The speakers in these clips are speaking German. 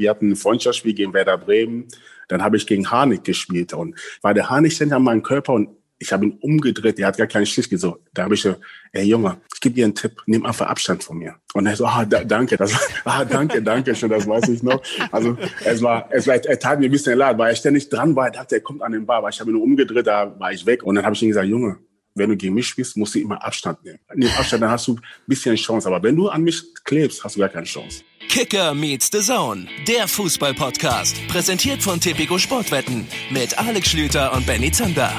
Wir hatten ein Freundschaftsspiel gegen Werder Bremen. Dann habe ich gegen Harnik gespielt und war der Harnik stand an meinem Körper und ich habe ihn umgedreht, der hat gar keinen Stich gesucht. Da habe ich so, ey Junge, ich gebe dir einen Tipp, nimm einfach Abstand von mir. Und er so, ah, da, danke, das, ah, danke, danke schon, das weiß ich noch. Also es war, es war, er tat mir ein bisschen leid, weil er ständig dran war, er dachte, er kommt an den Bar, aber ich habe ihn umgedreht, da war ich weg. Und dann habe ich ihm gesagt, Junge, wenn du gegen mich spielst, musst du immer Abstand nehmen. Nimm Abstand, dann hast du ein bisschen Chance. Aber wenn du an mich klebst, hast du gar keine Chance. Kicker meets the Zone, der Fußball-Podcast. Präsentiert von Tipico Sportwetten mit Alex Schlüter und Benny Zander.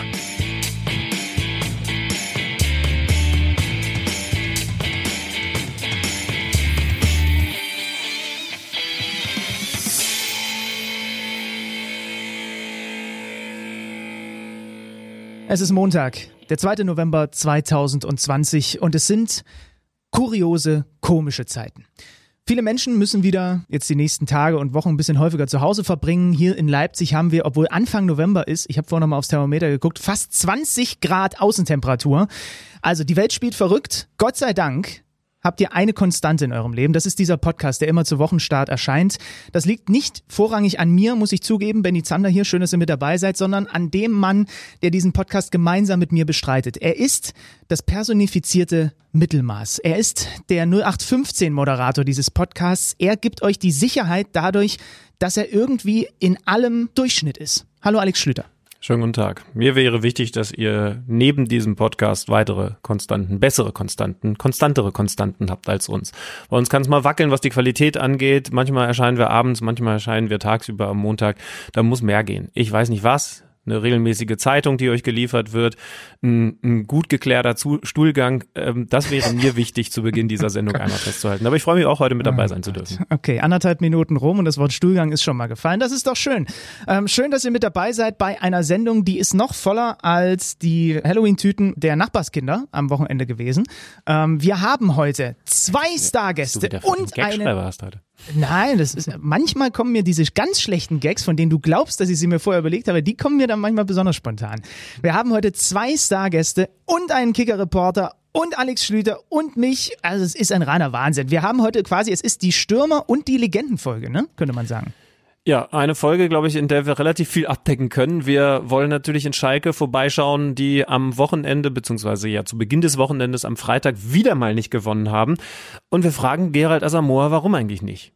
Es ist Montag, der 2. November 2020 und es sind kuriose, komische Zeiten. Viele Menschen müssen wieder jetzt die nächsten Tage und Wochen ein bisschen häufiger zu Hause verbringen. Hier in Leipzig haben wir, obwohl Anfang November ist, ich habe vorhin noch mal aufs Thermometer geguckt, fast 20 Grad Außentemperatur. Also die Welt spielt verrückt. Gott sei Dank habt ihr eine Konstante in eurem Leben. Das ist dieser Podcast, der immer zu Wochenstart erscheint. Das liegt nicht vorrangig an mir, muss ich zugeben, Benny Zander hier, schön, dass ihr mit dabei seid, sondern an dem Mann, der diesen Podcast gemeinsam mit mir bestreitet. Er ist das personifizierte Mittelmaß. Er ist der 0815-Moderator dieses Podcasts. Er gibt euch die Sicherheit dadurch, dass er irgendwie in allem Durchschnitt ist. Hallo Alex Schlüter. Schönen guten Tag. Mir wäre wichtig, dass ihr neben diesem Podcast weitere Konstanten, bessere Konstanten, konstantere Konstanten habt als uns. Bei uns kann es mal wackeln, was die Qualität angeht. Manchmal erscheinen wir abends, manchmal erscheinen wir tagsüber am Montag. Da muss mehr gehen. Ich weiß nicht was eine regelmäßige Zeitung, die euch geliefert wird, ein, ein gut geklärter Zu Stuhlgang. Ähm, das wäre mir wichtig zu Beginn dieser Sendung einmal festzuhalten. Aber ich freue mich auch, heute mit dabei sein zu dürfen. Okay, anderthalb Minuten rum und das Wort Stuhlgang ist schon mal gefallen. Das ist doch schön. Ähm, schön, dass ihr mit dabei seid bei einer Sendung, die ist noch voller als die Halloween-Tüten der Nachbarskinder am Wochenende gewesen. Ähm, wir haben heute zwei Stargäste und einen... Hast heute. Nein, das ist manchmal kommen mir diese ganz schlechten Gags, von denen du glaubst, dass ich sie mir vorher überlegt habe, die kommen mir dann manchmal besonders spontan. Wir haben heute zwei Stargäste und einen Kicker-Reporter und Alex Schlüter und mich. Also es ist ein reiner Wahnsinn. Wir haben heute quasi, es ist die Stürmer und die Legendenfolge, ne? Könnte man sagen. Ja, eine Folge, glaube ich, in der wir relativ viel abdecken können. Wir wollen natürlich in Schalke vorbeischauen, die am Wochenende, beziehungsweise ja zu Beginn des Wochenendes am Freitag wieder mal nicht gewonnen haben. Und wir fragen Gerald Asamoah, warum eigentlich nicht?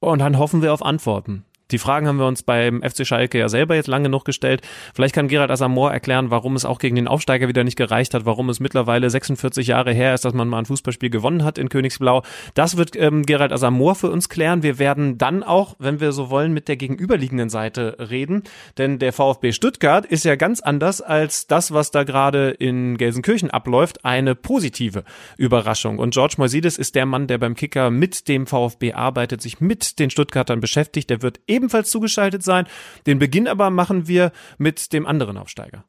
Und dann hoffen wir auf Antworten. Die Fragen haben wir uns beim FC Schalke ja selber jetzt lange genug gestellt. Vielleicht kann Gerald Asamoah erklären, warum es auch gegen den Aufsteiger wieder nicht gereicht hat, warum es mittlerweile 46 Jahre her ist, dass man mal ein Fußballspiel gewonnen hat in Königsblau. Das wird ähm, Gerald Asamoah für uns klären. Wir werden dann auch, wenn wir so wollen, mit der gegenüberliegenden Seite reden. Denn der VfB Stuttgart ist ja ganz anders als das, was da gerade in Gelsenkirchen abläuft, eine positive Überraschung. Und George Moisides ist der Mann, der beim Kicker mit dem VfB arbeitet, sich mit den Stuttgartern beschäftigt. Der wird eben ebenfalls zugeschaltet sein. Den Beginn aber machen wir mit dem anderen Aufsteiger.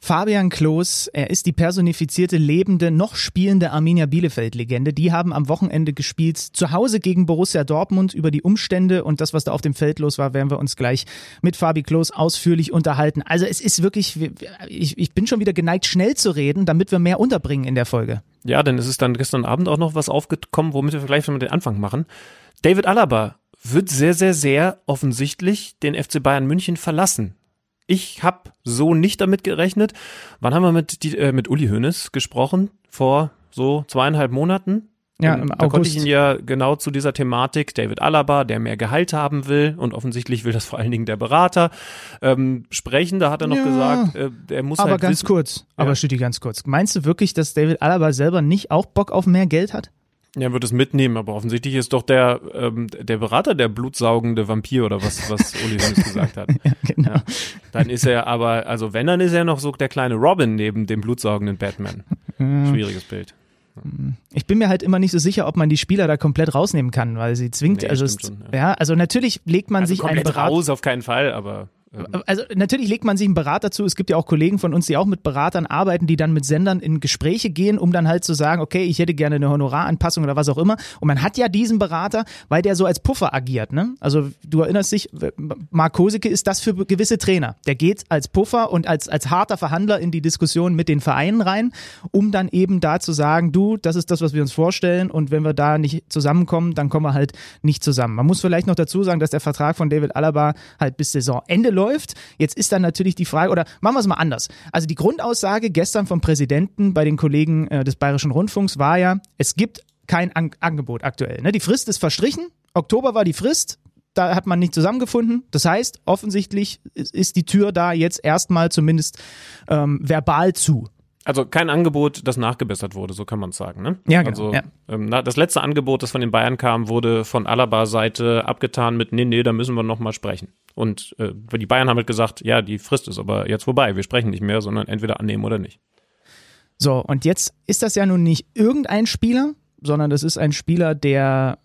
Fabian Klos, er ist die personifizierte, lebende, noch spielende Arminia Bielefeld-Legende. Die haben am Wochenende gespielt, zu Hause gegen Borussia Dortmund. Über die Umstände und das, was da auf dem Feld los war, werden wir uns gleich mit Fabi Klos ausführlich unterhalten. Also es ist wirklich, ich, ich bin schon wieder geneigt, schnell zu reden, damit wir mehr unterbringen in der Folge. Ja, denn es ist dann gestern Abend auch noch was aufgekommen, womit wir gleich schon den Anfang machen. David Alaba wird sehr, sehr, sehr offensichtlich den FC Bayern München verlassen. Ich habe so nicht damit gerechnet. Wann haben wir mit, die, äh, mit Uli Hoeneß gesprochen? Vor so zweieinhalb Monaten? Ja, im da konnte ich ihn ja genau zu dieser Thematik, David Alaba, der mehr Gehalt haben will und offensichtlich will das vor allen Dingen der Berater, ähm, sprechen. Da hat er noch ja, gesagt, äh, er muss aber halt ganz wissen, kurz, aber ja. Stütti, ganz kurz. Meinst du wirklich, dass David Alaba selber nicht auch Bock auf mehr Geld hat? Ja, wird es mitnehmen, aber offensichtlich ist doch der, ähm, der Berater der blutsaugende Vampir oder was, was Uli Hoeneß gesagt hat. ja, genau. Ja, dann ist er aber, also wenn, dann ist er noch so der kleine Robin neben dem blutsaugenden Batman. Schwieriges Bild. Ich bin mir halt immer nicht so sicher, ob man die Spieler da komplett rausnehmen kann, weil sie zwingt, nee, also es, schon, ja. ja. also natürlich legt man also sich einen Berater raus auf keinen Fall, aber Also natürlich legt man sich einen Berater zu. Es gibt ja auch Kollegen von uns, die auch mit Beratern arbeiten, die dann mit Sendern in Gespräche gehen, um dann halt zu sagen, okay, ich hätte gerne eine Honoraranpassung oder was auch immer. Und man hat ja diesen Berater, weil der so als Puffer agiert. Ne? Also du erinnerst dich, Mark Kosicke ist das für gewisse Trainer. Der geht als Puffer und als, als harter Verhandler in die Diskussion mit den Vereinen rein, um dann eben da zu sagen, du, das ist das, was wir uns vorstellen und wenn wir da nicht zusammenkommen, dann kommen wir halt nicht zusammen. Man muss vielleicht noch dazu sagen, dass der Vertrag von David Alaba halt bis Saisonende läuft. Jetzt ist dann natürlich die Frage, oder machen wir es mal anders. Also die Grundaussage gestern vom Präsidenten bei den Kollegen äh, des Bayerischen Rundfunks war ja, es gibt kein An Angebot aktuell. Ne? Die Frist ist verstrichen. Oktober war die Frist. Da hat man nicht zusammengefunden. Das heißt, offensichtlich ist die Tür da jetzt erstmal zumindest ähm, verbal zu. Also kein Angebot, das nachgebessert wurde, so kann man es sagen. Ne? Ja, genau. Also ja. ähm, das letzte Angebot, das von den Bayern kam, wurde von Alaba-Seite abgetan mit, nee, nee, da müssen wir nochmal sprechen. Und äh, die Bayern haben halt gesagt, ja, die Frist ist aber jetzt vorbei, wir sprechen nicht mehr, sondern entweder annehmen oder nicht. So, und jetzt ist das ja nun nicht irgendein Spieler, sondern das ist ein Spieler, der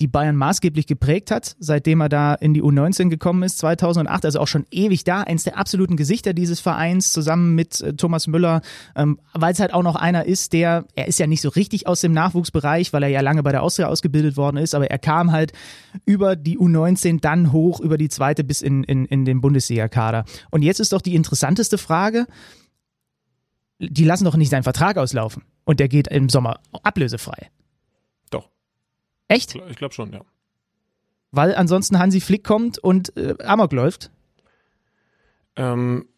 die Bayern maßgeblich geprägt hat, seitdem er da in die U19 gekommen ist, 2008, also auch schon ewig da, eins der absoluten Gesichter dieses Vereins, zusammen mit äh, Thomas Müller, ähm, weil es halt auch noch einer ist, der, er ist ja nicht so richtig aus dem Nachwuchsbereich, weil er ja lange bei der Austria ausgebildet worden ist, aber er kam halt über die U19 dann hoch, über die zweite bis in, in, in den Bundesliga-Kader. Und jetzt ist doch die interessanteste Frage, die lassen doch nicht seinen Vertrag auslaufen und der geht im Sommer ablösefrei. Echt? Ich glaube schon, ja. Weil ansonsten Hansi Flick kommt und äh, Amok läuft? Ähm,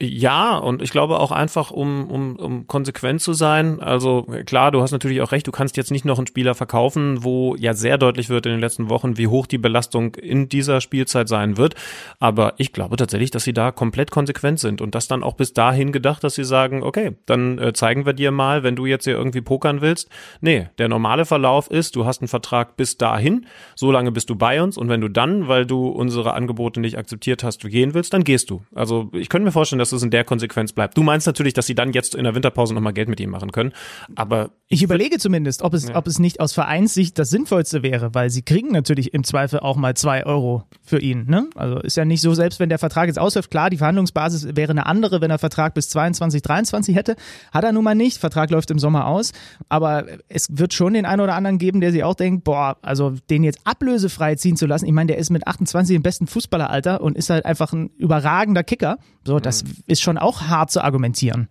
ja, und ich glaube auch einfach, um, um, um konsequent zu sein. Also klar, du hast natürlich auch recht, du kannst jetzt nicht noch einen Spieler verkaufen, wo ja sehr deutlich wird in den letzten Wochen, wie hoch die Belastung in dieser Spielzeit sein wird. Aber ich glaube tatsächlich, dass sie da komplett konsequent sind und das dann auch bis dahin gedacht, dass sie sagen, okay, dann äh, zeigen wir dir mal, wenn du jetzt hier irgendwie pokern willst. Nee, der normale Verlauf ist, du hast einen Vertrag bis dahin, so lange bist du bei uns und wenn du dann, weil du unsere Angebote nicht akzeptiert hast, gehen willst, dann gehst du. Also ich könnte mir vorstellen, dass es in der Konsequenz bleibt. Du meinst natürlich, dass sie dann jetzt in der Winterpause nochmal Geld mit ihm machen können, aber ich überlege zumindest, ob es, Ja. ob es nicht aus Vereinssicht das Sinnvollste wäre, weil sie kriegen natürlich im Zweifel auch mal zwei Euro für ihn. Ne? Also ist ja nicht so, selbst wenn der Vertrag jetzt ausläuft, klar, die Verhandlungsbasis wäre eine andere, wenn er Vertrag bis 22, 23 hätte. Hat er nun mal nicht. Vertrag läuft im Sommer aus. Aber es wird schon den einen oder anderen geben, der sich auch denkt, boah, also den jetzt ablösefrei ziehen zu lassen. Ich meine, der ist mit 28 im besten Fußballeralter und ist halt einfach ein überragender Kicker. So, das Ist schon auch hart zu argumentieren.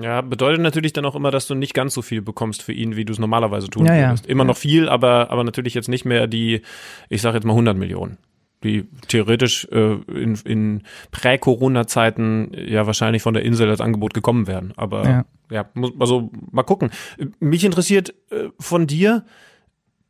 Ja, bedeutet natürlich dann auch immer, dass du nicht ganz so viel bekommst für ihn, wie du es normalerweise tun Ja, ja. würdest. Immer noch viel, aber, aber natürlich jetzt nicht mehr die, ich sage jetzt mal 100 Millionen, die theoretisch äh, in, in Prä-Corona-Zeiten ja wahrscheinlich von der Insel als Angebot gekommen wären. Aber Ja. ja, also mal gucken. Mich interessiert äh, von dir,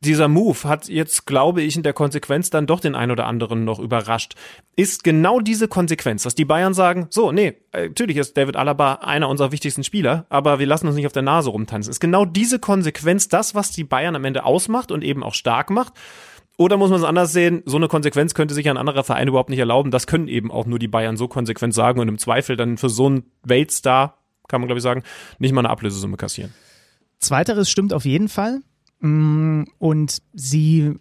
dieser Move hat jetzt, glaube ich, in der Konsequenz dann doch den ein oder anderen noch überrascht. Ist genau diese Konsequenz, dass die Bayern sagen, so, nee, äh, natürlich ist David Alaba einer unserer wichtigsten Spieler, aber wir lassen uns nicht auf der Nase rumtanzen. Ist genau diese Konsequenz das, was die Bayern am Ende ausmacht und eben auch stark macht? Oder muss man es anders sehen, so eine Konsequenz könnte sich ein anderer Verein überhaupt nicht erlauben. Das können eben auch nur die Bayern so konsequent sagen und im Zweifel dann für so einen Weltstar, kann man glaube ich sagen, nicht mal eine Ablösesumme kassieren. Zweiteres stimmt auf jeden Fall. Mm, Und sie,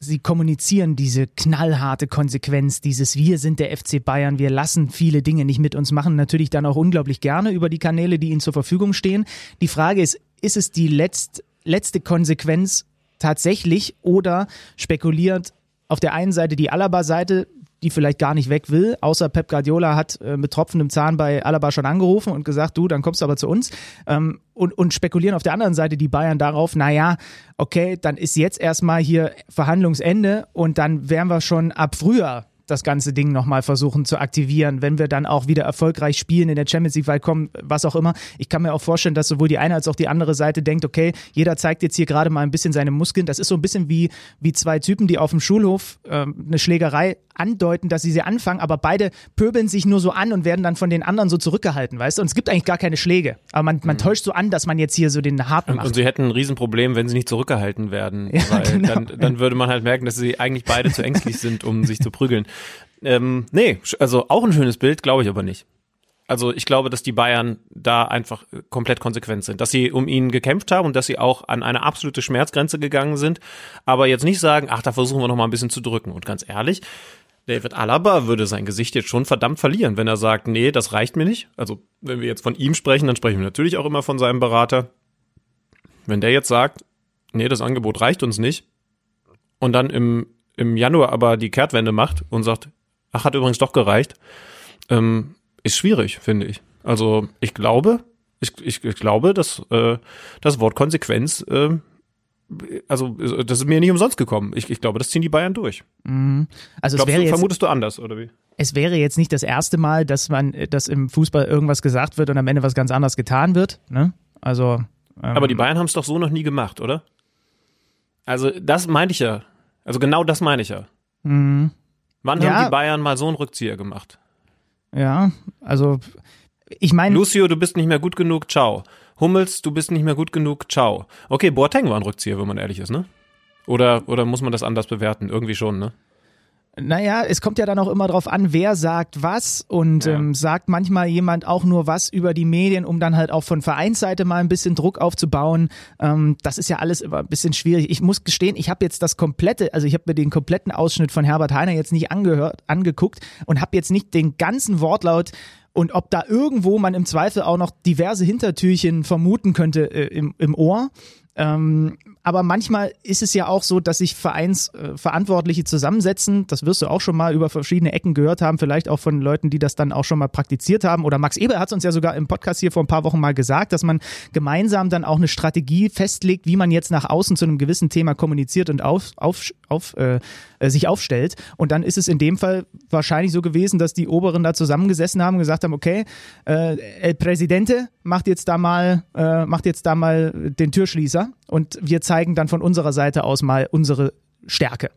sie kommunizieren diese knallharte Konsequenz, dieses Wir sind der FC Bayern, wir lassen viele Dinge nicht mit uns machen, natürlich dann auch unglaublich gerne über die Kanäle, die ihnen zur Verfügung stehen. Die Frage ist, ist es die letzt, letzte Konsequenz tatsächlich oder spekuliert auf der einen Seite die Alaba-Seite, die vielleicht gar nicht weg will, außer Pep Guardiola hat äh, mit tropfendem Zahn bei Alaba schon angerufen und gesagt, du, dann kommst du aber zu uns. Ähm, und, und spekulieren auf der anderen Seite die Bayern darauf, naja, okay, dann ist jetzt erstmal hier Verhandlungsende und dann wären wir schon ab Frühjahr das ganze Ding nochmal versuchen zu aktivieren, wenn wir dann auch wieder erfolgreich spielen in der Champions League, weil kommen, was auch immer. Ich kann mir auch vorstellen, dass sowohl die eine als auch die andere Seite denkt, okay, jeder zeigt jetzt hier gerade mal ein bisschen seine Muskeln. Das ist so ein bisschen wie, wie zwei Typen, die auf dem Schulhof ähm, eine Schlägerei andeuten, dass sie sie anfangen, aber beide pöbeln sich nur so an und werden dann von den anderen so zurückgehalten, weißt du? Und es gibt eigentlich gar keine Schläge. Aber man, man täuscht so an, dass man jetzt hier so den harten Und, macht. und sie hätten ein Riesenproblem, wenn sie nicht zurückgehalten werden, Ja, weil genau. dann, dann würde man halt merken, dass sie eigentlich beide zu ängstlich sind, um sich zu prügeln. Ähm, nee, also auch ein schönes Bild, glaube ich aber nicht. Also ich glaube, dass die Bayern da einfach komplett konsequent sind, dass sie um ihn gekämpft haben und dass sie auch an eine absolute Schmerzgrenze gegangen sind, aber jetzt nicht sagen, ach, da versuchen wir noch mal ein bisschen zu drücken. Und ganz ehrlich, David Alaba würde sein Gesicht jetzt schon verdammt verlieren, wenn er sagt, nee, das reicht mir nicht. Also, wenn wir jetzt von ihm sprechen, dann sprechen wir natürlich auch immer von seinem Berater. Wenn der jetzt sagt, nee, das Angebot reicht uns nicht, und dann im, im Januar aber die Kehrtwende macht und sagt, ach, hat übrigens doch gereicht, ähm, ist schwierig, finde ich. Also, ich glaube, ich, ich, ich glaube, dass äh, das Wort Konsequenz äh, also das ist mir nicht umsonst gekommen. Ich, ich glaube, das ziehen die Bayern durch. Mhm. Also Glaubst es wäre du, jetzt, vermutest du anders, oder wie? es wäre jetzt nicht das erste Mal, dass man, dass im Fußball irgendwas gesagt wird und am Ende was ganz anderes getan wird. Ne? Also. Ähm, Aber die Bayern haben es doch so noch nie gemacht, oder? Also das meinte ich ja. Also genau das meine ich ja. Mhm. Wann Ja. haben die Bayern mal so einen Rückzieher gemacht? Ja, also ich meine, Lucio, du bist nicht mehr gut genug, ciao. Hummels, du bist nicht mehr gut genug, ciao. Okay, Boateng war ein Rückzieher, wenn man ehrlich ist, ne? Oder, oder muss man das anders bewerten? Irgendwie schon, ne? Naja, es kommt ja dann auch immer drauf an, wer sagt was und Ja. ähm, sagt manchmal jemand auch nur was über die Medien, um dann halt auch von Vereinsseite mal ein bisschen Druck aufzubauen. Ähm, das ist ja alles immer ein bisschen schwierig. Ich muss gestehen, ich habe jetzt das komplette, also ich habe mir den kompletten Ausschnitt von Herbert Heiner jetzt nicht angehört, angeguckt und habe jetzt nicht den ganzen Wortlaut und ob da irgendwo man im Zweifel auch noch diverse Hintertürchen vermuten könnte äh, im, im Ohr. Ähm, aber manchmal ist es ja auch so, dass sich Vereinsverantwortliche zusammensetzen. Das wirst du auch schon mal über verschiedene Ecken gehört haben, vielleicht auch von Leuten, die das dann auch schon mal praktiziert haben. Oder Max Eber hat uns ja sogar im Podcast hier vor ein paar Wochen mal gesagt, dass man gemeinsam dann auch eine Strategie festlegt, wie man jetzt nach außen zu einem gewissen Thema kommuniziert und auf, auf, auf, äh, äh, sich aufstellt. Und dann ist es in dem Fall wahrscheinlich so gewesen, dass die Oberen da zusammengesessen haben und gesagt haben, okay, äh, El Presidente macht jetzt da mal, äh, macht jetzt da mal den Türschließer und wir zeigen dann von unserer Seite aus mal unsere Stärke.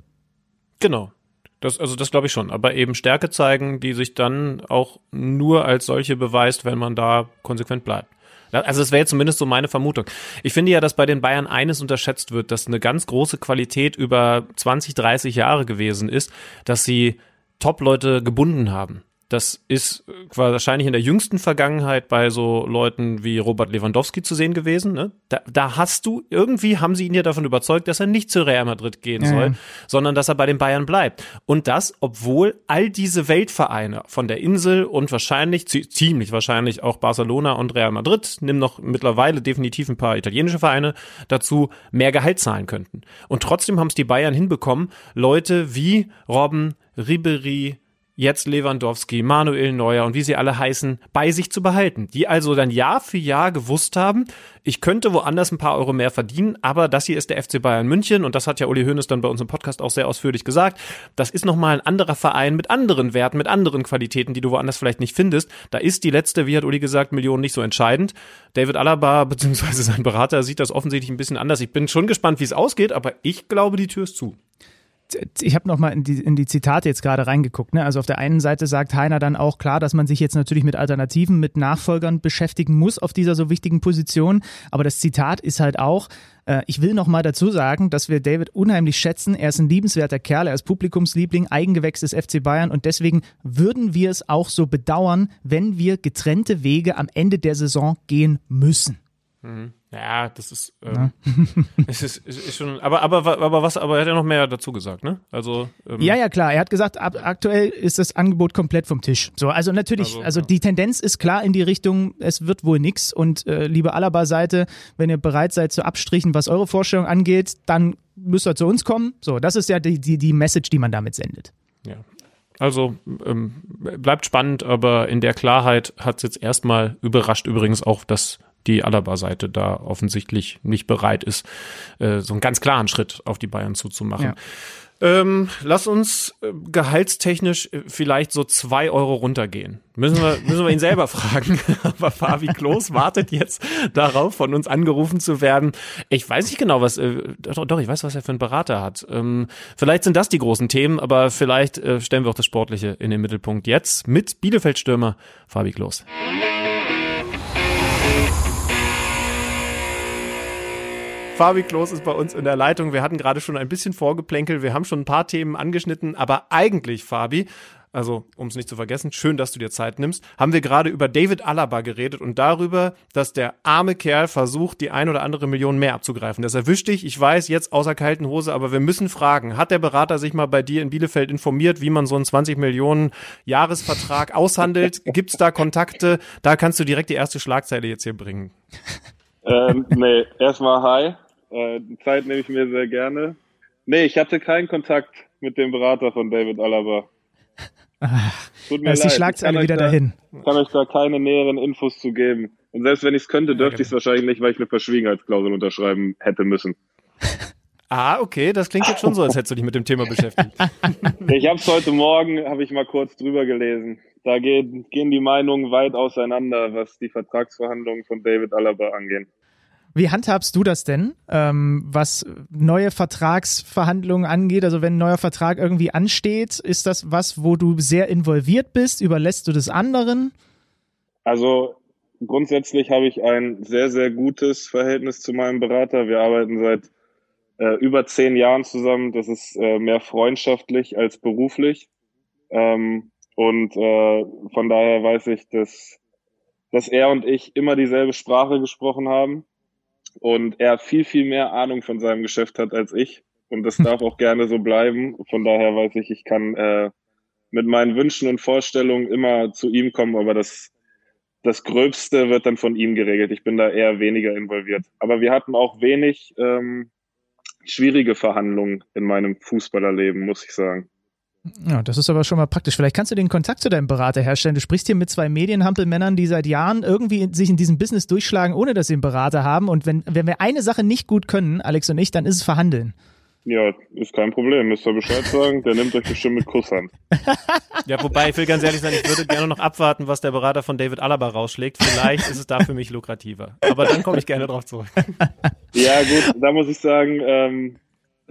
Genau. Das, also das glaube ich schon. Aber eben Stärke zeigen, die sich dann auch nur als solche beweist, wenn man da konsequent bleibt. Also das wäre jetzt zumindest so meine Vermutung. Ich finde ja, dass bei den Bayern eines unterschätzt wird, dass eine ganz große Qualität über 20, 30 Jahre gewesen ist, dass sie Top-Leute gebunden haben. Das ist wahrscheinlich in der jüngsten Vergangenheit bei so Leuten wie Robert Lewandowski zu sehen gewesen. Ne? Da, da hast du, irgendwie haben sie ihn ja davon überzeugt, dass er nicht zu Real Madrid gehen Ja, soll, sondern dass er bei den Bayern bleibt. Und das, obwohl all diese Weltvereine von der Insel und wahrscheinlich, zi- ziemlich wahrscheinlich auch Barcelona und Real Madrid, nimm noch mittlerweile definitiv ein paar italienische Vereine dazu, mehr Gehalt zahlen könnten. Und trotzdem haben es die Bayern hinbekommen, Leute wie Robben, Ribery, jetzt Lewandowski, Manuel Neuer und wie sie alle heißen, bei sich zu behalten. Die also dann Jahr für Jahr gewusst haben, ich könnte woanders ein paar Euro mehr verdienen, aber das hier ist der FC Bayern München und das hat ja Uli Hoeneß dann bei uns im Podcast auch sehr ausführlich gesagt. Das ist nochmal ein anderer Verein mit anderen Werten, mit anderen Qualitäten, die du woanders vielleicht nicht findest. Da ist die letzte, wie hat Uli gesagt, Million nicht so entscheidend. David Alaba bzw. sein Berater sieht das offensichtlich ein bisschen anders. Ich bin schon gespannt, wie es ausgeht, aber ich glaube, die Tür ist zu. Ich habe nochmal in die, in die Zitate jetzt gerade reingeguckt. Ne? Also auf der einen Seite sagt Heiner dann auch klar, dass man sich jetzt natürlich mit Alternativen, mit Nachfolgern beschäftigen muss auf dieser so wichtigen Position. Aber das Zitat ist halt auch, äh, ich will nochmal dazu sagen, dass wir David unheimlich schätzen. Er ist ein liebenswerter Kerl, er ist Publikumsliebling, Eigengewächs des FC Bayern und deswegen würden wir es auch so bedauern, wenn wir getrennte Wege am Ende der Saison gehen müssen. Ja, das ist, ähm, es ist, ist, ist schon, aber, aber, aber was, aber er hat ja noch mehr dazu gesagt, ne? Also, ähm, Ja, ja, klar. Er hat gesagt, ab, aktuell ist das Angebot komplett vom Tisch. So, also natürlich, also, Also, ja. die Tendenz ist klar in die Richtung, es wird wohl nix. Und äh, liebe Alaba-Seite, wenn ihr bereit seid zu abstrichen, was eure Vorstellung angeht, dann müsst ihr zu uns kommen. So, das ist ja die, die, die Message, die man damit sendet. ja. Also, ähm, bleibt spannend, aber in der Klarheit hat es jetzt erstmal überrascht übrigens auch, dass die Alaba-Seite da offensichtlich nicht bereit ist, äh, so einen ganz klaren Schritt auf die Bayern zuzumachen. Ja. Ähm, lass uns äh, gehaltstechnisch äh, vielleicht so zwei Euro runtergehen. Müssen wir, müssen wir ihn selber fragen. Aber Fabi Klos wartet jetzt darauf, von uns angerufen zu werden. Ich weiß nicht genau, was, äh, doch, doch, ich weiß, was er für einen Berater hat. Ähm, vielleicht sind das die großen Themen, aber vielleicht äh, stellen wir auch das Sportliche in den Mittelpunkt jetzt mit Bielefeld-Stürmer Fabi Klos. Fabi Klos ist bei uns in der Leitung. Wir hatten gerade schon ein bisschen Vorgeplänkel. Wir haben schon ein paar Themen angeschnitten. Aber eigentlich, Fabi, also um es nicht zu vergessen, schön, dass du dir Zeit nimmst, haben wir gerade über David Alaba geredet und darüber, dass der arme Kerl versucht, die ein oder andere Million mehr abzugreifen. Das erwischt dich, ich weiß, jetzt außer kalten Hose, aber wir müssen fragen, hat der Berater sich mal bei dir in Bielefeld informiert, wie man so einen 20 Millionen Jahresvertrag aushandelt? Gibt es da Kontakte? Da kannst du direkt die erste Schlagzeile jetzt hier bringen. Ähm, nee, erstmal hi. Äh, Zeit nehme ich mir sehr gerne. Nee, ich hatte keinen Kontakt mit dem Berater von David Alaba. Ach, Tut mir da ist leid. die Schlagzeile wieder da, dahin. Kann euch da keine näheren Infos zu geben. Und selbst wenn ich es könnte, dürfte ja, genau. ich es wahrscheinlich nicht, weil ich eine Verschwiegenheitsklausel unterschreiben hätte müssen. Ah, okay, das klingt jetzt schon so, als hättest du dich mit dem Thema beschäftigt. ich habe es heute Morgen, habe ich mal kurz drüber gelesen. Da gehen, gehen die Meinungen weit auseinander, was die Vertragsverhandlungen von David Alaba angehen. Wie handhabst du das denn, ähm, was neue Vertragsverhandlungen angeht? Also wenn ein neuer Vertrag irgendwie ansteht, ist das was, wo du sehr involviert bist? Überlässt du das anderen? Also grundsätzlich habe ich ein sehr, sehr gutes Verhältnis zu meinem Berater. Wir arbeiten seit äh, über zehn Jahren zusammen. Das ist äh, mehr freundschaftlich als beruflich. Ähm, und äh, von daher weiß ich, dass, dass er und ich immer dieselbe Sprache gesprochen haben und er viel, viel mehr Ahnung von seinem Geschäft hat als ich. Und das darf auch gerne so bleiben. Von daher weiß ich, ich kann äh, mit meinen Wünschen und Vorstellungen immer zu ihm kommen, aber das, das Gröbste wird dann von ihm geregelt. Ich bin da eher weniger involviert. Aber wir hatten auch wenig ähm, schwierige Verhandlungen in meinem Fußballerleben, muss ich sagen. Ja, das ist aber schon mal praktisch. Vielleicht kannst du den Kontakt zu deinem Berater herstellen. Du sprichst hier mit zwei Medienhampelmännern, die seit Jahren irgendwie sich in diesem Business durchschlagen, ohne dass sie einen Berater haben. Und wenn, wenn wir eine Sache nicht gut können, Alex und ich, dann ist es verhandeln. Ja, ist kein Problem. Müsst ihr Bescheid sagen. Der nimmt euch bestimmt mit Kusshand. ja, wobei, ich will ganz ehrlich sein, ich würde gerne noch abwarten, was der Berater von David Alaba rausschlägt. Vielleicht ist es da für mich lukrativer. Aber dann komme ich gerne drauf zurück. ja, gut, da muss ich sagen, ähm,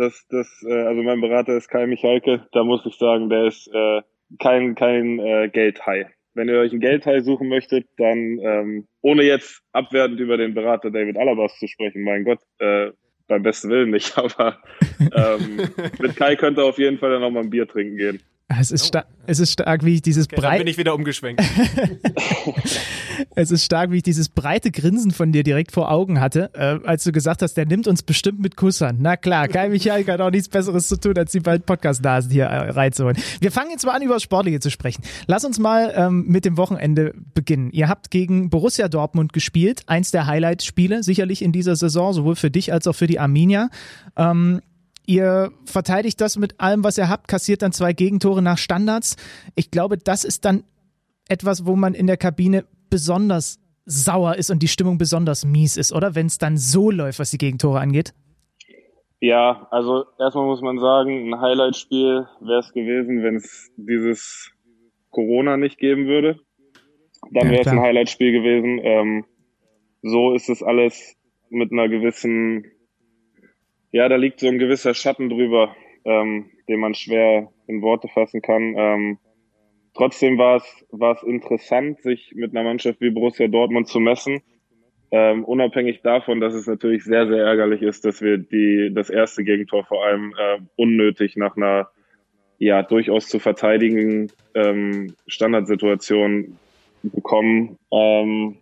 das, das, äh, also mein Berater ist Kai Michalke, da muss ich sagen, der ist äh, kein, kein äh, Geldhai. Wenn ihr euch ein Geldhai suchen möchtet, dann ähm, ohne jetzt abwertend über den Berater David Alabas zu sprechen, mein Gott, äh, beim besten Willen nicht, aber ähm, mit Kai könnt ihr auf jeden Fall dann noch mal ein Bier trinken gehen. Es ist, stark, es ist stark, wie ich dieses okay, breite. bin ich wieder umgeschwenkt. es ist stark, wie ich dieses breite Grinsen von dir direkt vor Augen hatte, äh, als du gesagt hast, der nimmt uns bestimmt mit Kussern. Na klar, Kai Michael hat auch nichts Besseres zu tun, als die beiden Podcast-Nasen hier äh, reinzuholen. Wir fangen jetzt mal an, über Sportliche zu sprechen. Lass uns mal ähm, mit dem Wochenende beginnen. Ihr habt gegen Borussia Dortmund gespielt, eins der Highlight-Spiele sicherlich in dieser Saison, sowohl für dich als auch für die Arminia. Ähm, Ihr verteidigt das mit allem, was ihr habt, kassiert dann zwei Gegentore nach Standards. Ich glaube, das ist dann etwas, wo man in der Kabine besonders sauer ist und die Stimmung besonders mies ist, oder? Wenn es dann so läuft, was die Gegentore angeht. Ja, also erstmal muss man sagen, ein Highlight-Spiel wäre es gewesen, wenn es dieses Corona nicht geben würde. Dann ja, wäre es ein Highlight-Spiel gewesen. Ähm, so ist es alles mit einer gewissen ja, da liegt so ein gewisser Schatten drüber, ähm, den man schwer in Worte fassen kann. Ähm, trotzdem war es, war es interessant, sich mit einer Mannschaft wie Borussia Dortmund zu messen. Ähm, unabhängig davon, dass es natürlich sehr, sehr ärgerlich ist, dass wir die, das erste Gegentor vor allem äh, unnötig nach einer ja durchaus zu verteidigen ähm, Standardsituation bekommen, ähm,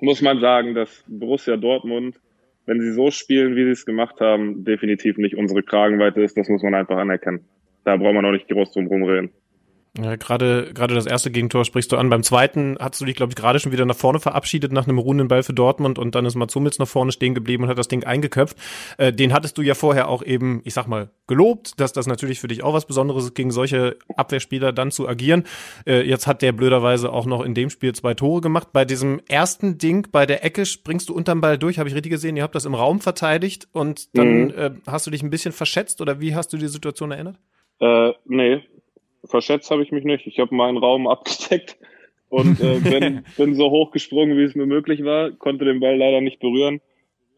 muss man sagen, dass Borussia Dortmund wenn sie so spielen, wie sie es gemacht haben, definitiv nicht unsere Kragenweite ist. Das muss man einfach anerkennen. Da braucht man auch nicht groß drum rumreden. Ja, gerade gerade das erste Gegentor sprichst du an. Beim zweiten hast du dich, glaube ich, gerade schon wieder nach vorne verabschiedet nach einem ruhenden Ball für Dortmund und dann ist Matsumits nach vorne stehen geblieben und hat das Ding eingeköpft. Äh, den hattest du ja vorher auch eben, ich sag mal, gelobt, dass das natürlich für dich auch was Besonderes ist, gegen solche Abwehrspieler dann zu agieren. Äh, jetzt hat der blöderweise auch noch in dem Spiel zwei Tore gemacht. Bei diesem ersten Ding bei der Ecke springst du unterm Ball durch, habe ich richtig gesehen. Ihr habt das im Raum verteidigt und dann mhm. äh, hast du dich ein bisschen verschätzt oder wie hast du die Situation erinnert? Äh, nee, verschätzt habe ich mich nicht. Ich habe meinen Raum abgesteckt und äh, bin, bin so hoch gesprungen, wie es mir möglich war, konnte den Ball leider nicht berühren.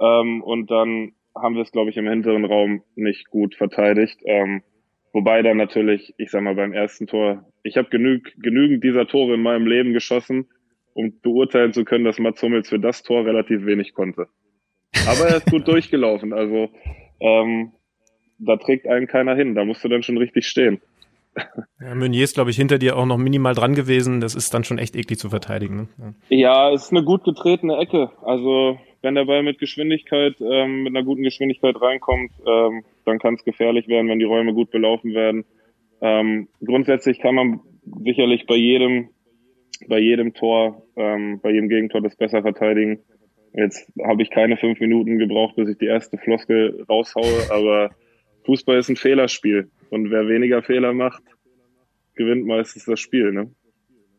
Ähm, und dann haben wir es, glaube ich, im hinteren Raum nicht gut verteidigt. Ähm, wobei dann natürlich, ich sag mal, beim ersten Tor, ich habe genüg, genügend dieser Tore in meinem Leben geschossen, um beurteilen zu können, dass Mats Hummels für das Tor relativ wenig konnte. Aber er ist gut durchgelaufen. Also ähm, da trägt einen keiner hin. Da musst du dann schon richtig stehen. Ja, Meunier ist, glaube ich, hinter dir auch noch minimal dran gewesen. Das ist dann schon echt eklig zu verteidigen. Ne? Ja. es ist eine gut getretene Ecke. Also wenn der Ball mit Geschwindigkeit, ähm, mit einer guten Geschwindigkeit reinkommt, ähm, dann kann es gefährlich werden, wenn die Räume gut belaufen werden. Ähm, grundsätzlich kann man sicherlich bei jedem, bei jedem Tor, ähm, bei jedem Gegentor das besser verteidigen. Jetzt habe ich keine fünf Minuten gebraucht, bis ich die erste Floskel raushaue, aber Fußball ist ein Fehlerspiel. Und wer weniger Fehler macht, gewinnt meistens das Spiel, ne?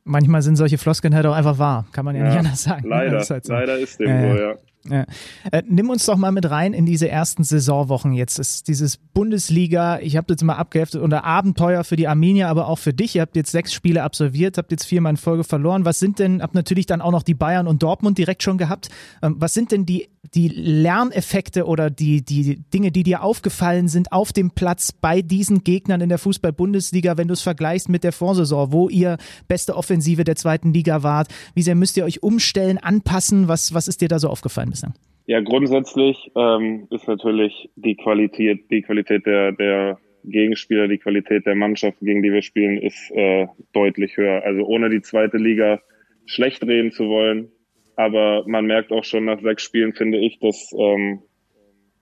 Manchmal sind solche Floskeln halt auch einfach wahr, kann man ja, ja nicht anders sagen. Leider, ist halt so. leider ist dem äh, so, ja. Ja. Äh, nimm uns doch mal mit rein in diese ersten Saisonwochen jetzt. Ist dieses Bundesliga, ich habe jetzt mal abgeheftet, unter Abenteuer für die Arminia, aber auch für dich. Ihr habt jetzt sechs Spiele absolviert, habt jetzt viermal in Folge verloren. Was sind denn, habt natürlich dann auch noch die Bayern und Dortmund direkt schon gehabt. Ähm, was sind denn die, die Lerneffekte oder die, die Dinge, die dir aufgefallen sind auf dem Platz bei diesen Gegnern in der Fußball-Bundesliga, wenn du es vergleichst mit der Vorsaison, wo ihr beste Offensive der zweiten Liga wart? Wie sehr müsst ihr euch umstellen, anpassen? Was, was ist dir da so aufgefallen? Bislang? Ja, grundsätzlich ähm, ist natürlich die Qualität, die Qualität der, der Gegenspieler, die Qualität der Mannschaften, gegen die wir spielen, ist äh, deutlich höher. Also ohne die zweite Liga schlecht reden zu wollen, aber man merkt auch schon nach sechs Spielen, finde ich, dass ähm,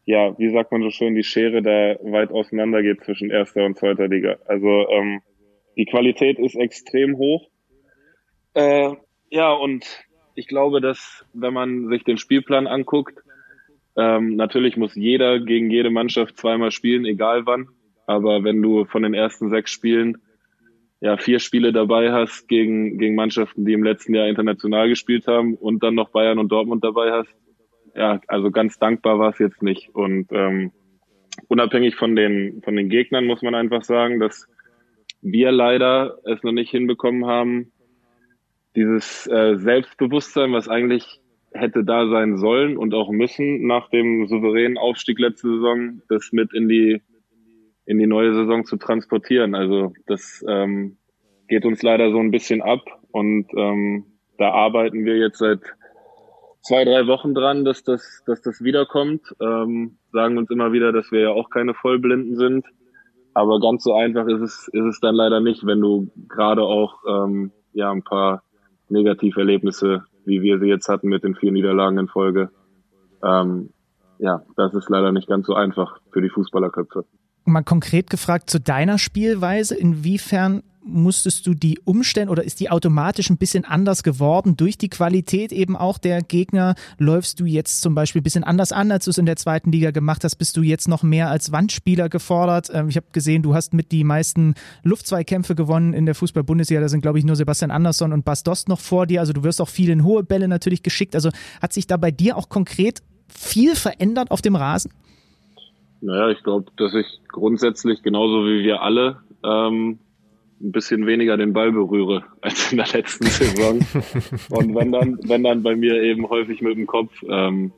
ja, wie sagt man so schön, die Schere da weit auseinander geht zwischen erster und zweiter Liga. Also ähm, die Qualität ist extrem hoch. Äh, ja, und ich glaube, dass wenn man sich den Spielplan anguckt, ähm, natürlich muss jeder gegen jede Mannschaft zweimal spielen, egal wann. Aber wenn du von den ersten sechs Spielen ja vier Spiele dabei hast gegen, gegen Mannschaften, die im letzten Jahr international gespielt haben und dann noch Bayern und Dortmund dabei hast, ja, also ganz dankbar war es jetzt nicht. Und ähm, unabhängig von den, von den Gegnern muss man einfach sagen, dass wir leider es noch nicht hinbekommen haben, dieses äh, Selbstbewusstsein, was eigentlich hätte da sein sollen und auch müssen nach dem souveränen Aufstieg letzte Saison, das mit in die in die neue Saison zu transportieren. Also das ähm, geht uns leider so ein bisschen ab und ähm, da arbeiten wir jetzt seit zwei, drei Wochen dran, dass das, dass das wiederkommt. Ähm, sagen uns immer wieder, dass wir ja auch keine Vollblinden sind. Aber ganz so einfach ist es, ist es dann leider nicht, wenn du gerade auch ähm, ja ein paar Negativerlebnisse, wie wir sie jetzt hatten mit den vier Niederlagen in Folge. Ähm, ja, das ist leider nicht ganz so einfach für die Fußballerköpfe. Mal konkret gefragt zu deiner Spielweise, inwiefern musstest du die umstellen oder ist die automatisch ein bisschen anders geworden durch die Qualität eben auch der Gegner? Läufst du jetzt zum Beispiel ein bisschen anders an, als du es in der zweiten Liga gemacht hast? Bist du jetzt noch mehr als Wandspieler gefordert? Ähm, ich habe gesehen, du hast mit die meisten Luftzweikämpfe gewonnen in der Fußball-Bundesliga. Da sind, glaube ich, nur Sebastian Andersson und Bas Dost noch vor dir. Also du wirst auch viel in hohe Bälle natürlich geschickt. Also hat sich da bei dir auch konkret viel verändert auf dem Rasen? Naja, ich glaube, dass ich grundsätzlich genauso wie wir alle ähm, ein bisschen weniger den Ball berühre als in der letzten Saison. Und wenn dann, wenn dann bei mir eben häufig mit dem Kopf. Ähm,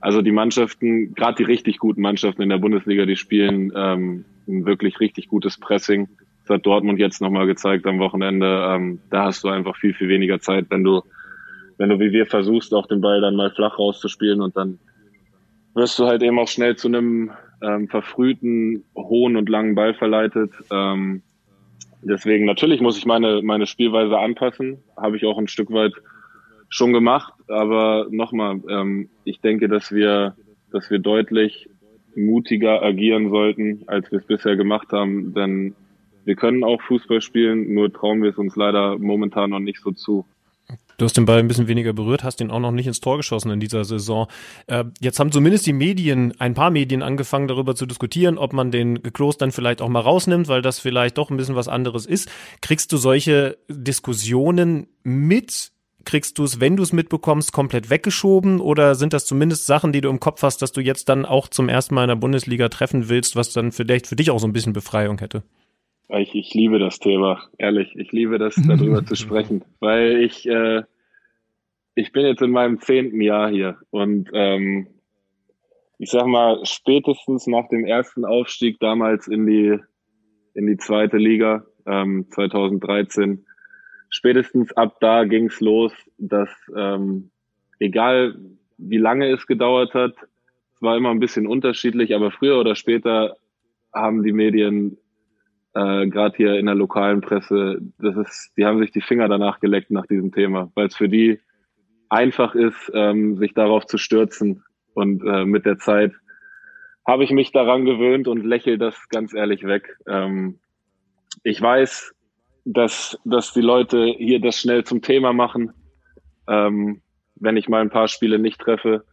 also die Mannschaften, gerade die richtig guten Mannschaften in der Bundesliga, die spielen ähm, ein wirklich richtig gutes Pressing. Das hat Dortmund jetzt nochmal gezeigt am Wochenende. Ähm, da hast du einfach viel, viel weniger Zeit, wenn du, wenn du wie wir versuchst, auch den Ball dann mal flach rauszuspielen und dann wirst du halt eben auch schnell zu einem ähm, verfrühten, hohen und langen Ball verleitet. Ähm, Deswegen natürlich muss ich meine, meine Spielweise anpassen. Habe ich auch ein Stück weit schon gemacht. Aber nochmal, ähm, ich denke, dass wir, dass wir deutlich mutiger agieren sollten, als wir es bisher gemacht haben. Denn wir können auch Fußball spielen, nur trauen wir es uns leider momentan noch nicht so zu. Du hast den Ball ein bisschen weniger berührt, hast ihn auch noch nicht ins Tor geschossen in dieser Saison. Äh, jetzt haben zumindest die Medien, ein paar Medien angefangen darüber zu diskutieren, ob man den Klos dann vielleicht auch mal rausnimmt, weil das vielleicht doch ein bisschen was anderes ist. Kriegst du solche Diskussionen mit? Kriegst du es, wenn du es mitbekommst, komplett weggeschoben? Oder sind das zumindest Sachen, die du im Kopf hast, dass du jetzt dann auch zum ersten Mal in der Bundesliga treffen willst, was dann vielleicht für dich auch so ein bisschen Befreiung hätte? Ich, ich liebe das Thema, ehrlich. Ich liebe das, darüber zu sprechen, weil ich, äh, ich bin jetzt in meinem zehnten Jahr hier und ähm, ich sag mal, spätestens nach dem ersten Aufstieg damals in die, in die zweite Liga, ähm, 2013, spätestens ab da ging's los, dass ähm, egal wie lange es gedauert hat, es war immer ein bisschen unterschiedlich, aber früher oder später haben die Medien äh, gerade hier in der lokalen Presse, das ist, die haben sich die Finger danach geleckt nach diesem Thema, weil es für die einfach ist, ähm, sich darauf zu stürzen. Und äh, mit der Zeit habe ich mich daran gewöhnt und lächle das ganz ehrlich weg. Ähm, ich weiß, dass, dass die Leute hier das schnell zum Thema machen, ähm, wenn ich mal ein paar Spiele nicht treffe.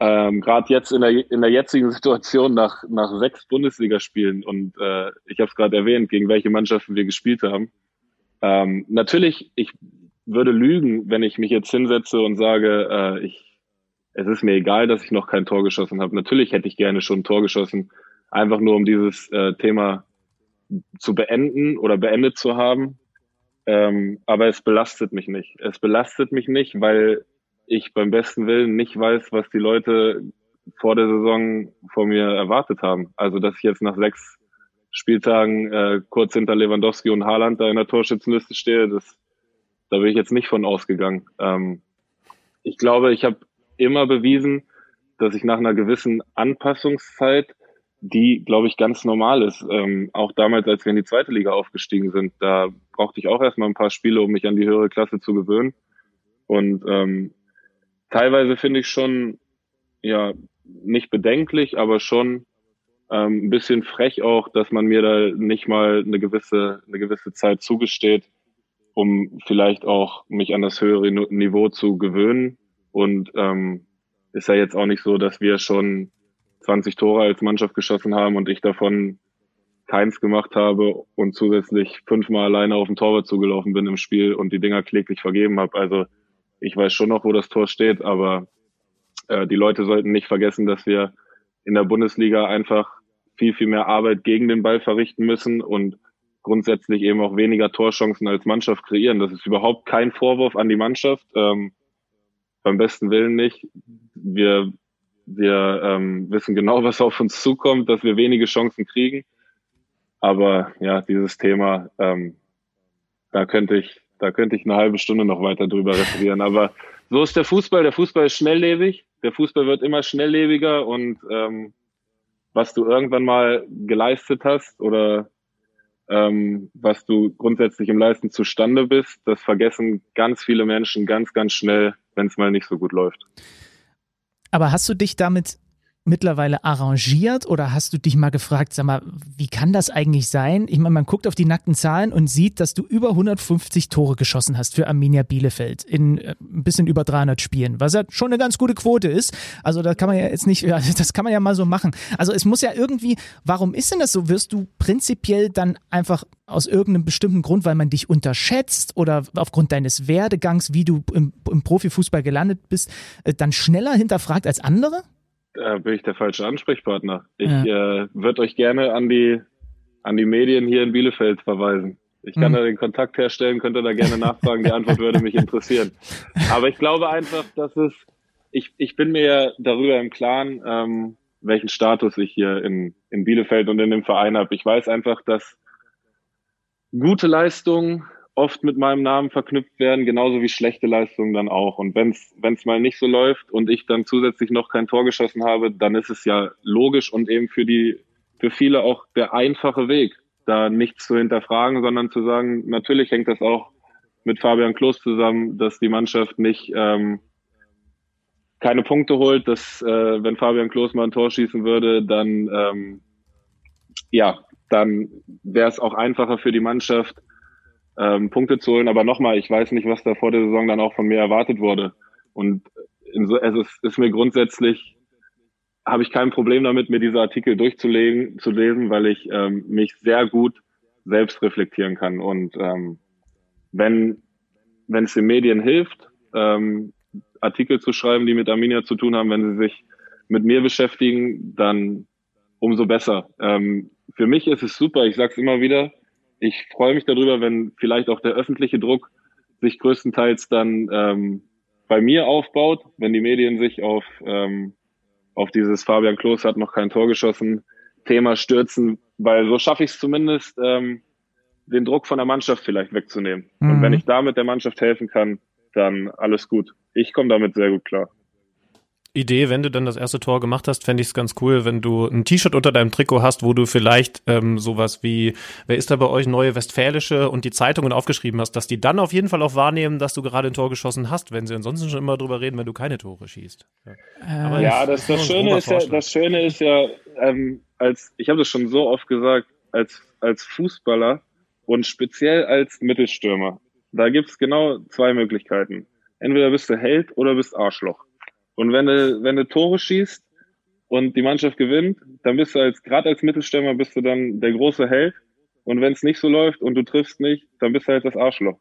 Ähm, Gerade jetzt in der, in der jetzigen Situation nach, nach sechs Bundesligaspielen und äh, ich habe es gerade erwähnt, gegen welche Mannschaften wir gespielt haben. Ähm, natürlich, ich würde lügen, wenn ich mich jetzt hinsetze und sage, äh, ich, es ist mir egal, dass ich noch kein Tor geschossen habe. Natürlich hätte ich gerne schon ein Tor geschossen, einfach nur um dieses äh, Thema zu beenden oder beendet zu haben. Ähm, aber es belastet mich nicht. Es belastet mich nicht, weil ich beim besten Willen nicht weiß, was die Leute vor der Saison vor mir erwartet haben. Also, dass ich jetzt nach sechs Spieltagen äh, kurz hinter Lewandowski und Haaland da in der Torschützenliste stehe, das, da bin ich jetzt nicht von ausgegangen. Ähm, ich glaube, ich habe immer bewiesen, dass ich nach einer gewissen Anpassungszeit, die, glaube ich, ganz normal ist. Ähm, auch damals, als wir in die zweite Liga aufgestiegen sind, da brauchte ich auch erstmal ein paar Spiele, um mich an die höhere Klasse zu gewöhnen. Und ähm, teilweise finde ich schon, ja, nicht bedenklich, aber schon ähm, ein bisschen frech auch, dass man mir da nicht mal eine gewisse, eine gewisse Zeit zugesteht, um vielleicht auch mich an das höhere Niveau zu gewöhnen. Und ähm, ist ja jetzt auch nicht so, dass wir schon 20 Tore als Mannschaft geschossen haben und ich davon keins gemacht habe und zusätzlich fünfmal alleine auf den Torwart zugelaufen bin im Spiel und die Dinger kläglich vergeben habe. Also ich weiß schon noch, wo das Tor steht, aber äh, die Leute sollten nicht vergessen, dass wir in der Bundesliga einfach viel, viel mehr Arbeit gegen den Ball verrichten müssen und grundsätzlich eben auch weniger Torchancen als Mannschaft kreieren. Das ist überhaupt kein Vorwurf an die Mannschaft. Ähm, beim besten Willen nicht. Wir, wir ähm, wissen genau, was auf uns zukommt, dass wir wenige Chancen kriegen. Aber ja, dieses Thema, ähm, da könnte ich da könnte ich eine halbe Stunde noch weiter drüber referieren. Aber so ist der Fußball. Der Fußball ist schnelllebig. Der Fußball wird immer schnelllebiger und ähm, was du irgendwann mal geleistet hast oder ähm, was du grundsätzlich im Leisten zustande bist, das vergessen ganz viele Menschen ganz, ganz schnell, wenn es mal nicht so gut läuft. Aber hast du dich damit mittlerweile arrangiert oder hast du dich mal gefragt, sag mal, wie kann das eigentlich sein? Ich meine, man guckt auf die nackten Zahlen und sieht, dass du über 150 Tore geschossen hast für Arminia Bielefeld in äh, ein bisschen über 300 Spielen, was ja schon eine ganz gute Quote ist. Also da kann man ja jetzt nicht, ja, das kann man ja mal so machen. Also es muss ja irgendwie, warum ist denn das so? Wirst du prinzipiell dann einfach aus irgendeinem bestimmten Grund, weil man dich unterschätzt oder aufgrund deines Werdegangs, wie du im, im Profifußball gelandet bist, äh, dann schneller hinterfragt als andere? Da bin ich der falsche Ansprechpartner. Ich ja. äh, würde euch gerne an die, an die Medien hier in Bielefeld verweisen. Ich kann mhm. da den Kontakt herstellen, könnte da gerne nachfragen. Die Antwort würde mich interessieren. Aber ich glaube einfach, dass es, ich, ich bin mir darüber im Klaren, ähm, welchen Status ich hier in, in Bielefeld und in dem Verein habe. Ich weiß einfach, dass gute Leistungen oft mit meinem Namen verknüpft werden, genauso wie schlechte Leistungen dann auch. Und wenn es mal nicht so läuft und ich dann zusätzlich noch kein Tor geschossen habe, dann ist es ja logisch und eben für die für viele auch der einfache Weg, da nichts zu hinterfragen, sondern zu sagen, natürlich hängt das auch mit Fabian Klos zusammen, dass die Mannschaft nicht ähm, keine Punkte holt, dass äh, wenn Fabian Klos mal ein Tor schießen würde, dann ähm, ja, dann wäre es auch einfacher für die Mannschaft, ähm, Punkte zu holen. Aber nochmal, ich weiß nicht, was da vor der Saison dann auch von mir erwartet wurde. Und so, es ist, ist mir grundsätzlich, habe ich kein Problem damit, mir diese Artikel durchzulegen, zu lesen, weil ich ähm, mich sehr gut selbst reflektieren kann. Und ähm, wenn wenn es den Medien hilft, ähm, Artikel zu schreiben, die mit Arminia zu tun haben, wenn sie sich mit mir beschäftigen, dann umso besser. Ähm, für mich ist es super, ich sage es immer wieder, ich freue mich darüber, wenn vielleicht auch der öffentliche Druck sich größtenteils dann ähm, bei mir aufbaut, wenn die Medien sich auf, ähm, auf dieses Fabian Klos hat noch kein Tor geschossen Thema stürzen, weil so schaffe ich es zumindest, ähm, den Druck von der Mannschaft vielleicht wegzunehmen. Mhm. Und wenn ich damit der Mannschaft helfen kann, dann alles gut. Ich komme damit sehr gut klar. Idee, wenn du dann das erste Tor gemacht hast, fände ich es ganz cool, wenn du ein T-Shirt unter deinem Trikot hast, wo du vielleicht ähm, sowas wie, wer ist da bei euch, Neue Westfälische und die Zeitungen aufgeschrieben hast, dass die dann auf jeden Fall auch wahrnehmen, dass du gerade ein Tor geschossen hast, wenn sie ansonsten schon immer drüber reden, wenn du keine Tore schießt. Ja, ja das, das, Schöne ist ja, das Schöne ist ja, ähm, als ich habe das schon so oft gesagt, als, als Fußballer und speziell als Mittelstürmer, da gibt's genau zwei Möglichkeiten. Entweder bist du Held oder bist Arschloch. Und wenn du, wenn du Tore schießt und die Mannschaft gewinnt, dann bist du als, gerade als Mittelstürmer bist du dann der große Held. Und wenn es nicht so läuft und du triffst nicht, dann bist du halt das Arschloch.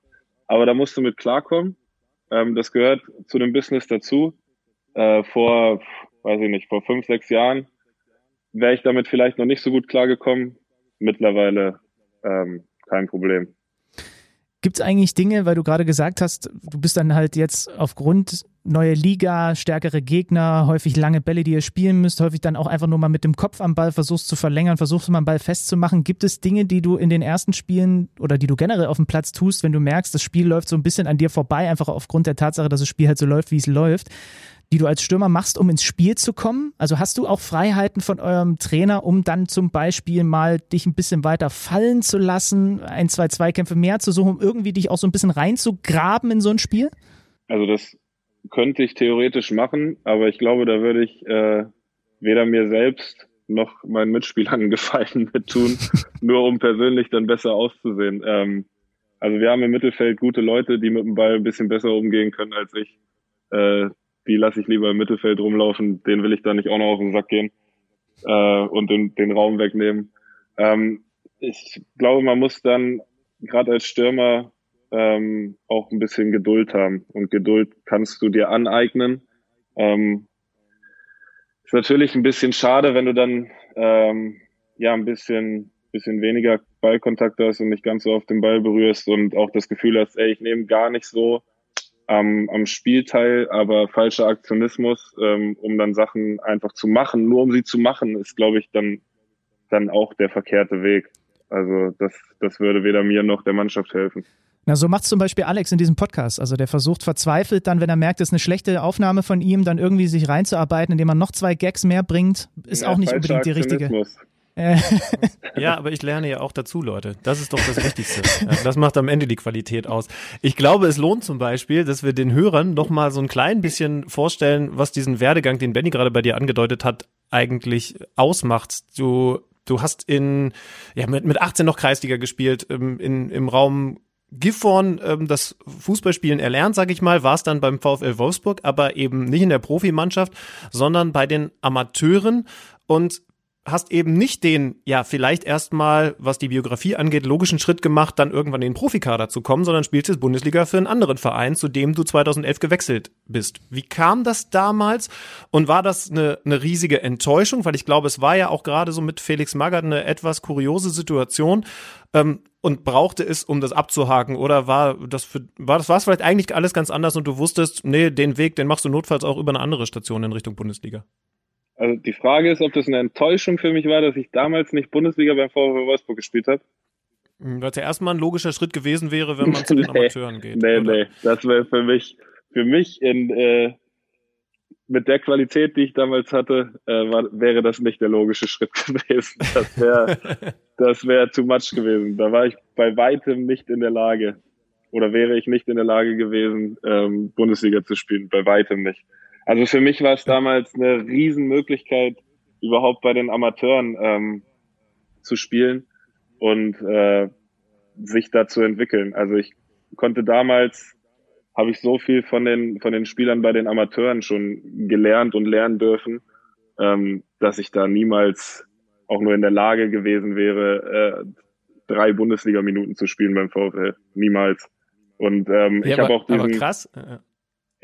Aber da musst du mit klarkommen. Ähm, das gehört zu dem Business dazu. Äh, vor, weiß ich nicht, vor fünf, sechs Jahren wäre ich damit vielleicht noch nicht so gut klargekommen. Mittlerweile ähm, kein Problem. Gibt es eigentlich Dinge, weil du gerade gesagt hast, du bist dann halt jetzt aufgrund neue Liga, stärkere Gegner, häufig lange Bälle, die ihr spielen müsst, häufig dann auch einfach nur mal mit dem Kopf am Ball versuchst zu verlängern, versuchst mal einen Ball festzumachen. Gibt es Dinge, die du in den ersten Spielen oder die du generell auf dem Platz tust, wenn du merkst, das Spiel läuft so ein bisschen an dir vorbei, einfach aufgrund der Tatsache, dass das Spiel halt so läuft, wie es läuft? die du als Stürmer machst, um ins Spiel zu kommen? Also hast du auch Freiheiten von eurem Trainer, um dann zum Beispiel mal dich ein bisschen weiter fallen zu lassen, ein, zwei Zweikämpfe mehr zu suchen, um irgendwie dich auch so ein bisschen reinzugraben in so ein Spiel? Also das könnte ich theoretisch machen, aber ich glaube, da würde ich äh, weder mir selbst noch meinen Mitspielern Gefallen mit tun, nur um persönlich dann besser auszusehen. Ähm, also wir haben im Mittelfeld gute Leute, die mit dem Ball ein bisschen besser umgehen können als ich. Äh, die lasse ich lieber im Mittelfeld rumlaufen, den will ich da nicht auch noch auf den Sack gehen äh, und den, den Raum wegnehmen. Ähm, ich glaube, man muss dann gerade als Stürmer ähm, auch ein bisschen Geduld haben. Und Geduld kannst du dir aneignen. Ähm, ist natürlich ein bisschen schade, wenn du dann ähm, ja ein bisschen, bisschen weniger Ballkontakt hast und nicht ganz so auf den Ball berührst und auch das Gefühl hast, ey, ich nehme gar nicht so am, am Spiel teil, aber falscher Aktionismus, ähm, um dann Sachen einfach zu machen, nur um sie zu machen, ist, glaube ich, dann, dann auch der verkehrte Weg. Also das, das würde weder mir noch der Mannschaft helfen. Na, so macht zum Beispiel Alex in diesem Podcast. Also der versucht verzweifelt dann, wenn er merkt, es ist eine schlechte Aufnahme von ihm, dann irgendwie sich reinzuarbeiten, indem man noch zwei Gags mehr bringt. Ist ja, auch nicht unbedingt die richtige. ja, aber ich lerne ja auch dazu, Leute. Das ist doch das Wichtigste. Das macht am Ende die Qualität aus. Ich glaube, es lohnt zum Beispiel, dass wir den Hörern noch mal so ein klein bisschen vorstellen, was diesen Werdegang, den Benny gerade bei dir angedeutet hat, eigentlich ausmacht. Du, du hast in, ja, mit, mit 18 noch Kreisliga gespielt, im, in, im Raum Gifhorn ähm, das Fußballspielen erlernt, sage ich mal, war es dann beim VfL Wolfsburg, aber eben nicht in der Profimannschaft, sondern bei den Amateuren. Und hast eben nicht den, ja, vielleicht erstmal, was die Biografie angeht, logischen Schritt gemacht, dann irgendwann in den Profikader zu kommen, sondern spielst jetzt Bundesliga für einen anderen Verein, zu dem du 2011 gewechselt bist. Wie kam das damals und war das eine, eine riesige Enttäuschung? Weil ich glaube, es war ja auch gerade so mit Felix Magath eine etwas kuriose Situation ähm, und brauchte es, um das abzuhaken oder war das für, war das, war es vielleicht eigentlich alles ganz anders und du wusstest, nee, den Weg, den machst du notfalls auch über eine andere Station in Richtung Bundesliga? Also die Frage ist, ob das eine Enttäuschung für mich war, dass ich damals nicht Bundesliga beim VfW Wolfsburg gespielt habe. Hm, es ja erstmal ein logischer Schritt gewesen wäre, wenn man zu den nee, Amateuren geht. Nee, oder? nee, das wäre für mich, für mich in, äh, mit der Qualität, die ich damals hatte, äh, war, wäre das nicht der logische Schritt gewesen. Das wäre das wäre too much gewesen. Da war ich bei weitem nicht in der Lage oder wäre ich nicht in der Lage gewesen, ähm, Bundesliga zu spielen. Bei weitem nicht. Also für mich war es damals eine Riesenmöglichkeit, überhaupt bei den Amateuren ähm, zu spielen und äh, sich da zu entwickeln. Also ich konnte damals, habe ich so viel von den, von den Spielern bei den Amateuren schon gelernt und lernen dürfen, ähm, dass ich da niemals auch nur in der Lage gewesen wäre, äh, drei Bundesliga-Minuten zu spielen beim VfL. Niemals. Und ähm, ja, ich habe auch diesen, aber krass.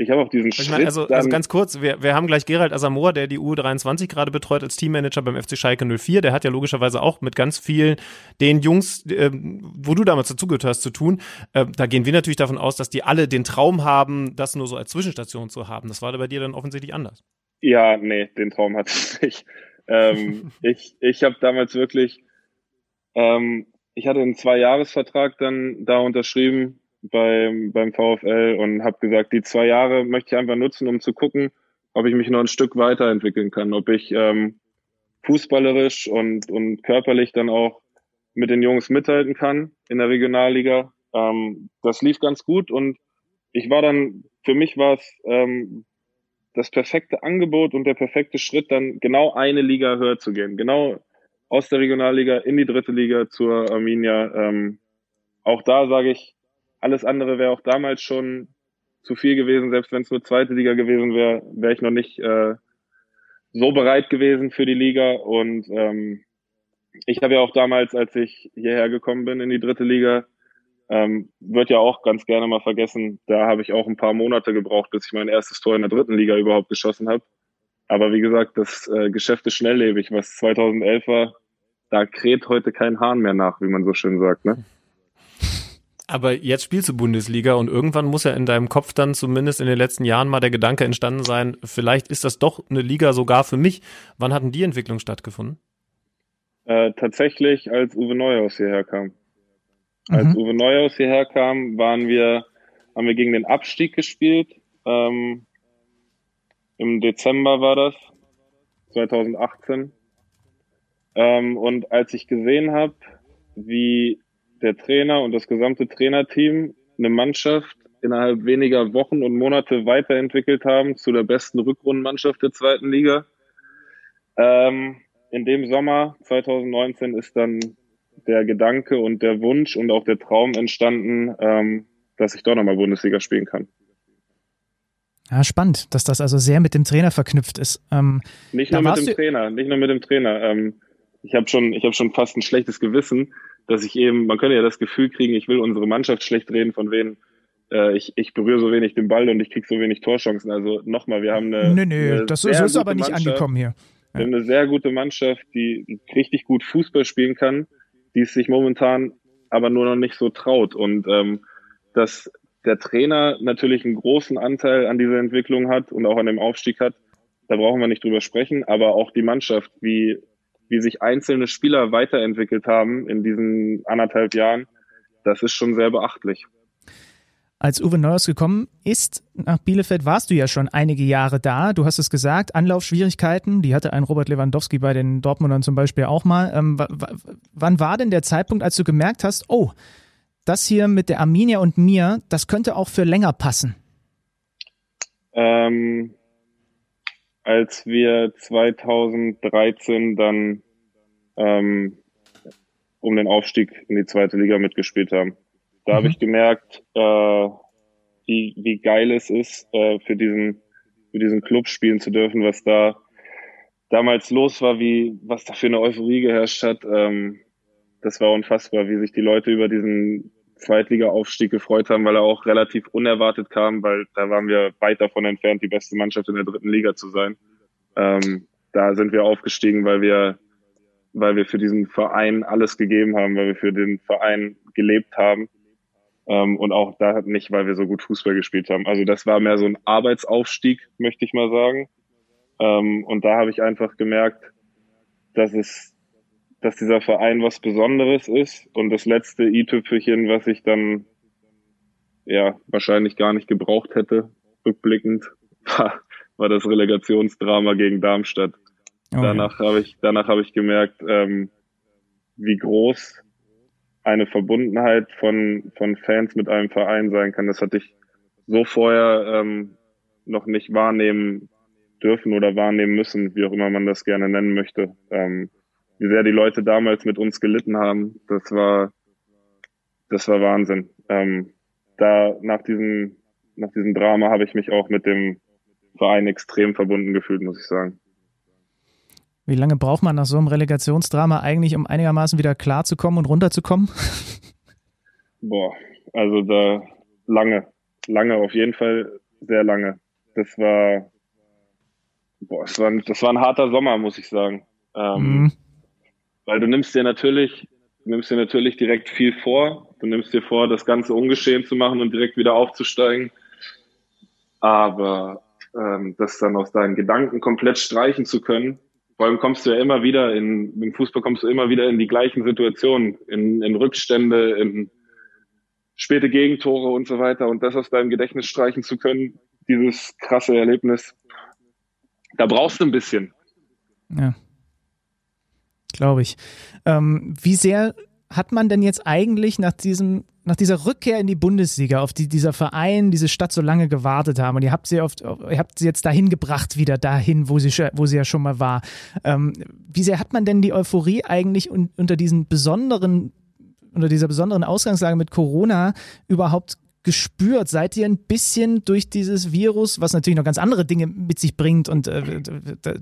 Ich habe auch diesen ich meine, also, also, ganz kurz, wir, wir haben gleich Gerald Asamoah, der die U23 gerade betreut als Teammanager beim FC Schalke 04. Der hat ja logischerweise auch mit ganz vielen den Jungs, äh, wo du damals dazugehört hast, zu tun. Äh, da gehen wir natürlich davon aus, dass die alle den Traum haben, das nur so als Zwischenstation zu haben. Das war bei dir dann offensichtlich anders. Ja, nee, den Traum hatte ich nicht. ähm, ich ich habe damals wirklich, ähm, ich hatte einen Zwei-Jahres-Vertrag dann da unterschrieben beim, beim VfL und habe gesagt, die zwei Jahre möchte ich einfach nutzen, um zu gucken, ob ich mich noch ein Stück weiterentwickeln kann, ob ich ähm, fußballerisch und, und körperlich dann auch mit den Jungs mithalten kann in der Regionalliga. Ähm, das lief ganz gut und ich war dann, für mich war es ähm, das perfekte Angebot und der perfekte Schritt, dann genau eine Liga höher zu gehen. Genau aus der Regionalliga in die dritte Liga zur Arminia. Ähm, auch da sage ich, alles andere wäre auch damals schon zu viel gewesen. Selbst wenn es nur zweite Liga gewesen wäre, wäre ich noch nicht äh, so bereit gewesen für die Liga. Und ähm, ich habe ja auch damals, als ich hierher gekommen bin in die dritte Liga, ähm, wird ja auch ganz gerne mal vergessen, da habe ich auch ein paar Monate gebraucht, bis ich mein erstes Tor in der dritten Liga überhaupt geschossen habe. Aber wie gesagt, das äh, Geschäft ist schnelllebig. Was 2011 war, da kräht heute kein Hahn mehr nach, wie man so schön sagt. Ne? Aber jetzt spielst du Bundesliga und irgendwann muss ja in deinem Kopf dann zumindest in den letzten Jahren mal der Gedanke entstanden sein, vielleicht ist das doch eine Liga sogar für mich. Wann hat denn die Entwicklung stattgefunden? Äh, tatsächlich, als Uwe Neuhaus hierher kam. Mhm. Als Uwe Neuhaus hierher kam, waren wir, haben wir gegen den Abstieg gespielt. Ähm, Im Dezember war das, 2018. Ähm, und als ich gesehen habe, wie der Trainer und das gesamte Trainerteam eine Mannschaft innerhalb weniger Wochen und Monate weiterentwickelt haben zu der besten Rückrundenmannschaft der zweiten Liga. Ähm, in dem Sommer 2019 ist dann der Gedanke und der Wunsch und auch der Traum entstanden, ähm, dass ich doch nochmal Bundesliga spielen kann. Ja, spannend, dass das also sehr mit dem Trainer verknüpft ist. Ähm, nicht nur mit dem Trainer, nicht nur mit dem Trainer. Ähm, ich habe schon, ich habe schon fast ein schlechtes Gewissen, dass ich eben, man könnte ja das Gefühl kriegen, ich will unsere Mannschaft schlecht reden, von wem äh, ich, ich berühre so wenig den Ball und ich kriege so wenig Torchancen. Also nochmal, wir haben eine. Nö, nö, eine das so ist aber nicht Mannschaft. angekommen hier. Wir haben eine sehr gute Mannschaft, die richtig gut Fußball spielen kann, die es sich momentan aber nur noch nicht so traut. Und ähm, dass der Trainer natürlich einen großen Anteil an dieser Entwicklung hat und auch an dem Aufstieg hat, da brauchen wir nicht drüber sprechen, aber auch die Mannschaft, wie wie sich einzelne Spieler weiterentwickelt haben in diesen anderthalb Jahren, das ist schon sehr beachtlich. Als Uwe Neuers gekommen ist nach Bielefeld, warst du ja schon einige Jahre da. Du hast es gesagt, Anlaufschwierigkeiten, die hatte ein Robert Lewandowski bei den Dortmundern zum Beispiel auch mal. Ähm, wann war denn der Zeitpunkt, als du gemerkt hast, oh, das hier mit der Arminia und mir, das könnte auch für länger passen? Ähm, als wir 2013 dann ähm, um den Aufstieg in die zweite Liga mitgespielt haben. Da mhm. habe ich gemerkt, äh, wie, wie geil es ist, äh, für diesen für diesen Club spielen zu dürfen, was da damals los war, wie was da für eine Euphorie geherrscht hat. Ähm, das war unfassbar, wie sich die Leute über diesen Zweitliga-Aufstieg gefreut haben, weil er auch relativ unerwartet kam, weil da waren wir weit davon entfernt, die beste Mannschaft in der dritten Liga zu sein. Ähm, da sind wir aufgestiegen, weil wir, weil wir für diesen Verein alles gegeben haben, weil wir für den Verein gelebt haben. Ähm, und auch da nicht, weil wir so gut Fußball gespielt haben. Also das war mehr so ein Arbeitsaufstieg, möchte ich mal sagen. Ähm, und da habe ich einfach gemerkt, dass es dass dieser Verein was Besonderes ist. Und das letzte i-Tüpfelchen, was ich dann ja wahrscheinlich gar nicht gebraucht hätte, rückblickend, war, war das Relegationsdrama gegen Darmstadt. Oh, danach habe ich, danach habe ich gemerkt, ähm, wie groß eine Verbundenheit von, von Fans mit einem Verein sein kann. Das hatte ich so vorher ähm, noch nicht wahrnehmen dürfen oder wahrnehmen müssen, wie auch immer man das gerne nennen möchte. Ähm, wie sehr die Leute damals mit uns gelitten haben, das war, das war Wahnsinn. Ähm, da nach diesem, nach diesem Drama habe ich mich auch mit dem Verein extrem verbunden gefühlt, muss ich sagen. Wie lange braucht man nach so einem Relegationsdrama eigentlich, um einigermaßen wieder klarzukommen und runterzukommen? Boah, also da lange, lange, auf jeden Fall sehr lange. Das war, boah, das war, ein, das war ein harter Sommer, muss ich sagen. Ähm, mhm. Weil du nimmst dir natürlich, nimmst dir natürlich direkt viel vor. Du nimmst dir vor, das Ganze ungeschehen zu machen und direkt wieder aufzusteigen. Aber ähm, das dann aus deinen Gedanken komplett streichen zu können, vor allem kommst du ja immer wieder in, im Fußball kommst du immer wieder in die gleichen Situationen, in, in Rückstände, in späte Gegentore und so weiter. Und das aus deinem Gedächtnis streichen zu können, dieses krasse Erlebnis, da brauchst du ein bisschen. Ja. Glaube ich. Ähm, wie sehr hat man denn jetzt eigentlich nach diesem, nach dieser Rückkehr in die Bundesliga, auf die dieser Verein, diese Stadt so lange gewartet haben und ihr habt sie oft, ihr habt sie jetzt dahin gebracht, wieder dahin, wo sie, wo sie ja schon mal war. Ähm, wie sehr hat man denn die Euphorie eigentlich un, unter diesen besonderen, unter dieser besonderen Ausgangslage mit Corona überhaupt gespürt? Seid ihr ein bisschen durch dieses Virus, was natürlich noch ganz andere Dinge mit sich bringt und äh,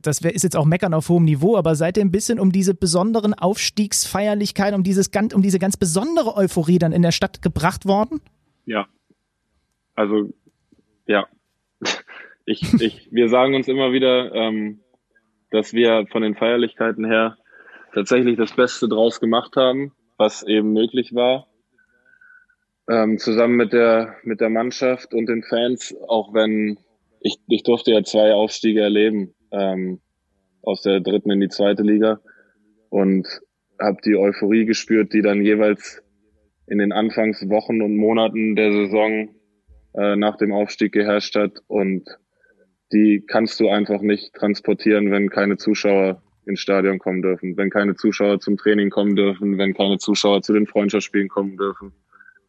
das ist jetzt auch Meckern auf hohem Niveau, aber seid ihr ein bisschen um diese besonderen Aufstiegsfeierlichkeiten, um, dieses, um diese ganz besondere Euphorie dann in der Stadt gebracht worden? Ja. Also, ja. Ich, ich, wir sagen uns immer wieder, ähm, dass wir von den Feierlichkeiten her tatsächlich das Beste draus gemacht haben, was eben möglich war ähm, zusammen mit der, mit der Mannschaft und den Fans, auch wenn ich, ich durfte ja zwei Aufstiege erleben, ähm, aus der dritten in die zweite Liga und habe die Euphorie gespürt, die dann jeweils in den Anfangswochen und Monaten der Saison äh, nach dem Aufstieg geherrscht hat und die kannst du einfach nicht transportieren, wenn keine Zuschauer ins Stadion kommen dürfen, wenn keine Zuschauer zum Training kommen dürfen, wenn keine Zuschauer zu den Freundschaftsspielen kommen dürfen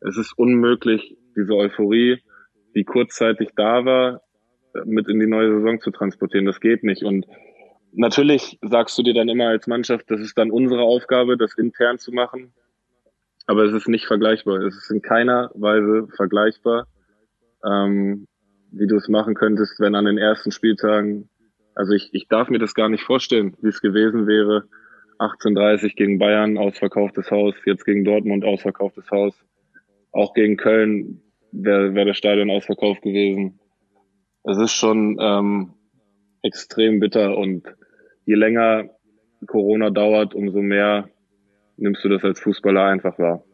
es ist unmöglich, diese Euphorie, die kurzzeitig da war, mit in die neue Saison zu transportieren. Das geht nicht. Und natürlich sagst du dir dann immer als Mannschaft, das ist dann unsere Aufgabe, das intern zu machen. Aber es ist nicht vergleichbar. Es ist in keiner Weise vergleichbar, ähm, wie du es machen könntest, wenn an den ersten Spieltagen, also ich, ich darf mir das gar nicht vorstellen, wie es gewesen wäre, 18:30 gegen Bayern ausverkauftes Haus, jetzt gegen Dortmund ausverkauftes Haus auch gegen Köln wäre wär das Stadion ausverkauft gewesen. Es ist schon ähm, extrem bitter und je länger Corona dauert, umso mehr nimmst du das als Fußballer einfach wahr.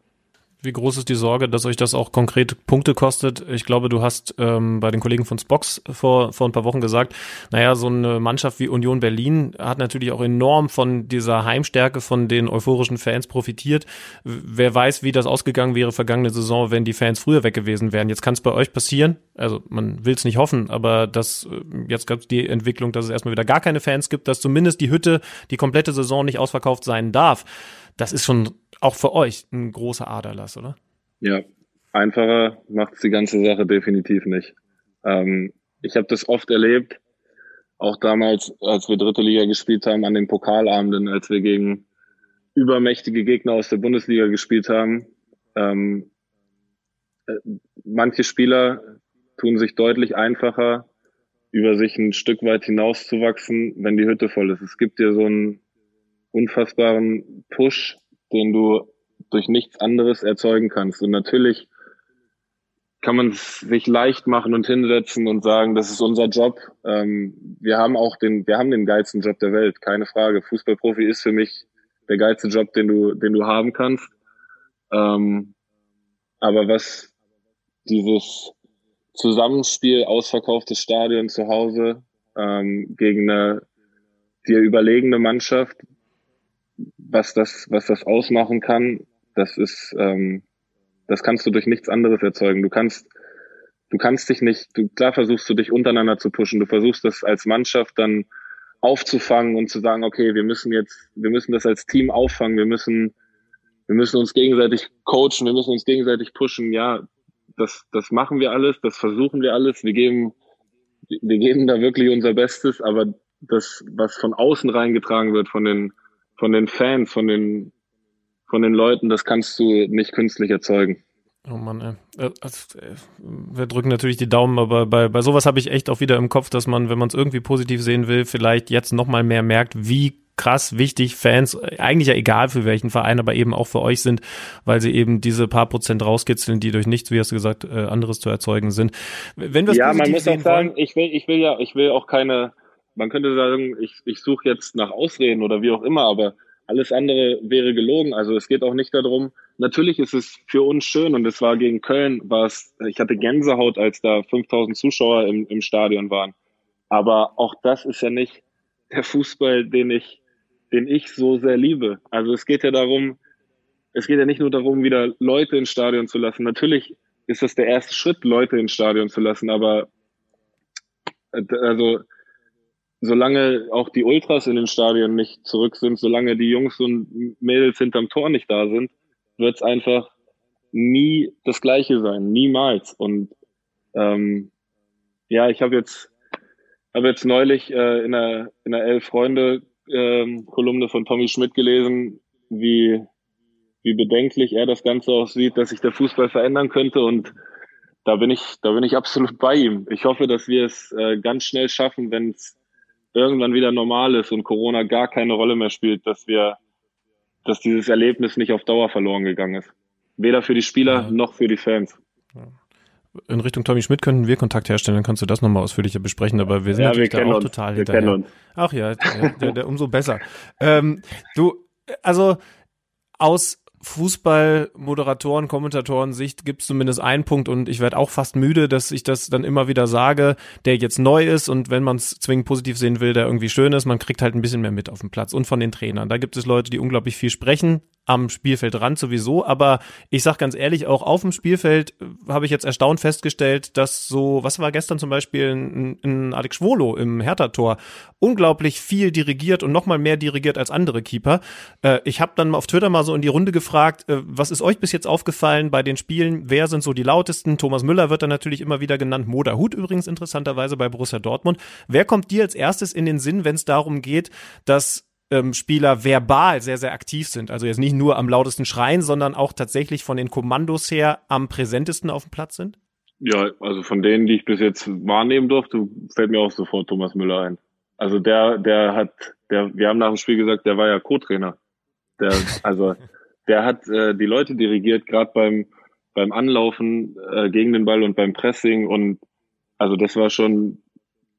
Wie groß ist die Sorge, dass euch das auch konkret Punkte kostet? Ich glaube, du hast ähm, bei den Kollegen von Spox vor, vor ein paar Wochen gesagt, naja, so eine Mannschaft wie Union Berlin hat natürlich auch enorm von dieser Heimstärke von den euphorischen Fans profitiert. Wer weiß, wie das ausgegangen wäre vergangene Saison, wenn die Fans früher weg gewesen wären. Jetzt kann es bei euch passieren, also man will es nicht hoffen, aber das, äh, jetzt gab es die Entwicklung, dass es erstmal wieder gar keine Fans gibt, dass zumindest die Hütte die komplette Saison nicht ausverkauft sein darf. Das ist schon auch für euch ein großer Aderlass, oder? Ja, einfacher macht die ganze Sache definitiv nicht. Ähm, ich habe das oft erlebt, auch damals, als wir dritte Liga gespielt haben, an den Pokalabenden, als wir gegen übermächtige Gegner aus der Bundesliga gespielt haben. Ähm, äh, manche Spieler tun sich deutlich einfacher, über sich ein Stück weit hinauszuwachsen, wenn die Hütte voll ist. Es gibt dir so einen unfassbaren Push, den du durch nichts anderes erzeugen kannst. Und natürlich kann man es sich leicht machen und hinsetzen und sagen, das ist unser Job. Ähm, wir haben auch den, wir haben den geilsten Job der Welt, keine Frage. Fußballprofi ist für mich der geilste Job, den du, den du haben kannst. Ähm, aber was dieses Zusammenspiel ausverkauftes Stadion zu Hause ähm, gegen eine dir überlegene Mannschaft, was das, was das ausmachen kann, das ist, ähm, das kannst du durch nichts anderes erzeugen. Du kannst, du kannst dich nicht, du, klar versuchst du dich untereinander zu pushen, du versuchst das als Mannschaft dann aufzufangen und zu sagen, okay, wir müssen jetzt, wir müssen das als Team auffangen, wir müssen, wir müssen uns gegenseitig coachen, wir müssen uns gegenseitig pushen. Ja, das, das machen wir alles, das versuchen wir alles, wir geben, wir geben da wirklich unser Bestes, aber das, was von außen reingetragen wird, von den, von den Fans, von den, von den Leuten, das kannst du nicht künstlich erzeugen. Oh Mann, ey. Äh, also, äh, wir drücken natürlich die Daumen, aber bei, bei sowas habe ich echt auch wieder im Kopf, dass man, wenn man es irgendwie positiv sehen will, vielleicht jetzt nochmal mehr merkt, wie krass wichtig Fans, eigentlich ja egal für welchen Verein, aber eben auch für euch sind, weil sie eben diese paar Prozent rauskitzeln, die durch nichts, wie hast du gesagt, äh, anderes zu erzeugen sind. Wenn ja, man muss auch sagen, wollen, ich will, ich will ja, ich will auch keine, man könnte sagen, ich, ich suche jetzt nach Ausreden oder wie auch immer, aber alles andere wäre gelogen. Also es geht auch nicht darum, natürlich ist es für uns schön und es war gegen Köln, war es, ich hatte Gänsehaut, als da 5000 Zuschauer im, im Stadion waren. Aber auch das ist ja nicht der Fußball, den ich, den ich so sehr liebe. Also es geht ja darum, es geht ja nicht nur darum, wieder Leute ins Stadion zu lassen. Natürlich ist das der erste Schritt, Leute ins Stadion zu lassen, aber äh, also solange auch die Ultras in den Stadien nicht zurück sind, solange die Jungs und Mädels hinterm Tor nicht da sind, wird es einfach nie das Gleiche sein, niemals. Und ähm, ja, ich habe jetzt habe jetzt neulich äh, in der in der Elf Freunde ähm, von Tommy Schmidt gelesen, wie wie bedenklich er das Ganze aussieht, dass sich der Fußball verändern könnte und da bin ich da bin ich absolut bei ihm. Ich hoffe, dass wir es äh, ganz schnell schaffen, wenn es irgendwann wieder normal ist und Corona gar keine Rolle mehr spielt, dass wir dass dieses Erlebnis nicht auf Dauer verloren gegangen ist. Weder für die Spieler ja. noch für die Fans. In Richtung Tommy Schmidt könnten wir Kontakt herstellen, dann kannst du das nochmal ausführlicher besprechen, aber wir sind ja, natürlich wir da auch uns. total wir hinterher. Uns. Ach ja, der, der, der umso besser. ähm, du, also aus Fußball-Moderatoren, Kommentatoren-Sicht gibt es zumindest einen Punkt und ich werde auch fast müde, dass ich das dann immer wieder sage, der jetzt neu ist und wenn man es zwingend positiv sehen will, der irgendwie schön ist, man kriegt halt ein bisschen mehr mit auf dem Platz und von den Trainern. Da gibt es Leute, die unglaublich viel sprechen, am Spielfeldrand sowieso, aber ich sag ganz ehrlich, auch auf dem Spielfeld äh, habe ich jetzt erstaunt festgestellt, dass so, was war gestern zum Beispiel ein, ein Alex Schwolo im Hertha-Tor, unglaublich viel dirigiert und nochmal mehr dirigiert als andere Keeper. Äh, ich habe dann auf Twitter mal so in die Runde gefragt, äh, was ist euch bis jetzt aufgefallen bei den Spielen? Wer sind so die lautesten? Thomas Müller wird dann natürlich immer wieder genannt, Moda Hut übrigens interessanterweise bei Borussia Dortmund. Wer kommt dir als erstes in den Sinn, wenn es darum geht, dass ähm, Spieler verbal sehr, sehr aktiv sind. Also jetzt nicht nur am lautesten schreien, sondern auch tatsächlich von den Kommandos her am präsentesten auf dem Platz sind? Ja, also von denen, die ich bis jetzt wahrnehmen durfte, fällt mir auch sofort Thomas Müller ein. Also der, der hat, der, wir haben nach dem Spiel gesagt, der war ja Co-Trainer. Der, also der hat äh, die Leute dirigiert, gerade beim beim Anlaufen äh, gegen den Ball und beim Pressing und also das war schon,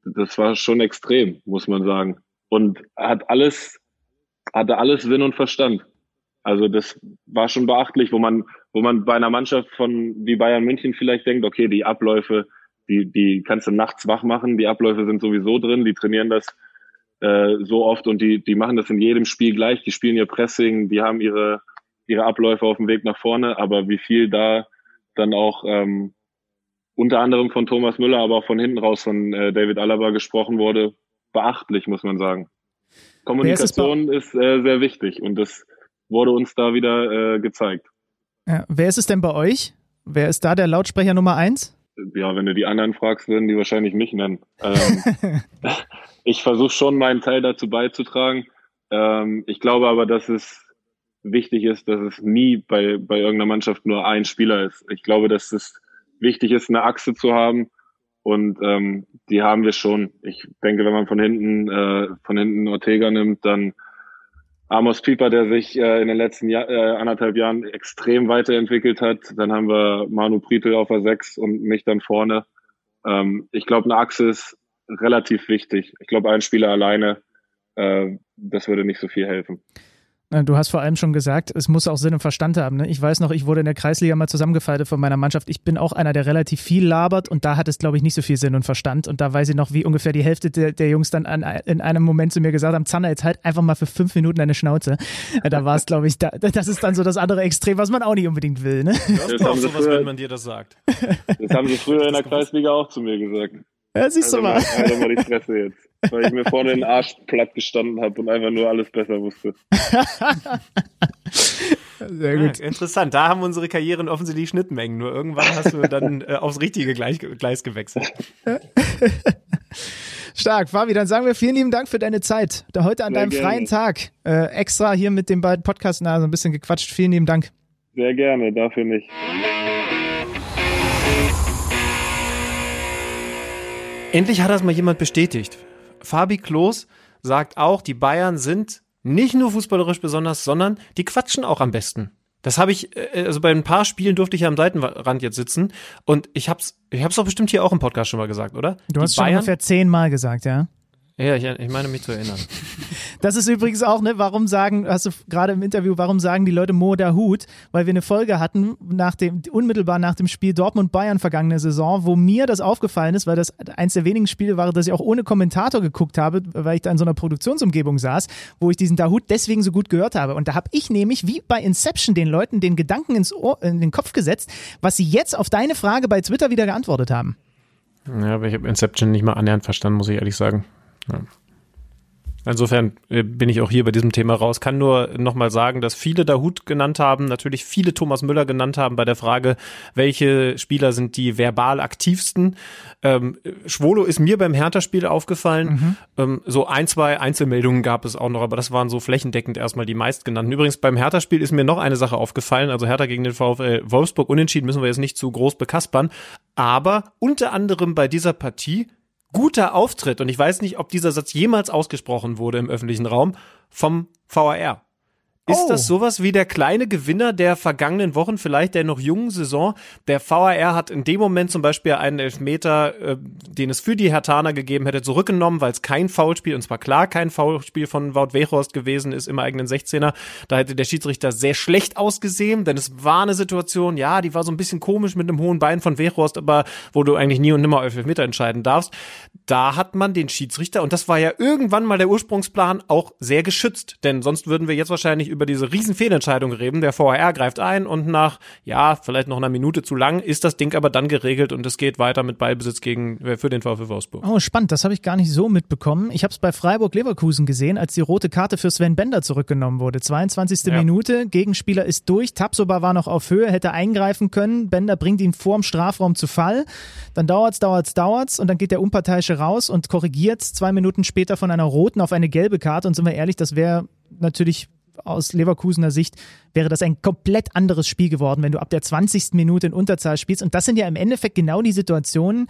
das war schon extrem, muss man sagen und hat alles, hatte alles Sinn und Verstand. Also das war schon beachtlich, wo man, wo man bei einer Mannschaft von wie Bayern München vielleicht denkt, okay, die Abläufe, die, die kannst du nachts wach machen, die Abläufe sind sowieso drin, die trainieren das äh, so oft und die, die machen das in jedem Spiel gleich, die spielen ihr Pressing, die haben ihre, ihre Abläufe auf dem Weg nach vorne, aber wie viel da dann auch ähm, unter anderem von Thomas Müller, aber auch von hinten raus von äh, David Alaba gesprochen wurde, beachtlich, muss man sagen. Kommunikation ist, ist äh, sehr wichtig und das wurde uns da wieder äh, gezeigt. Ja, wer ist es denn bei euch? Wer ist da der Lautsprecher Nummer eins? Ja, wenn du die anderen fragst, würden die wahrscheinlich mich nennen. Ähm, ich versuche schon meinen Teil dazu beizutragen. Ähm, ich glaube aber, dass es wichtig ist, dass es nie bei, bei irgendeiner Mannschaft nur ein Spieler ist. Ich glaube, dass es wichtig ist, eine Achse zu haben, und ähm, die haben wir schon. Ich denke, wenn man von hinten, äh, von hinten Ortega nimmt, dann Amos Pieper, der sich äh, in den letzten Jahr, äh, anderthalb Jahren extrem weiterentwickelt hat. Dann haben wir Manu Pritel auf der 6 und mich dann vorne. Ähm, ich glaube, eine Achse ist relativ wichtig. Ich glaube, ein Spieler alleine, äh, das würde nicht so viel helfen. Äh, du hast vor allem schon gesagt, es muss auch Sinn und Verstand haben. Ne? Ich weiß noch, ich wurde in der Kreisliga mal zusammengefaltet von meiner Mannschaft. Ich bin auch einer, der relativ viel labert und da hat es, glaube ich, nicht so viel Sinn und Verstand. Und da weiß ich noch, wie ungefähr die Hälfte der, der Jungs dann an, in einem Moment zu mir gesagt haben, Zander, jetzt halt einfach mal für fünf Minuten deine Schnauze. Äh, da war es, glaube ich, da, das ist dann so das andere Extrem, was man auch nicht unbedingt will. Ne? Das ist auch sowas, früher, wenn man dir das sagt. Das haben sie früher in der Kreisliga auch zu mir gesagt. Ja, siehst du mal. Also mal die Fresse jetzt. Weil ich mir vorne den Arsch platt gestanden habe und einfach nur alles besser wusste. Sehr gut. Ja, interessant. Da haben unsere Karrieren offensichtlich Schnittmengen. Nur irgendwann hast du dann äh, aufs richtige Gleis, Gleis gewechselt. Stark. Fabi, dann sagen wir vielen lieben Dank für deine Zeit. Da heute an Sehr deinem gerne. freien Tag äh, extra hier mit den beiden Podcasts so ein bisschen gequatscht. Vielen lieben Dank. Sehr gerne, dafür nicht. Endlich hat das mal jemand bestätigt. Fabi Klos sagt auch, die Bayern sind nicht nur fußballerisch besonders, sondern die quatschen auch am besten. Das habe ich, äh, also bei ein paar Spielen durfte ich ja am Seitenrand jetzt sitzen und ich hab's, ich hab's doch bestimmt hier auch im Podcast schon mal gesagt, oder? Du hast die schon ungefähr zehnmal gesagt, ja. Ja, ich, ich meine mich zu erinnern. Das ist übrigens auch, ne, warum sagen, hast du gerade im Interview, warum sagen die Leute Mo der Hut? Weil wir eine Folge hatten, nach dem, unmittelbar nach dem Spiel Dortmund-Bayern vergangene Saison, wo mir das aufgefallen ist, weil das eins der wenigen Spiele war, das ich auch ohne Kommentator geguckt habe, weil ich da in so einer Produktionsumgebung saß, wo ich diesen Dahut deswegen so gut gehört habe. Und da habe ich nämlich, wie bei Inception, den Leuten den Gedanken ins Ohr, in den Kopf gesetzt, was sie jetzt auf deine Frage bei Twitter wieder geantwortet haben. Ja, aber ich habe Inception nicht mal annähernd verstanden, muss ich ehrlich sagen. Ja. Insofern äh, bin ich auch hier bei diesem Thema raus. Kann nur nochmal sagen, dass viele da Hut genannt haben, natürlich viele Thomas Müller genannt haben bei der Frage, welche Spieler sind die verbal aktivsten. Ähm, Schwolo ist mir beim Hertha-Spiel aufgefallen. Mhm. Ähm, so ein, zwei Einzelmeldungen gab es auch noch, aber das waren so flächendeckend erstmal die meistgenannten. Übrigens beim Hertha-Spiel ist mir noch eine Sache aufgefallen. Also Hertha gegen den VfL Wolfsburg unentschieden müssen wir jetzt nicht zu groß bekaspern. Aber unter anderem bei dieser Partie guter Auftritt, und ich weiß nicht, ob dieser Satz jemals ausgesprochen wurde im öffentlichen Raum, vom VAR. Ist oh. das sowas wie der kleine Gewinner der vergangenen Wochen, vielleicht der noch jungen Saison? Der VAR hat in dem Moment zum Beispiel einen Elfmeter, äh, den es für die Hertaner gegeben hätte, zurückgenommen, weil es kein Foulspiel, und zwar klar kein Foulspiel von Wout Weghorst gewesen ist im eigenen 16er. Da hätte der Schiedsrichter sehr schlecht ausgesehen, denn es war eine Situation, ja, die war so ein bisschen komisch mit einem hohen Bein von Weghorst, aber wo du eigentlich nie und nimmer Elfmeter entscheiden darfst. Da hat man den Schiedsrichter, und das war ja irgendwann mal der Ursprungsplan, auch sehr geschützt. Denn sonst würden wir jetzt wahrscheinlich über diese riesen Fehlentscheidung reden. Der VHR greift ein und nach, ja, vielleicht noch einer Minute zu lang, ist das Ding aber dann geregelt und es geht weiter mit Ballbesitz gegen, äh, für den VfL Wolfsburg. Oh, spannend. Das habe ich gar nicht so mitbekommen. Ich habe es bei Freiburg-Leverkusen gesehen, als die rote Karte für Sven Bender zurückgenommen wurde. 22. Ja. Minute, Gegenspieler ist durch, Tapsoba war noch auf Höhe, hätte eingreifen können. Bender bringt ihn vorm Strafraum zu Fall. Dann dauert's, dauert's, dauert's und dann geht der Unparteiische raus und korrigiert zwei Minuten später von einer roten auf eine gelbe Karte. Und sind wir ehrlich, das wäre natürlich aus Leverkusener Sicht wäre das ein komplett anderes Spiel geworden, wenn du ab der 20. Minute in Unterzahl spielst. Und das sind ja im Endeffekt genau die Situationen,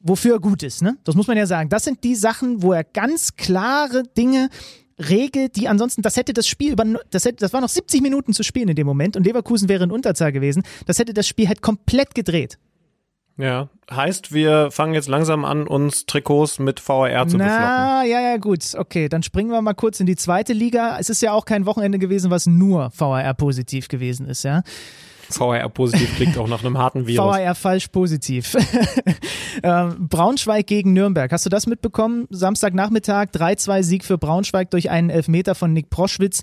wofür er gut ist. Ne? Das muss man ja sagen. Das sind die Sachen, wo er ganz klare Dinge regelt, die ansonsten, das hätte das Spiel über, das hätte, das war noch 70 Minuten zu spielen in dem Moment und Leverkusen wäre in Unterzahl gewesen. Das hätte das Spiel halt komplett gedreht. Ja, heißt, wir fangen jetzt langsam an, uns Trikots mit VAR zu Na, beflocken. ja, ja, gut. Okay, dann springen wir mal kurz in die zweite Liga. Es ist ja auch kein Wochenende gewesen, was nur VAR positiv gewesen ist, ja. VAR positiv klingt auch nach einem harten Virus. VAR falsch positiv. ähm, Braunschweig gegen Nürnberg. Hast du das mitbekommen? Samstagnachmittag 3-2 Sieg für Braunschweig durch einen Elfmeter von Nick Proschwitz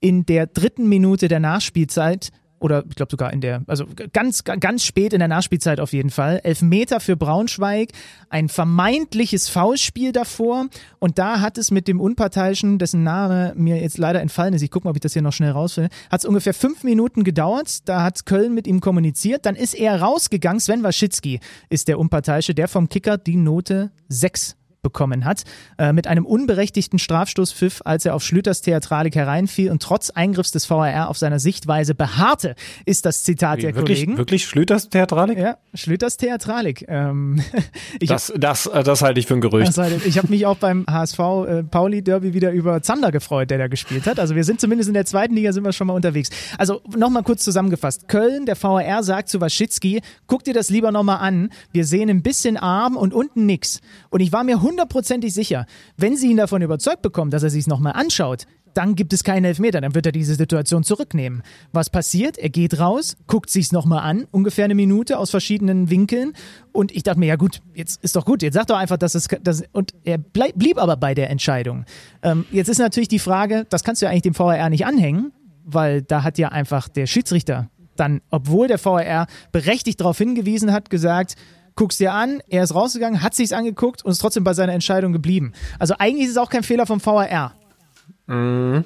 in der dritten Minute der Nachspielzeit oder ich glaube sogar in der, also ganz, ganz spät in der Nachspielzeit auf jeden Fall. Elfmeter für Braunschweig, ein vermeintliches Foulspiel davor. Und da hat es mit dem Unparteiischen, dessen Name mir jetzt leider entfallen ist, ich gucke mal, ob ich das hier noch schnell rausfinde, hat es ungefähr fünf Minuten gedauert, da hat Köln mit ihm kommuniziert, dann ist er rausgegangen, Sven Waschitzki ist der Unparteiische, der vom Kicker die Note 6 bekommen hat, äh, mit einem unberechtigten Strafstoßpfiff, als er auf Schlüters Theatralik hereinfiel und trotz Eingriffs des VAR auf seiner Sichtweise beharrte, ist das Zitat Wie, der wirklich, Kollegen. Wirklich Schlüters Theatralik? Ja, Schlüters Theatralik. Ähm, das, hab, das, äh, das halte ich für ein Gerücht. ich habe mich auch beim HSV äh, Pauli Derby wieder über Zander gefreut, der da gespielt hat. Also wir sind zumindest in der zweiten Liga sind wir schon mal unterwegs. Also nochmal kurz zusammengefasst. Köln, der VAR sagt zu Waschitzki, guck dir das lieber nochmal an. Wir sehen ein bisschen Arm und unten nix. Und ich war mir hundertprozentig sicher, wenn sie ihn davon überzeugt bekommen, dass er sich es nochmal anschaut, dann gibt es keinen Elfmeter, dann wird er diese Situation zurücknehmen. Was passiert? Er geht raus, guckt sich's nochmal an, ungefähr eine Minute aus verschiedenen Winkeln und ich dachte mir, ja gut, jetzt ist doch gut, jetzt sag doch einfach, dass es, dass, und er bleib, blieb aber bei der Entscheidung. Ähm, jetzt ist natürlich die Frage, das kannst du ja eigentlich dem VAR nicht anhängen, weil da hat ja einfach der Schiedsrichter dann, obwohl der VAR berechtigt darauf hingewiesen hat, gesagt, guckst dir an, er ist rausgegangen, hat sich's angeguckt und ist trotzdem bei seiner Entscheidung geblieben. Also eigentlich ist es auch kein Fehler vom VAR. Mhm.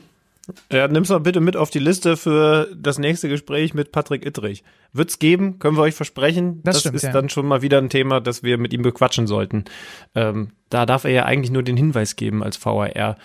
Ja, nimm's mal bitte mit auf die Liste für das nächste Gespräch mit Patrick Ittrich. Wird's geben, können wir euch versprechen. Das, das stimmt, ist ja. dann schon mal wieder ein Thema, das wir mit ihm bequatschen sollten. Ähm, da darf er ja eigentlich nur den Hinweis geben als VAR.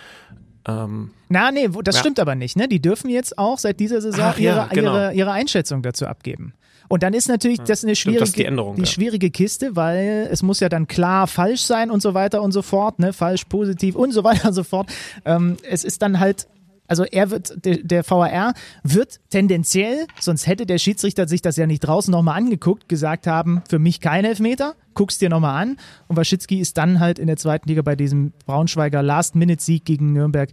Ähm, Na, nee, das ja. stimmt aber nicht. Ne? Die dürfen jetzt auch seit dieser Saison Ach, ihre, ja, genau. ihre, ihre Einschätzung dazu abgeben. Und dann ist natürlich das eine schwierige, das die, Änderung, die ja. schwierige Kiste, weil es muss ja dann klar falsch sein und so weiter und so fort, ne? falsch, positiv und so weiter und so fort. Ähm, es ist dann halt also er wird, der, der VAR wird tendenziell, sonst hätte der Schiedsrichter sich das ja nicht draußen nochmal angeguckt, gesagt haben, für mich kein Elfmeter, guck's dir nochmal an. Und Waschitzki ist dann halt in der zweiten Liga bei diesem Braunschweiger Last-Minute-Sieg gegen Nürnberg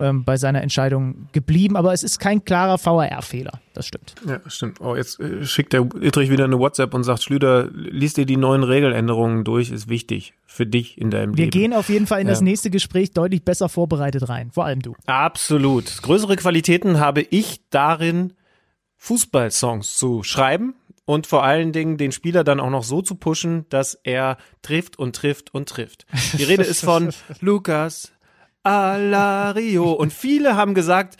ähm, bei seiner Entscheidung geblieben. Aber es ist kein klarer VAR-Fehler. Das stimmt. Ja, stimmt. Oh, jetzt äh, schickt der Ittrich wieder eine WhatsApp und sagt, Schlüter, liest dir die neuen Regeländerungen durch, ist wichtig für dich in deinem Wir Leben. Wir gehen auf jeden Fall in das nächste Gespräch deutlich besser vorbereitet rein. Vor allem du. Absolut. Größere Qualitäten habe ich darin, Fußballsongs zu schreiben und vor allen Dingen den Spieler dann auch noch so zu pushen, dass er trifft und trifft und trifft. Die Rede ist von Lukas, Alario. Und viele haben gesagt,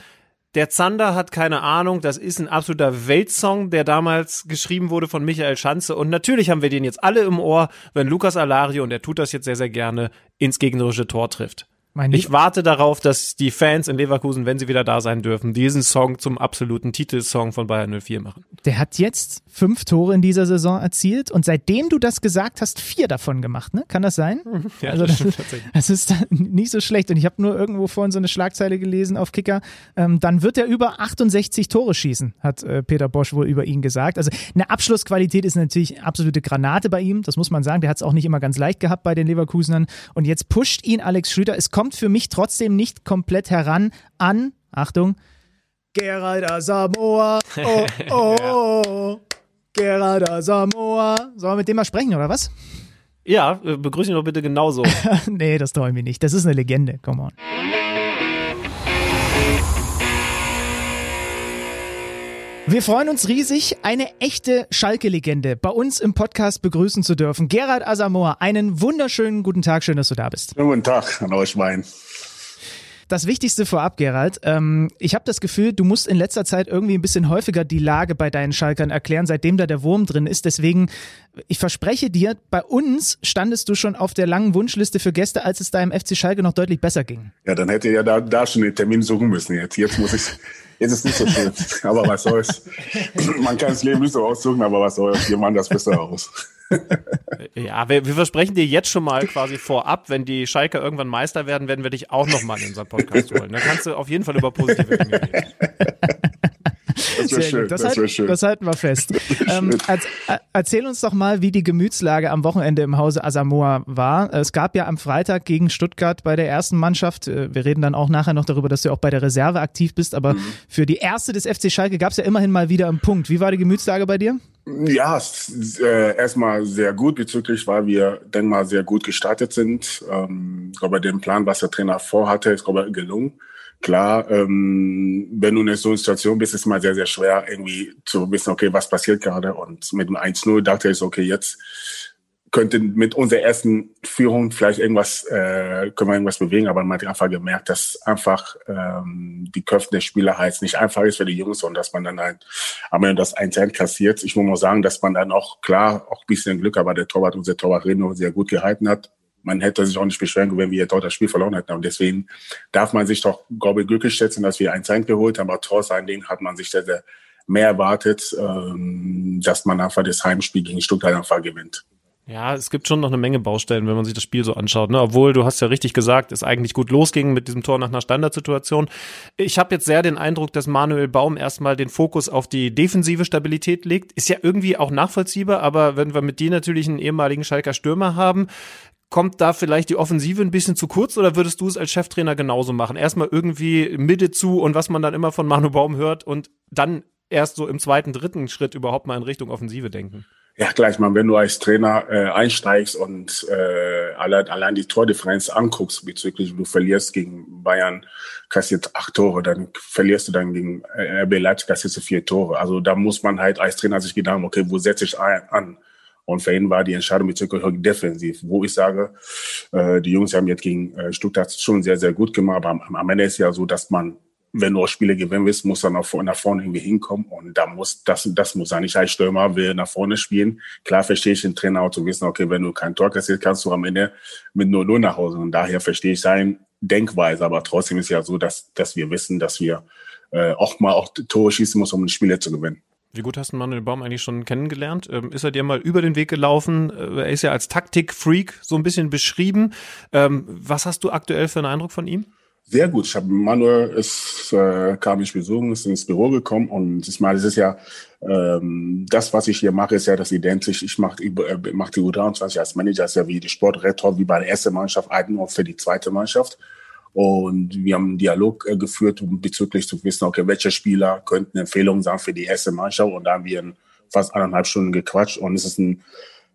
der Zander hat keine Ahnung, das ist ein absoluter Weltsong, der damals geschrieben wurde von Michael Schanze. Und natürlich haben wir den jetzt alle im Ohr, wenn Lukas Alario, und er tut das jetzt sehr, sehr gerne, ins gegnerische Tor trifft. Mein ich warte darauf, dass die Fans in Leverkusen, wenn sie wieder da sein dürfen, diesen Song zum absoluten Titelsong von Bayern 04 machen. Der hat jetzt fünf Tore in dieser Saison erzielt und seitdem du das gesagt hast, vier davon gemacht, ne? Kann das sein? Ja, also das, das, das ist nicht so schlecht. Und ich habe nur irgendwo vorhin so eine Schlagzeile gelesen auf Kicker. Ähm, dann wird er über 68 Tore schießen, hat äh, Peter Bosch wohl über ihn gesagt. Also eine Abschlussqualität ist natürlich absolute Granate bei ihm. Das muss man sagen. Der hat es auch nicht immer ganz leicht gehabt bei den Leverkusenern. Und jetzt pusht ihn Alex Schlüter. Es kommt für mich trotzdem nicht komplett heran an, Achtung, Gerald Asamoah. Oh, oh, oh. Gerald Asamoah. Sollen wir mit dem mal sprechen, oder was? Ja, äh, begrüße ihn doch bitte genauso. nee, das traue ich mir nicht. Das ist eine Legende. Come on. Wir freuen uns riesig, eine echte Schalke-Legende bei uns im Podcast begrüßen zu dürfen. Gerald Asamoah, einen wunderschönen guten Tag, schön, dass du da bist. Guten Tag an euch beiden. Das Wichtigste vorab, Gerald. Ähm, ich habe das Gefühl, du musst in letzter Zeit irgendwie ein bisschen häufiger die Lage bei deinen Schalkern erklären, seitdem da der Wurm drin ist. Deswegen, ich verspreche dir, bei uns standest du schon auf der langen Wunschliste für Gäste, als es deinem FC Schalke noch deutlich besser ging. Ja, dann hätte ja da, da schon den Termin suchen müssen. Jetzt, jetzt muss ich Jetzt ist es nicht so schön, aber was soll's. Man kann das Leben nicht so aussuchen, aber was soll's. Wir machen das besser aus. Ja, wir, wir, versprechen dir jetzt schon mal quasi vorab, wenn die Schalke irgendwann Meister werden, werden wir dich auch nochmal in unseren Podcast holen. Dann kannst du auf jeden Fall über positive Dinge reden. Das wäre schön. Das, das, halten, schön. das halten wir fest. ähm, als, äh, erzähl uns doch mal, wie die Gemütslage am Wochenende im Hause Asamoah war. Es gab ja am Freitag gegen Stuttgart bei der ersten Mannschaft, äh, wir reden dann auch nachher noch darüber, dass du auch bei der Reserve aktiv bist, aber mhm. für die erste des FC Schalke gab es ja immerhin mal wieder einen Punkt. Wie war die Gemütslage bei dir? Ja, äh, erstmal sehr gut bezüglich, weil wir, denke mal, sehr gut gestartet sind. Ähm, ich glaube, den Plan, was der Trainer vorhatte, ist, glaube ich, gelungen. Klar, ähm, wenn du in so einer Situation bist, ist es mal sehr, sehr schwer, irgendwie zu wissen, okay, was passiert gerade. Und mit dem 1-0 dachte ich, okay, jetzt könnte mit unserer ersten Führung vielleicht irgendwas, äh, können wir irgendwas bewegen, aber man hat einfach gemerkt, dass einfach ähm, die Köpfe der Spieler halt nicht einfach ist für die Jungs und dass man dann halt am Ende das 1 kassiert. Ich muss mal sagen, dass man dann auch klar auch ein bisschen Glück, aber der Torwart, unser Torwart Reno sehr gut gehalten hat man hätte sich auch nicht beschweren können, wenn wir dort das Spiel verloren hätten. Und deswegen darf man sich doch, glaube ich, glücklich schätzen, dass wir ein Zeit geholt haben. Aber trotz allen hat man sich sehr, sehr mehr erwartet, ähm, dass man einfach das Heimspiel gegen Stuttgart einfach gewinnt. Ja, es gibt schon noch eine Menge Baustellen, wenn man sich das Spiel so anschaut. Ne? Obwohl, du hast ja richtig gesagt, es eigentlich gut losging mit diesem Tor nach einer Standardsituation. Ich habe jetzt sehr den Eindruck, dass Manuel Baum erstmal den Fokus auf die defensive Stabilität legt. Ist ja irgendwie auch nachvollziehbar, aber wenn wir mit dir natürlich einen ehemaligen Schalker Stürmer haben, Kommt da vielleicht die Offensive ein bisschen zu kurz oder würdest du es als Cheftrainer genauso machen? Erstmal irgendwie Mitte zu und was man dann immer von Manu Baum hört und dann erst so im zweiten, dritten Schritt überhaupt mal in Richtung Offensive denken? Ja, gleich mal, wenn du als Trainer äh, einsteigst und äh, allein, allein die Tordifferenz anguckst bezüglich, du verlierst gegen Bayern, kassiert acht Tore, dann verlierst du dann gegen äh, RB Leipzig, kassierst du vier Tore. Also da muss man halt als Trainer sich Gedanken, okay, wo setze ich ein, an? Und für ihn war die Entscheidung bezüglich defensiv, wo ich sage, äh, die Jungs haben jetzt gegen äh, Stuttgart schon sehr, sehr gut gemacht. Aber am, am Ende ist ja so, dass man, wenn du auch Spiele gewinnen willst, muss dann auch nach vorne irgendwie hinkommen. Und da muss, das, das muss sein. Ich als Stürmer will nach vorne spielen. Klar verstehe ich den Trainer auch zu wissen, okay, wenn du kein Tor kassierst, kannst du am Ende mit 0-0 nach Hause. Und daher verstehe ich seine Denkweise. Aber trotzdem ist ja so, dass, dass wir wissen, dass wir äh, auch mal auch Tore schießen muss, um die Spiele zu gewinnen. Wie gut hast du Manuel Baum eigentlich schon kennengelernt? Ähm, ist er dir mal über den Weg gelaufen? Äh, er ist ja als Taktikfreak so ein bisschen beschrieben. Ähm, was hast du aktuell für einen Eindruck von ihm? Sehr gut. Ich habe Manuel ist, äh, kam mich besuchen, ist ins Büro gekommen und ich meine, es ist ja ähm, das, was ich hier mache, ist ja das identisch. Ich mache äh, mach die U23 als Manager, ist ja wie die Sportrettor, wie bei der ersten Mannschaft, nur für die zweite Mannschaft. Und wir haben einen Dialog äh, geführt, um bezüglich zu wissen, okay, welche Spieler könnten Empfehlungen sein für die erste Mannschaft. Und da haben wir fast eineinhalb Stunden gequatscht. Und es ist ein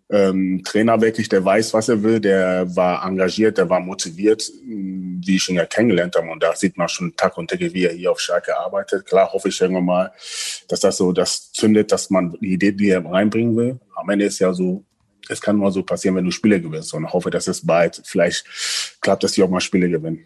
ähm, Trainer wirklich, der weiß, was er will, der war engagiert, der war motiviert, wie ich ihn ja kennengelernt habe. Und da sieht man schon Tag und Tag, wie er hier auf Schalke arbeitet. Klar hoffe ich irgendwann mal, dass das so das zündet, dass man die Idee, die er reinbringen will. Am Ende ist ja so, es kann nur so passieren, wenn du Spiele gewinnst. Und ich hoffe, dass es bald vielleicht klappt, dass die auch mal Spiele gewinnen.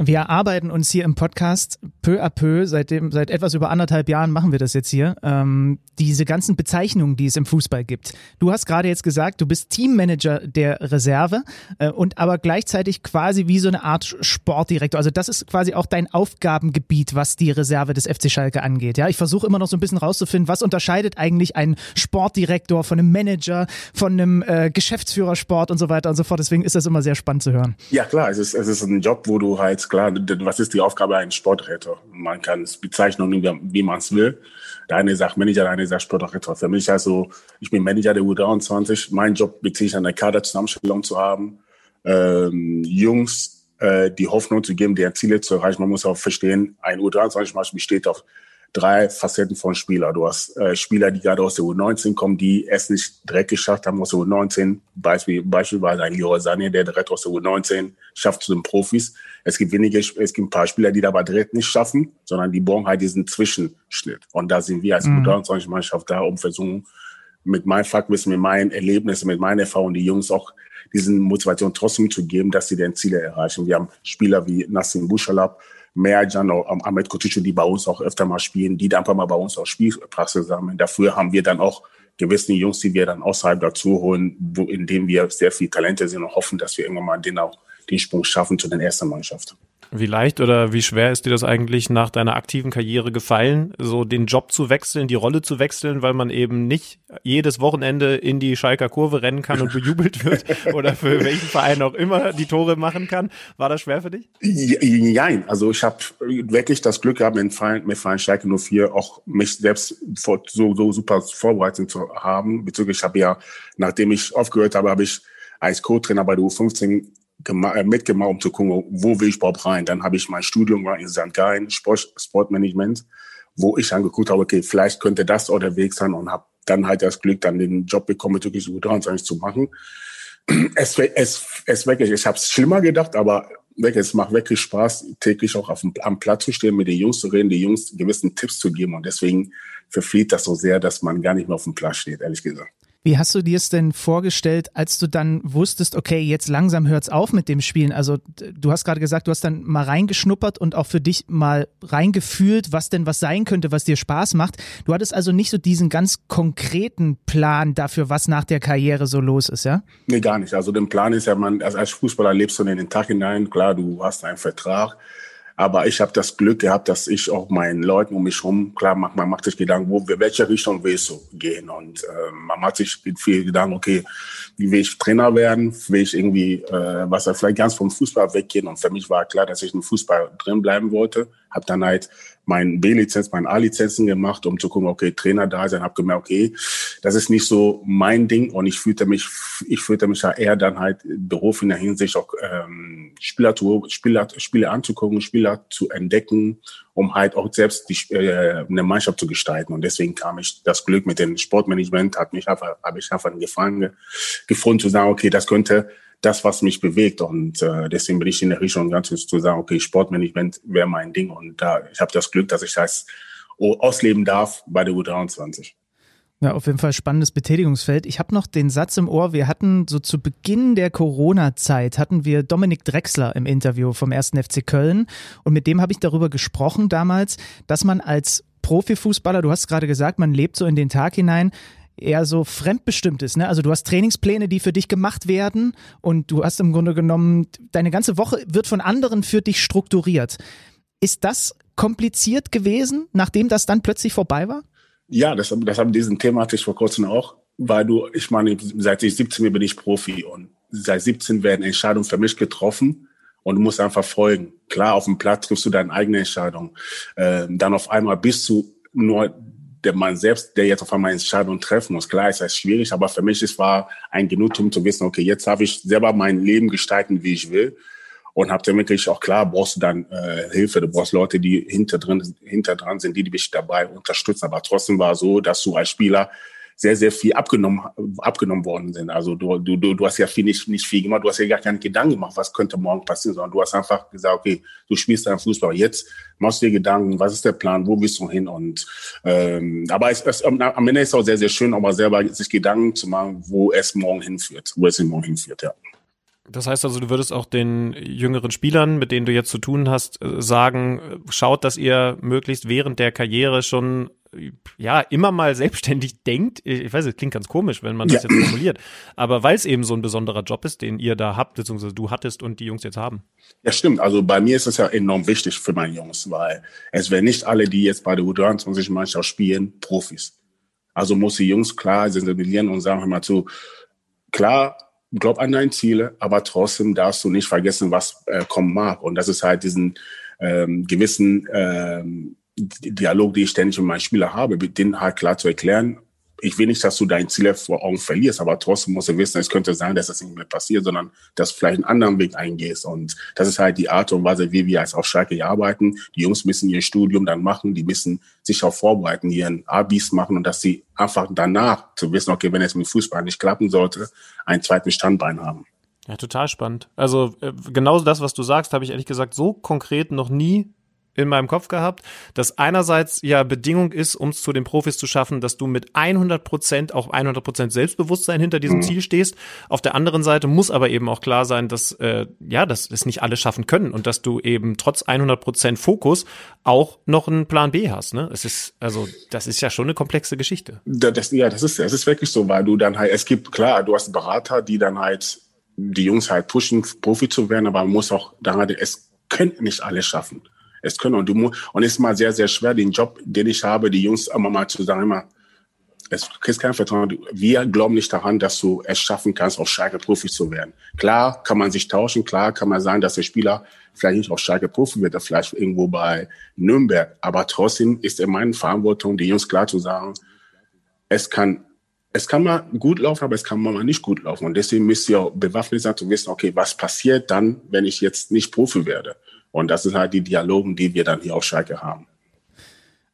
Wir arbeiten uns hier im Podcast peu à peu, seitdem, seit etwas über anderthalb Jahren machen wir das jetzt hier, ähm, diese ganzen Bezeichnungen, die es im Fußball gibt. Du hast gerade jetzt gesagt, du bist Teammanager der Reserve äh, und aber gleichzeitig quasi wie so eine Art Sportdirektor. Also das ist quasi auch dein Aufgabengebiet, was die Reserve des FC Schalke angeht. Ja, ich versuche immer noch so ein bisschen rauszufinden, was unterscheidet eigentlich ein Sportdirektor von einem Manager, von einem äh, Geschäftsführersport und so weiter und so fort. Deswegen ist das immer sehr spannend zu hören. Ja klar, es ist, es ist ein Job, wo du halt klar, was ist die Aufgabe eines Sportretter? Man kann es bezeichnen, wie man es will. Der eine sagt Manager, der eine sagt Sportretter. Für mich also, ich bin Manager der U23. Mein Job bezieht eine Kaderzusammenstellung zu haben, ähm, Jungs äh, die Hoffnung zu geben, deren Ziele zu erreichen. Man muss auch verstehen, ein U23 besteht auf drei Facetten von Spieler. Du hast äh, Spieler, die gerade aus der U19 kommen, die es nicht direkt geschafft haben aus der U19. Beispiel, beispielsweise ein Jura Sani, der direkt aus der U19 schafft zu den Profis. Es gibt wenige, es gibt ein paar Spieler, die aber direkt nicht schaffen, sondern die brauchen halt diesen Zwischenschnitt. Und da sind wir als mhm. U23-Mannschaft da, um versuchen, mit meinem Fachwissen, mit meinen Erlebnissen, mit meiner Erfahrung, die Jungs auch diesen Motivation trotzdem zu geben, dass sie den Ziele erreichen. Wir haben Spieler wie Nassim Bushalab, Merjan oder Ahmed Kotichu, die bei uns auch öfter mal spielen, die dann einfach mal bei uns auch Spielpraxis sammeln. Dafür haben wir dann auch gewisse Jungs, die wir dann außerhalb dazu holen, wo, indem wir sehr viel Talente sind und hoffen, dass wir irgendwann mal den auch den Sprung schaffen zu den ersten Mannschaften. Wie leicht oder wie schwer ist dir das eigentlich nach deiner aktiven Karriere gefallen, so den Job zu wechseln, die Rolle zu wechseln, weil man eben nicht jedes Wochenende in die Schalker Kurve rennen kann und bejubelt wird oder für welchen Verein auch immer die Tore machen kann? War das schwer für dich? Nein, also ich habe wirklich das Glück gehabt, mit Verein, mit Verein Schalke 04 auch mich selbst so, so super vorbereitet zu haben. Bezüglich, ich habe ja, nachdem ich aufgehört habe, habe ich als Co-Trainer bei der U15 äh, mitgemacht, um zu gucken, wo will ich überhaupt rein. Dann habe ich mein Studium war in St. Gallen, Sport, Sportmanagement, wo ich dann geguckt habe, okay, vielleicht könnte das auch der Weg sein und habe dann halt das Glück, dann den Job bekommen, wirklich so eigentlich zu machen. Es, es, es wirklich, ich habe es schlimmer gedacht, aber wirklich, es macht wirklich Spaß, täglich auch auf dem, am Platz zu stehen, mit den Jungs zu reden, den Jungs gewissen Tipps zu geben und deswegen verflieht das so sehr, dass man gar nicht mehr auf dem Platz steht, ehrlich gesagt. Wie hast du dir es denn vorgestellt, als du dann wusstest, okay, jetzt langsam hört's auf mit dem Spielen? Also du hast gerade gesagt, du hast dann mal reingeschnuppert und auch für dich mal reingefühlt, was denn was sein könnte, was dir Spaß macht. Du hattest also nicht so diesen ganz konkreten Plan dafür, was nach der Karriere so los ist, ja? Nee, gar nicht. Also der Plan ist ja, man, als Fußballer lebst du in den Tag hinein. Klar, du hast einen Vertrag aber ich habe das Glück gehabt, dass ich auch meinen Leuten um mich herum, klar, man, man macht sich Gedanken, wo, welche Richtung willst du gehen? Und äh, man macht sich viel Gedanken, okay, wie will ich Trainer werden? Will ich irgendwie, äh, was vielleicht ganz vom Fußball weggehen? Und für mich war klar, dass ich im Fußball drin bleiben wollte. Habe dann halt mein B-Lizenz, mein A-Lizenzen gemacht, um zu gucken, okay, Trainer da sein, habe gemerkt, okay, das ist nicht so mein Ding und ich fühlte mich, ich fühlte mich ja eher dann halt Beruf in der Hinsicht auch ähm, Spieler, zu, Spieler, Spieler anzugucken, Spieler zu entdecken, um halt auch selbst die, äh, eine Mannschaft zu gestalten. Und deswegen kam ich das Glück mit dem Sportmanagement, hat mich einfach, habe ich einfach Gefallen gefunden zu sagen, okay, das könnte das, was mich bewegt. Und äh, deswegen bin ich in der Richtung ganz zu sagen, okay, Sportmanagement wäre mein Ding. Und da ich habe das Glück, dass ich das ausleben darf bei der U23. Ja, auf jeden Fall spannendes Betätigungsfeld. Ich habe noch den Satz im Ohr, wir hatten so zu Beginn der Corona-Zeit, hatten wir Dominik Drexler im Interview vom 1. FC Köln und mit dem habe ich darüber gesprochen damals, dass man als Profifußballer, du hast gerade gesagt, man lebt so in den Tag hinein, eher so fremdbestimmt ist. Ne? Also du hast Trainingspläne, die für dich gemacht werden und du hast im Grunde genommen, deine ganze Woche wird von anderen für dich strukturiert. Ist das kompliziert gewesen, nachdem das dann plötzlich vorbei war? Ja, das, das haben diesen Thema hatte ich vor kurzem auch, weil du, ich meine, seit ich 17 bin ich Profi und seit 17 werden Entscheidungen für mich getroffen und du musst einfach folgen. Klar, auf dem Platz triffst du deine eigene Entscheidung. Ähm, dann auf einmal bist du nur der Mann selbst, der jetzt auf einmal Entscheidungen treffen muss. Klar ist das schwierig, aber für mich es war ein Genugtuung zu wissen, okay, jetzt darf ich selber mein Leben gestalten, wie ich will. Und habe dann wirklich auch klar, brauchst du dann äh, Hilfe, du brauchst Leute, die hinter dran sind, die dich dabei unterstützen. Aber trotzdem war so, dass du als Spieler sehr, sehr viel abgenommen, abgenommen worden sind. Also du, du, du hast ja viel nicht, nicht viel gemacht, du hast ja gar keine Gedanken gemacht, was könnte morgen passieren, sondern du hast einfach gesagt, okay, du spielst deinen Fußball. Jetzt machst du dir Gedanken, was ist der Plan, wo willst du hin? Und ähm, aber es, es, am Ende ist es auch sehr, sehr schön, auch mal selber sich Gedanken zu machen, wo es morgen hinführt, wo es morgen hinführt, ja. Das heißt also, du würdest auch den jüngeren Spielern, mit denen du jetzt zu tun hast, äh, sagen, schaut, dass ihr möglichst während der Karriere schon ja immer mal selbstständig denkt. Ich weiß, es klingt ganz komisch, wenn man das ja. jetzt formuliert, aber weil es eben so ein besonderer Job ist, den ihr da habt, beziehungsweise du hattest und die Jungs jetzt haben. Ja, stimmt. Also bei mir ist es ja enorm wichtig für meine Jungs, weil es werden nicht alle, die jetzt bei der U23-Mannschaft spielen, Profis. Also muss die Jungs klar sensibilisieren und sagen, mal zu, klar, glaub an deine Ziele, aber trotzdem darfst du nicht vergessen, was äh, kommen mag. Und das ist halt diesen ähm, gewissen ähm, Dialog, die ich ständig mit meinen Spielern habe, mit denen halt klar zu erklären, ich will nicht, dass du dein Ziel vor Augen verlierst, aber trotzdem musst du wissen, es könnte sein, dass das nicht mehr passiert, sondern dass du vielleicht einen anderen Weg eingehst. Und das ist halt die Art und Weise, wie wir als auf Schalke arbeiten. Die Jungs müssen ihr Studium dann machen, die müssen sich auch vorbereiten, ihren Abis machen und dass sie einfach danach zu wissen, okay, wenn es mit Fußball nicht klappen sollte, einen zweiten Standbein haben. Ja, total spannend. Also äh, genau das, was du sagst, habe ich ehrlich gesagt so konkret noch nie in meinem Kopf gehabt, dass einerseits ja Bedingung ist, um es zu den Profis zu schaffen, dass du mit 100 Prozent, auch 100 Prozent Selbstbewusstsein hinter diesem mhm. Ziel stehst. Auf der anderen Seite muss aber eben auch klar sein, dass, äh, ja, dass es nicht alle schaffen können und dass du eben trotz 100 Prozent Fokus auch noch einen Plan B hast, ne? Es ist, also, das ist ja schon eine komplexe Geschichte. Das, ja, das ist, das ist wirklich so, weil du dann halt, es gibt, klar, du hast Berater, die dann halt die Jungs halt pushen, Profi zu werden, aber man muss auch dann halt, es können nicht alle schaffen es können. Und du musst, und es ist mal sehr, sehr schwer, den Job, den ich habe, die Jungs immer mal zu sagen, immer, es kriegst kein Vertrauen. Wir glauben nicht daran, dass du es schaffen kannst, auf Schalke Profi zu werden. Klar kann man sich tauschen, klar kann man sagen, dass der Spieler vielleicht nicht auf Schalke Profi wird, vielleicht irgendwo bei Nürnberg. Aber trotzdem ist in meiner Verantwortung, die Jungs klar zu sagen, es kann, es kann mal gut laufen, aber es kann mal nicht gut laufen. Und deswegen müsst ihr bewaffnet sein, zu wissen, okay, was passiert dann, wenn ich jetzt nicht Profi werde? Und das sind halt die Dialogen, die wir dann hier auf Schalke haben.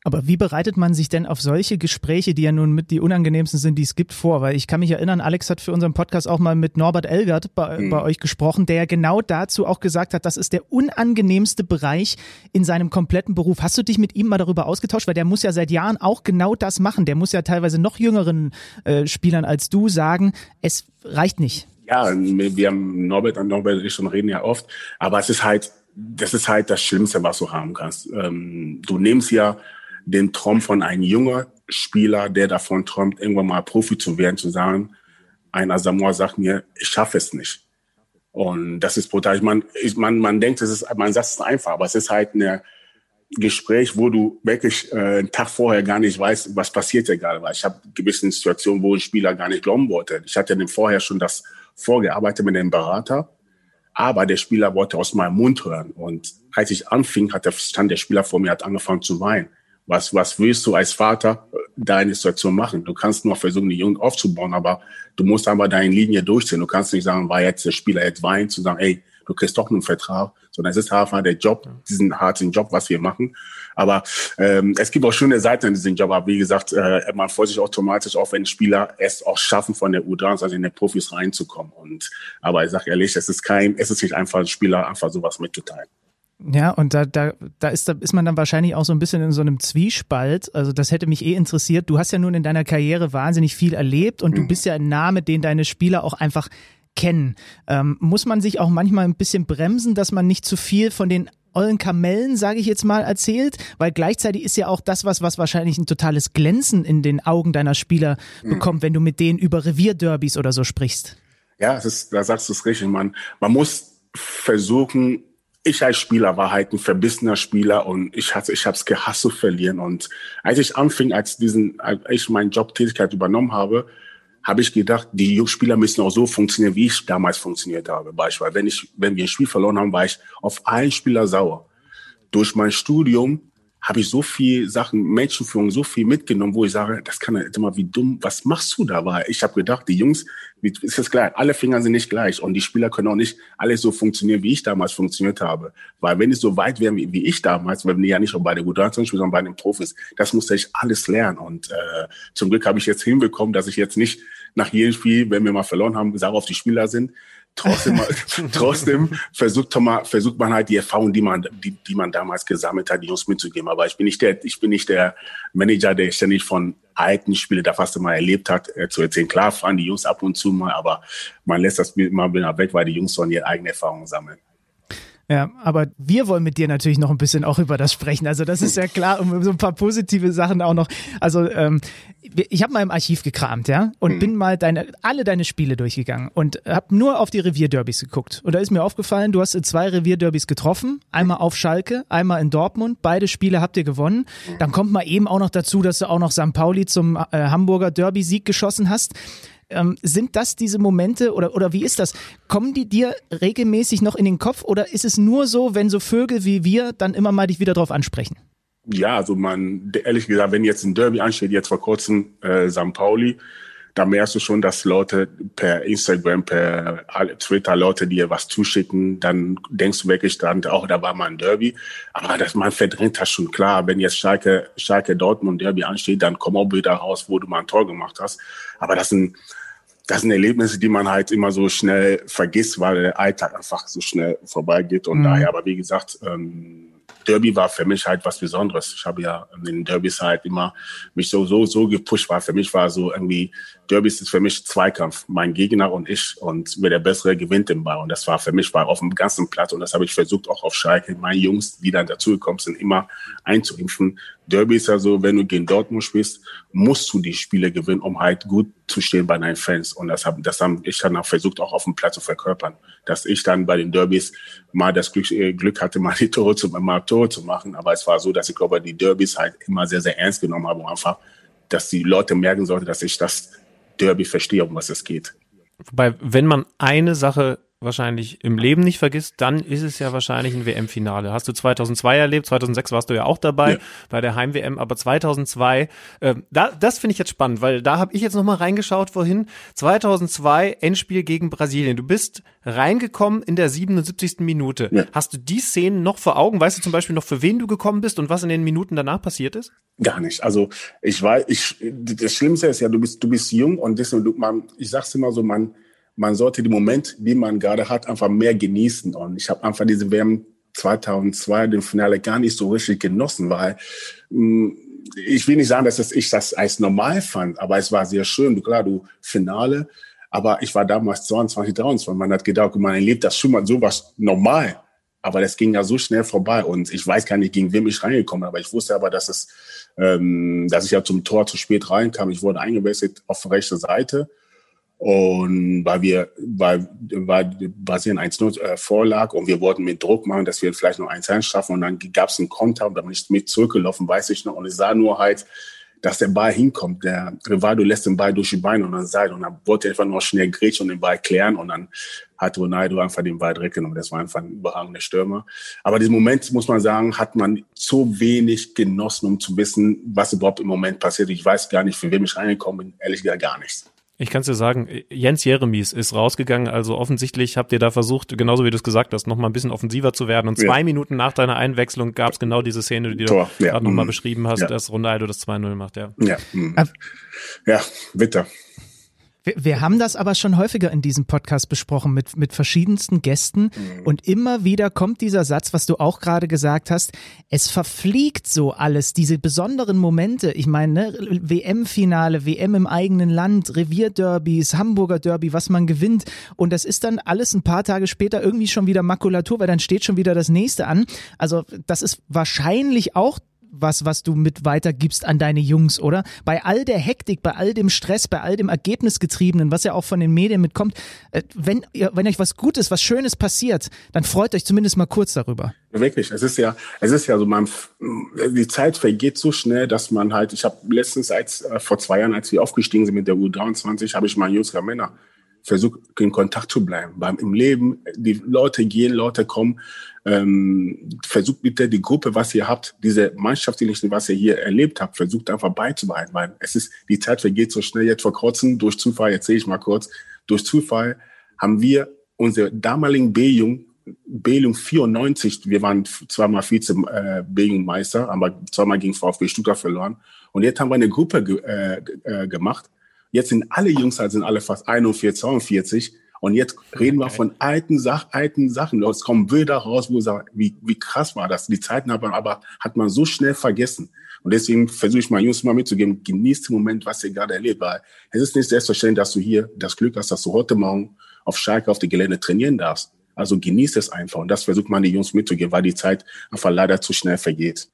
Aber wie bereitet man sich denn auf solche Gespräche, die ja nun mit die unangenehmsten sind, die es gibt, vor? Weil ich kann mich erinnern, Alex hat für unseren Podcast auch mal mit Norbert Elgert bei, mhm. bei, euch gesprochen, der ja genau dazu auch gesagt hat, das ist der unangenehmste Bereich in seinem kompletten Beruf. Hast du dich mit ihm mal darüber ausgetauscht? Weil der muss ja seit Jahren auch genau das machen. Der muss ja teilweise noch jüngeren äh, Spielern als du sagen, es reicht nicht. Ja, wir haben Norbert und Norbert und ich schon reden ja oft, aber es ist halt das ist halt das Schlimmste, was du haben kannst. Ähm, du nimmst ja den Traum von einem jungen Spieler, der davon träumt, irgendwann mal Profi zu werden, zu sagen, ein Asamoah sagt mir, ich schaffe es nicht. Und das ist brutal. Ich man, ich, man, man denkt, es ist, man sagt es einfach, aber es ist halt ein Gespräch, wo du wirklich äh, einen Tag vorher gar nicht weißt, was passiert hier gerade. Weil ich habe gewisse Situationen, wo ein Spieler gar nicht glauben wollte. Ich hatte dem vorher schon das vorgearbeitet mit dem Berater aber der Spieler wollte aus meinem Mund hören. Und als ich anfing, hat der, stand der Spieler vor mir, hat angefangen zu weinen. Was, was willst du als Vater äh, da in der Situation machen? Du kannst nur versuchen, die Jungen aufzubauen, aber du musst einfach deine Linie durchziehen. Du kannst nicht sagen, war jetzt der Spieler jetzt weint, zu sagen, ey, du kriegst doch einen Vertrag, sondern es ist einfach der Job, diesen harten Job, was wir machen. Aber ähm, es gibt auch schöne Seiten in diesem Job. Aber wie gesagt, äh, man freut sich automatisch auch, wenn Spieler es auch schaffen, von der U3, also in der Profis reinzukommen. Und aber ich sage ehrlich, es ist kein, es ist nicht einfach, Spieler einfach sowas mitzuteilen. Ja, und da, da, da, ist, da ist man dann wahrscheinlich auch so ein bisschen in so einem Zwiespalt. Also das hätte mich eh interessiert. Du hast ja nun in deiner Karriere wahnsinnig viel erlebt und du mhm. bist ja ein Name, den deine Spieler auch einfach kennen. Ähm, muss man sich auch manchmal ein bisschen bremsen, dass man nicht zu viel von den ollen Kamellen, sage ich jetzt mal, erzählt, weil gleichzeitig ist ja auch das was, was wahrscheinlich ein totales Glänzen in den Augen deiner Spieler mhm. bekommt, wenn du mit denen über Revierderbys oder so sprichst. Ja, ist, da sagst du es richtig, man. Man muss versuchen, ich als Spieler war halt ein verbissener Spieler und ich hatte, ich habe es gehasst zu verlieren. Und als ich anfing, als diesen, als ich meinen Job Tätigkeit übernommen habe, habe ich gedacht, die Spieler müssen auch so funktionieren, wie ich damals funktioniert habe. Beispielsweise, wenn ich, wenn wir ein Spiel verloren haben, war ich auf allen Spieler sauer. Durch mein Studium habe ich so viel Sachen, Menschenführung, so viel mitgenommen, wo ich sage, das kann ja immer wie dumm, was machst du da? Weil ich habe gedacht, die Jungs, ist das gleich, alle Finger sind nicht gleich und die Spieler können auch nicht alles so funktionieren, wie ich damals funktioniert habe. Weil wenn die so weit wären wie, wie ich damals, wenn die ja nicht bei der U23 sondern bei den Profis, das musste ich alles lernen und äh, zum Glück habe ich jetzt hinbekommen, dass ich jetzt nicht nach jedem Spiel, wenn wir mal verloren haben, sauer auf die Spieler sind, trotzdem, trotzdem versucht man, versucht man halt die Erfahrung, die man, die, die man damals gesammelt hat, die Jungs mitzugeben. Aber ich bin nicht der, ich bin nicht der Manager, der ständig von alten Spiele, da fast immer erlebt hat, äh, zu erzählen. Klar fahren die Jungs ab und zu mal, aber man lässt das immer wieder weg, weil die Jungs sollen ihre eigenen Erfahrungen sammeln. Ja, aber wir wollen mit dir natürlich noch ein bisschen auch über das sprechen. Also das ist ja klar, um so ein paar positive Sachen auch noch. Also ähm, ich habe mal im Archiv gekramt, ja, und mhm. bin mal deine alle deine Spiele durchgegangen und habe nur auf die Revierderbys geguckt. Und da ist mir aufgefallen, du hast in zwei Revierderbys getroffen, einmal auf Schalke, einmal in Dortmund. Beide Spiele habt ihr gewonnen. Dann kommt mal eben auch noch dazu, dass du auch noch St. Pauli zum äh, Hamburger Derby-Sieg geschossen hast. Ähm, sind das diese Momente oder, oder wie ist das? Kommen die dir regelmäßig noch in den Kopf oder ist es nur so, wenn so Vögel wie wir dann immer mal dich wieder drauf ansprechen? Ja, also man, ehrlich gesagt, wenn jetzt ein Derby ansteht, jetzt vor kurzem äh, St. Pauli, da merkst du schon, dass Leute per Instagram, per Twitter, Leute dir was zuschicken, dann denkst du wirklich dann, auch da war mal ein Derby. Aber das, man verdrängt das schon klar. Wenn jetzt Schalke, Schalke Dortmund Derby ansteht, dann komm auch wieder raus, wo du mal ein Tor gemacht hast. Aber das sind, das sind Erlebnisse, die man halt immer so schnell vergisst, weil der Alltag einfach so schnell vorbeigeht. Und mhm. daher, aber wie gesagt, ähm, Derby war für mich halt was Besonderes. Ich habe ja in den Derbys halt immer mich so, so, so gepusht war. Für mich war so irgendwie, Derbys ist für mich Zweikampf. Mein Gegner und ich und wer der Bessere gewinnt den Ball. Und das war für mich war auf dem ganzen Platz und das habe ich versucht auch auf Schalke, meine Jungs, die dann dazugekommen sind, immer einzuimpfen. Derby ist ja so, wenn du gegen Dortmund spielst, musst du die Spiele gewinnen, um halt gut zu stehen bei deinen Fans. Und das habe das hab ich dann auch versucht, auch auf dem Platz zu verkörpern. Dass ich dann bei den Derbys mal das Glück, äh, Glück hatte, mal die Tore zu, mal Tore zu machen. Aber es war so, dass ich glaube, die Derbys halt immer sehr, sehr ernst genommen habe. Und einfach, dass die Leute merken sollten, dass ich das Derby verstehe, um was es geht. Wobei, wenn man eine Sache wahrscheinlich im Leben nicht vergisst, dann ist es ja wahrscheinlich ein WM-Finale. Hast du 2002 erlebt, 2006 warst du ja auch dabei ja. bei der Heim-WM, aber 2002, äh, da, das finde ich jetzt spannend, weil da habe ich jetzt nochmal reingeschaut vorhin. 2002 Endspiel gegen Brasilien. Du bist reingekommen in der 77. Minute. Ja. Hast du die Szenen noch vor Augen? Weißt du zum Beispiel noch, für wen du gekommen bist und was in den Minuten danach passiert ist? Gar nicht. Also ich weiß, ich, das Schlimmste ist ja, du bist, du bist jung und deswegen, man, ich sag's immer so, man, man sollte den Moment, den man gerade hat, einfach mehr genießen. Und ich habe einfach diese WM 2002, den Finale, gar nicht so richtig genossen, weil mh, mm, ich will nicht sagen, dass ich das als normal fand, aber es war sehr schön. Klar, du Finale, aber ich war damals 22, 23. Man hat gedacht, man erlebt das schon mal sowas normal. Aber das ging ja so schnell vorbei und ich weiß gar nicht, gegen wem ich reingekommen bin, aber ich wusste aber, dass es, ähm, dass ich ja zum Tor zu spät reinkam. Ich wurde eingewechselt auf der rechten Seite und weil wir, weil, weil Brasilien 1-0 äh, vorlag und wir wollten mit Druck machen, dass wir vielleicht noch 1-1 schaffen und dann gab es einen Konter und da bin ich mit zurückgelaufen, weiß ich noch. Und ich sah nur halt, dass der Ball hinkommt. Der Rivaldo lässt den Ball durch die Beine und dann Seite und dann wollte er einfach nur schnell grätschen und den Ball klären und dann hat Ronaldo einfach den Ball direkt genommen. Das war einfach ein überragender Stürmer. Aber diesen Moment, muss man sagen, hat man zu wenig genossen, um zu wissen, was überhaupt im Moment passiert. Ich weiß gar nicht, für wem ich reingekommen bin. Ehrlich gesagt gar nichts. Ich kann es dir sagen, Jens Jeremies ist rausgegangen, also offensichtlich habt ihr da versucht, genauso wie du es gesagt hast, noch mal ein bisschen offensiver zu werden. Und zwei ja. Minuten nach deiner Einwechslung gab es genau diese Szene, die Tor, du ja. gerade nochmal mhm. beschrieben hast, ja. dass Ronaldo das 2-0 macht, ja. Ja, mhm. ja bitter. Wir, wir, haben das aber schon häufiger in diesem Podcast besprochen mit, mit verschiedensten Gästen mhm. und immer wieder kommt dieser Satz, was du auch gerade gesagt hast, es verfliegt so alles, diese besonderen Momente. Ich meine, ne, WM-Finale, WM im eigenen Land, Revierderbys, Hamburger Derby, was man gewinnt und das ist dann alles ein paar Tage später irgendwie schon wieder Makulatur, weil dann steht schon wieder das nächste an. Also das ist wahrscheinlich auch was, was du mit weitergibst an deine Jungs, oder? Bei all der Hektik, bei all dem Stress, bei all dem Ergebnisgetriebenen, was ja auch von den Medien mitkommt, äh, wenn, wenn euch was Gutes, was Schönes passiert, dann freut euch zumindest mal kurz darüber. Wirklich, es ist ja, es ist ja so, man, die Zeit vergeht so schnell, dass man halt, ich habe letztens als äh, vor zwei Jahren, als wir aufgestiegen sind mit der U23, habe ich mal Jungs Männer versucht in Kontakt zu bleiben. Beim im Leben, die Leute gehen, Leute kommen. Ähm, versucht bitte die Gruppe, was ihr habt, diese Mannschaftsdienste, was ihr hier erlebt habt, versucht einfach beizubehalten, weil es ist, die Zeit vergeht so schnell. Jetzt vor kurzem, durch Zufall, sehe ich mal kurz, durch Zufall haben wir unsere damaligen B-Jung, B-Jung 94, wir waren zweimal Vize äh, aber zweimal gegen VfB Stuttgart verloren. Und jetzt haben wir eine Gruppe ge äh, äh, gemacht. Jetzt sind alle Jungs, halt sind alle fast 41, 42 Und jetzt reden wir von alten, Sach alten Sachen. Es kommen Bilder raus, wo sagen, wie, wie krass war das. Die Zeiten hat man aber, hat man so schnell vergessen. Und deswegen versuche ich mal Jungs mal mitzugeben, genießt den Moment, was ihr gerade erlebt, weil es ist nicht selbstverständlich, dass du hier das Glück hast, dass du heute Morgen auf Schalke auf die Gelände trainieren darfst. Also genießt es einfach. Und das versucht man den Jungs mitzugeben, weil die Zeit einfach leider zu schnell vergeht.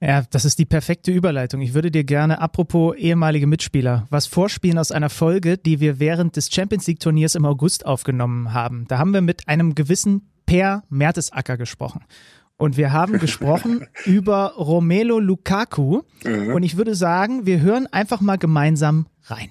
Ja, das ist die perfekte Überleitung. Ich würde dir gerne, apropos ehemalige Mitspieler, was vorspielen aus einer Folge, die wir während des Champions League Turniers im August aufgenommen haben. Da haben wir mit einem gewissen Per Mertesacker gesprochen. Und wir haben gesprochen über Romelo Lukaku. Mhm. Und ich würde sagen, wir hören einfach mal gemeinsam rein.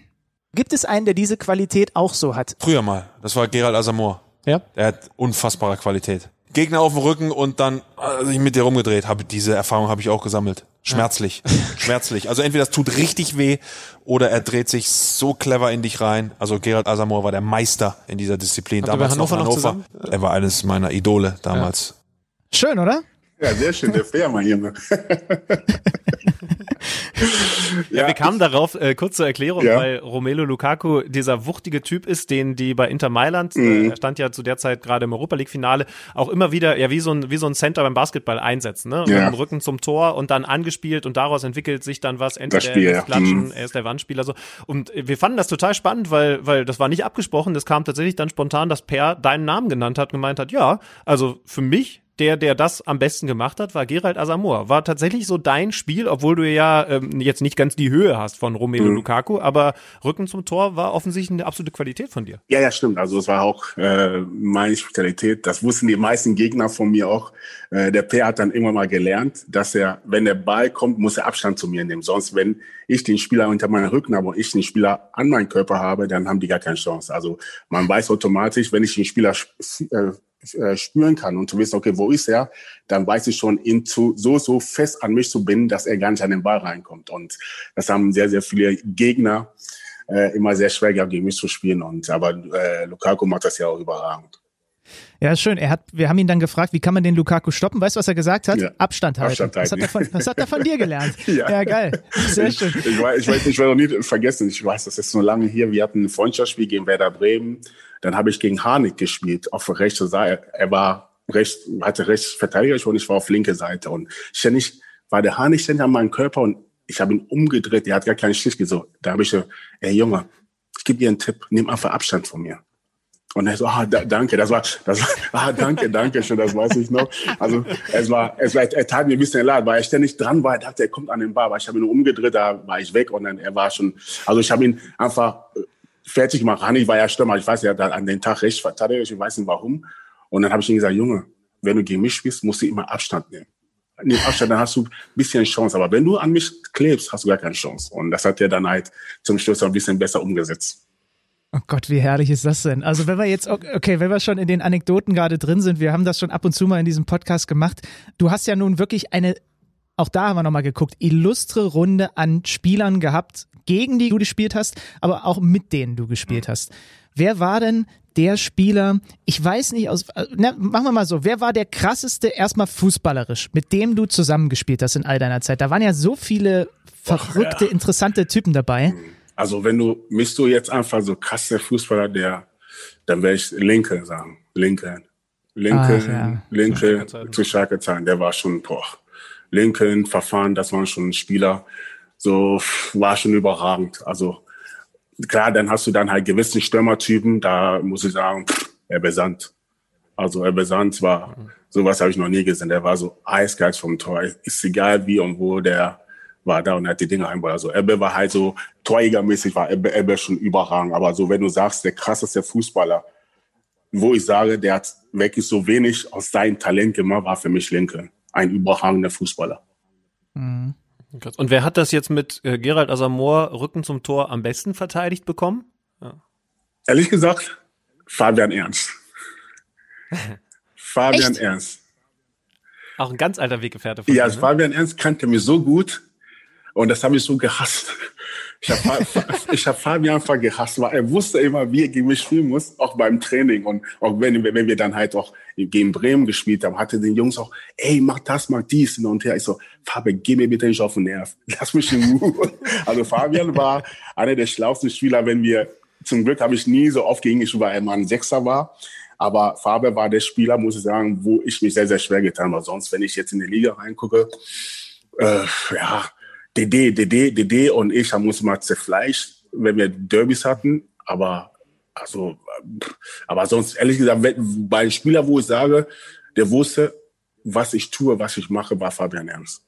Gibt es einen, der diese Qualität auch so hat? Früher mal. Das war Gerald Asamoah. Ja. Er hat unfassbare Qualität. Gegner auf dem Rücken und dann also ich mit dir rumgedreht habe. Diese Erfahrung habe ich auch gesammelt. Schmerzlich, ja. schmerzlich. Also entweder das tut richtig weh oder er dreht sich so clever in dich rein. Also Gerald Asamoah war der Meister in dieser Disziplin. Habt damals Hannover noch Hannover. Noch er war eines meiner Idole damals. Ja. Schön, oder? Ja, sehr schön, der Fair, mein Junge. ja, wir kamen darauf, äh, kurz zur Erklärung, ja. weil Romelu Lukaku dieser wuchtige Typ ist, den die bei Inter Mailand, äh, mhm. äh, er stand ja zu der Zeit gerade im Europa League Finale, auch immer wieder, ja, wie so ein, wie so ein Center beim Basketball einsetzen, ne? Ja. Mit dem Rücken zum Tor und dann angespielt und daraus entwickelt sich dann was, entweder das Spiel, er ist Klatschen, mhm. er ist der Wandspieler, so. Und wir fanden das total spannend, weil, weil das war nicht abgesprochen, das kam tatsächlich dann spontan, dass Per deinen Namen genannt hat gemeint hat, ja, also für mich der, der das am besten gemacht hat, war Gerald Asamoah. War tatsächlich so dein Spiel, obwohl du ja ähm, jetzt nicht ganz die Höhe hast von Romelu mhm. Lukaku, aber Rücken zum Tor war offensichtlich eine absolute Qualität von dir. Ja, ja, stimmt. Also es war auch äh, meine Spezialität. Das wussten die meisten Gegner von mir auch. Äh, der P hat dann irgendwann mal gelernt, dass er, wenn der Ball kommt, muss er Abstand zu mir nehmen. Sonst, wenn ich den Spieler unter meinem Rücken habe und ich den Spieler an meinem Körper habe, dann haben die gar keine Chance. Also man weiß automatisch, wenn ich den Spieler äh, äh, spüren kann und zu wissen, okay, wo ist er, dann weiß ich schon, ihn zu, so, so fest an mich zu binden, dass er gar nicht an den Ball reinkommt. Und das haben sehr, sehr viele Gegner äh, immer sehr schwer gehabt, gegen mich zu spielen. Und aber äh, Lukaku macht das ja auch überragend. Ja, schön. Er hat, wir haben ihn dann gefragt, wie kann man den Lukaku stoppen? Weißt du, was er gesagt hat? Ja. Abstand halten. Abstand halten. Das, hat er von, das hat er von dir gelernt. ja. ja. geil. Sehr schön. Ich, ich, weiß, ich, weiß, ich werde noch nie vergessen, ich weiß, das ist so lange hier. Wir hatten ein Freundschaftsspiel gegen Werder Bremen. Dann habe ich gegen Harnik gespielt, auf der rechten Seite. Er war recht, hatte rechts Verteidiger und ich war auf linke Seite. Und ständig war der Harnik ständig an meinem Körper und ich habe ihn umgedreht. Er hat gar keinen Stich gesucht. Da habe ich so, ey Junge, ich gebe dir einen Tipp, nimm einfach Abstand von mir. Und er so, ah, da, danke, das war, das war, ah, danke, danke schon, das weiß ich noch. Also, es war, es war, er tat mir ein bisschen leid, weil er ständig dran war. Er dachte, er kommt an den Bar, aber ich habe ihn umgedreht, da war ich weg und dann, er war schon, also ich habe ihn einfach fertig gemacht. Hanni war ja Stürmer, ich weiß, hat an den Tag recht verteidigt, ich weiß nicht warum. Und dann habe ich ihm gesagt, Junge, wenn du gegen mich spielst, musst du immer Abstand nehmen. Nimm Abstand, dann hast du ein bisschen Chance. Aber wenn du an mich klebst, hast du gar keine Chance. Und das hat er dann halt zum Schluss ein bisschen besser umgesetzt. Oh Gott, wie herrlich ist das denn? Also wenn wir jetzt, okay, wenn wir schon in den Anekdoten gerade drin sind, wir haben das schon ab und zu mal in diesem Podcast gemacht. Du hast ja nun wirklich eine, auch da haben wir nochmal geguckt, illustre Runde an Spielern gehabt, gegen die du gespielt hast, aber auch mit denen du gespielt hast. Wer war denn der Spieler, ich weiß nicht aus, na, machen wir mal so, wer war der krasseste erstmal fußballerisch, mit dem du zusammengespielt hast in all deiner Zeit? Da waren ja so viele verrückte, ja. interessante Typen dabei. Also wenn du, bist du jetzt einfach so krasser Fußballer, der, dann werde ich Linke sagen. Linke. Linke, ja. Linke zu starke Zahlen. Der war schon, boah. Lincoln, Verfahren, das waren schon Spieler, so war schon überragend. Also klar, dann hast du dann halt gewissen Stürmertypen, da muss ich sagen, er besandt. Also er besandt war, sowas habe ich noch nie gesehen. Der war so eiskalt vom Tor. Ist egal wie und wo der war da und hat die Dinge einbaut. Also Ebbe war halt so torjägermäßig, war Ebbe, Ebbe schon überragend. Aber so, wenn du sagst, der krasseste Fußballer, wo ich sage, der hat wirklich so wenig aus seinem Talent gemacht, war für mich Linke. Ein überragender Fußballer. Mhm. Und wer hat das jetzt mit äh, Gerald Asamoah Rücken zum Tor am besten verteidigt bekommen? Ja. Ehrlich gesagt, Fabian Ernst. Fabian Echt? Ernst. Auch ein ganz alter Weggefährte von Ja, dir, ne? Fabian Ernst kannte mich so gut, und das habe ich so gehasst. Ich habe ich hab Fabian einfach gehasst, weil er wusste immer, wie er gegen mich spielen muss, auch beim Training. Und auch wenn, wenn wir dann halt auch gegen Bremen gespielt haben, hatte den Jungs auch, ey, mach das, mach dies hin und her. Ich so, Fabian, geh mir bitte nicht auf den Nerv. Lass mich in Ruhe. Also Fabian war einer der schlauesten Spieler, wenn wir zum Glück habe ich nie so oft gegen ihn, weil er mal ein Sechser war. Aber Faber war der Spieler, muss ich sagen, wo ich mich sehr, sehr schwer getan habe. Sonst, wenn ich jetzt in die Liga reingucke, äh, ja, DD, DD, DD und ich haben uns mal zerfleischt, wenn wir Derbys hatten. Aber also, aber sonst ehrlich gesagt, bei einem Spieler, wo ich sage, der wusste, was ich tue, was ich mache, war Fabian Ernst.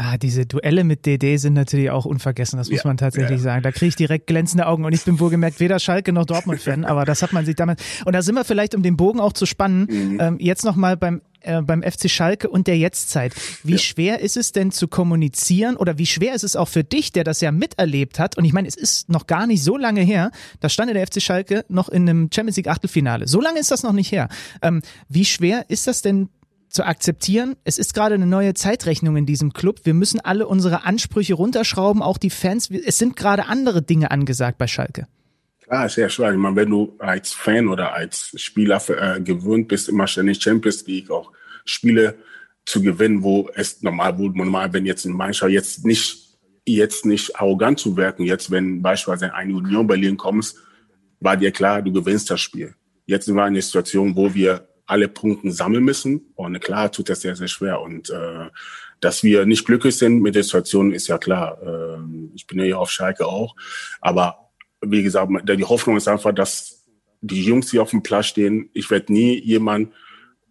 Ah, diese Duelle mit DD sind natürlich auch unvergessen, das muss ja, man tatsächlich ja. sagen. Da kriege ich direkt glänzende Augen und ich bin wohlgemerkt weder Schalke noch Dortmund-Fan, aber das hat man sich damals. Und da sind wir vielleicht, um den Bogen auch zu spannen, mhm. ähm, jetzt nochmal beim, äh, beim FC Schalke und der Jetztzeit. Wie ja. schwer ist es denn zu kommunizieren oder wie schwer ist es auch für dich, der das ja miterlebt hat? Und ich meine, es ist noch gar nicht so lange her, da stand der FC Schalke noch in einem Champions League Achtelfinale. So lange ist das noch nicht her. Ähm, wie schwer ist das denn zu akzeptieren, es ist gerade eine neue Zeitrechnung in diesem Club. Wir müssen alle unsere Ansprüche runterschrauben, auch die Fans. Es sind gerade andere Dinge angesagt bei Schalke. Klar, sehr schwer. Ich meine, wenn du als Fan oder als Spieler äh, gewöhnt bist, immer ständig Champions League auch Spiele zu gewinnen, wo es normal, wo normal, wenn jetzt in Mannschaft jetzt nicht, jetzt nicht arrogant zu wirken, jetzt wenn beispielsweise eine Union Berlin kommst, war dir klar, du gewinnst das Spiel. Jetzt sind wir in einer Situation, wo wir alle Punkte sammeln müssen. Und klar tut das sehr, sehr schwer. Und äh, dass wir nicht glücklich sind mit der Situation, ist ja klar. Äh, ich bin ja hier auf Schalke auch. Aber wie gesagt, die Hoffnung ist einfach, dass die Jungs, die auf dem Platz stehen, ich werde nie jemand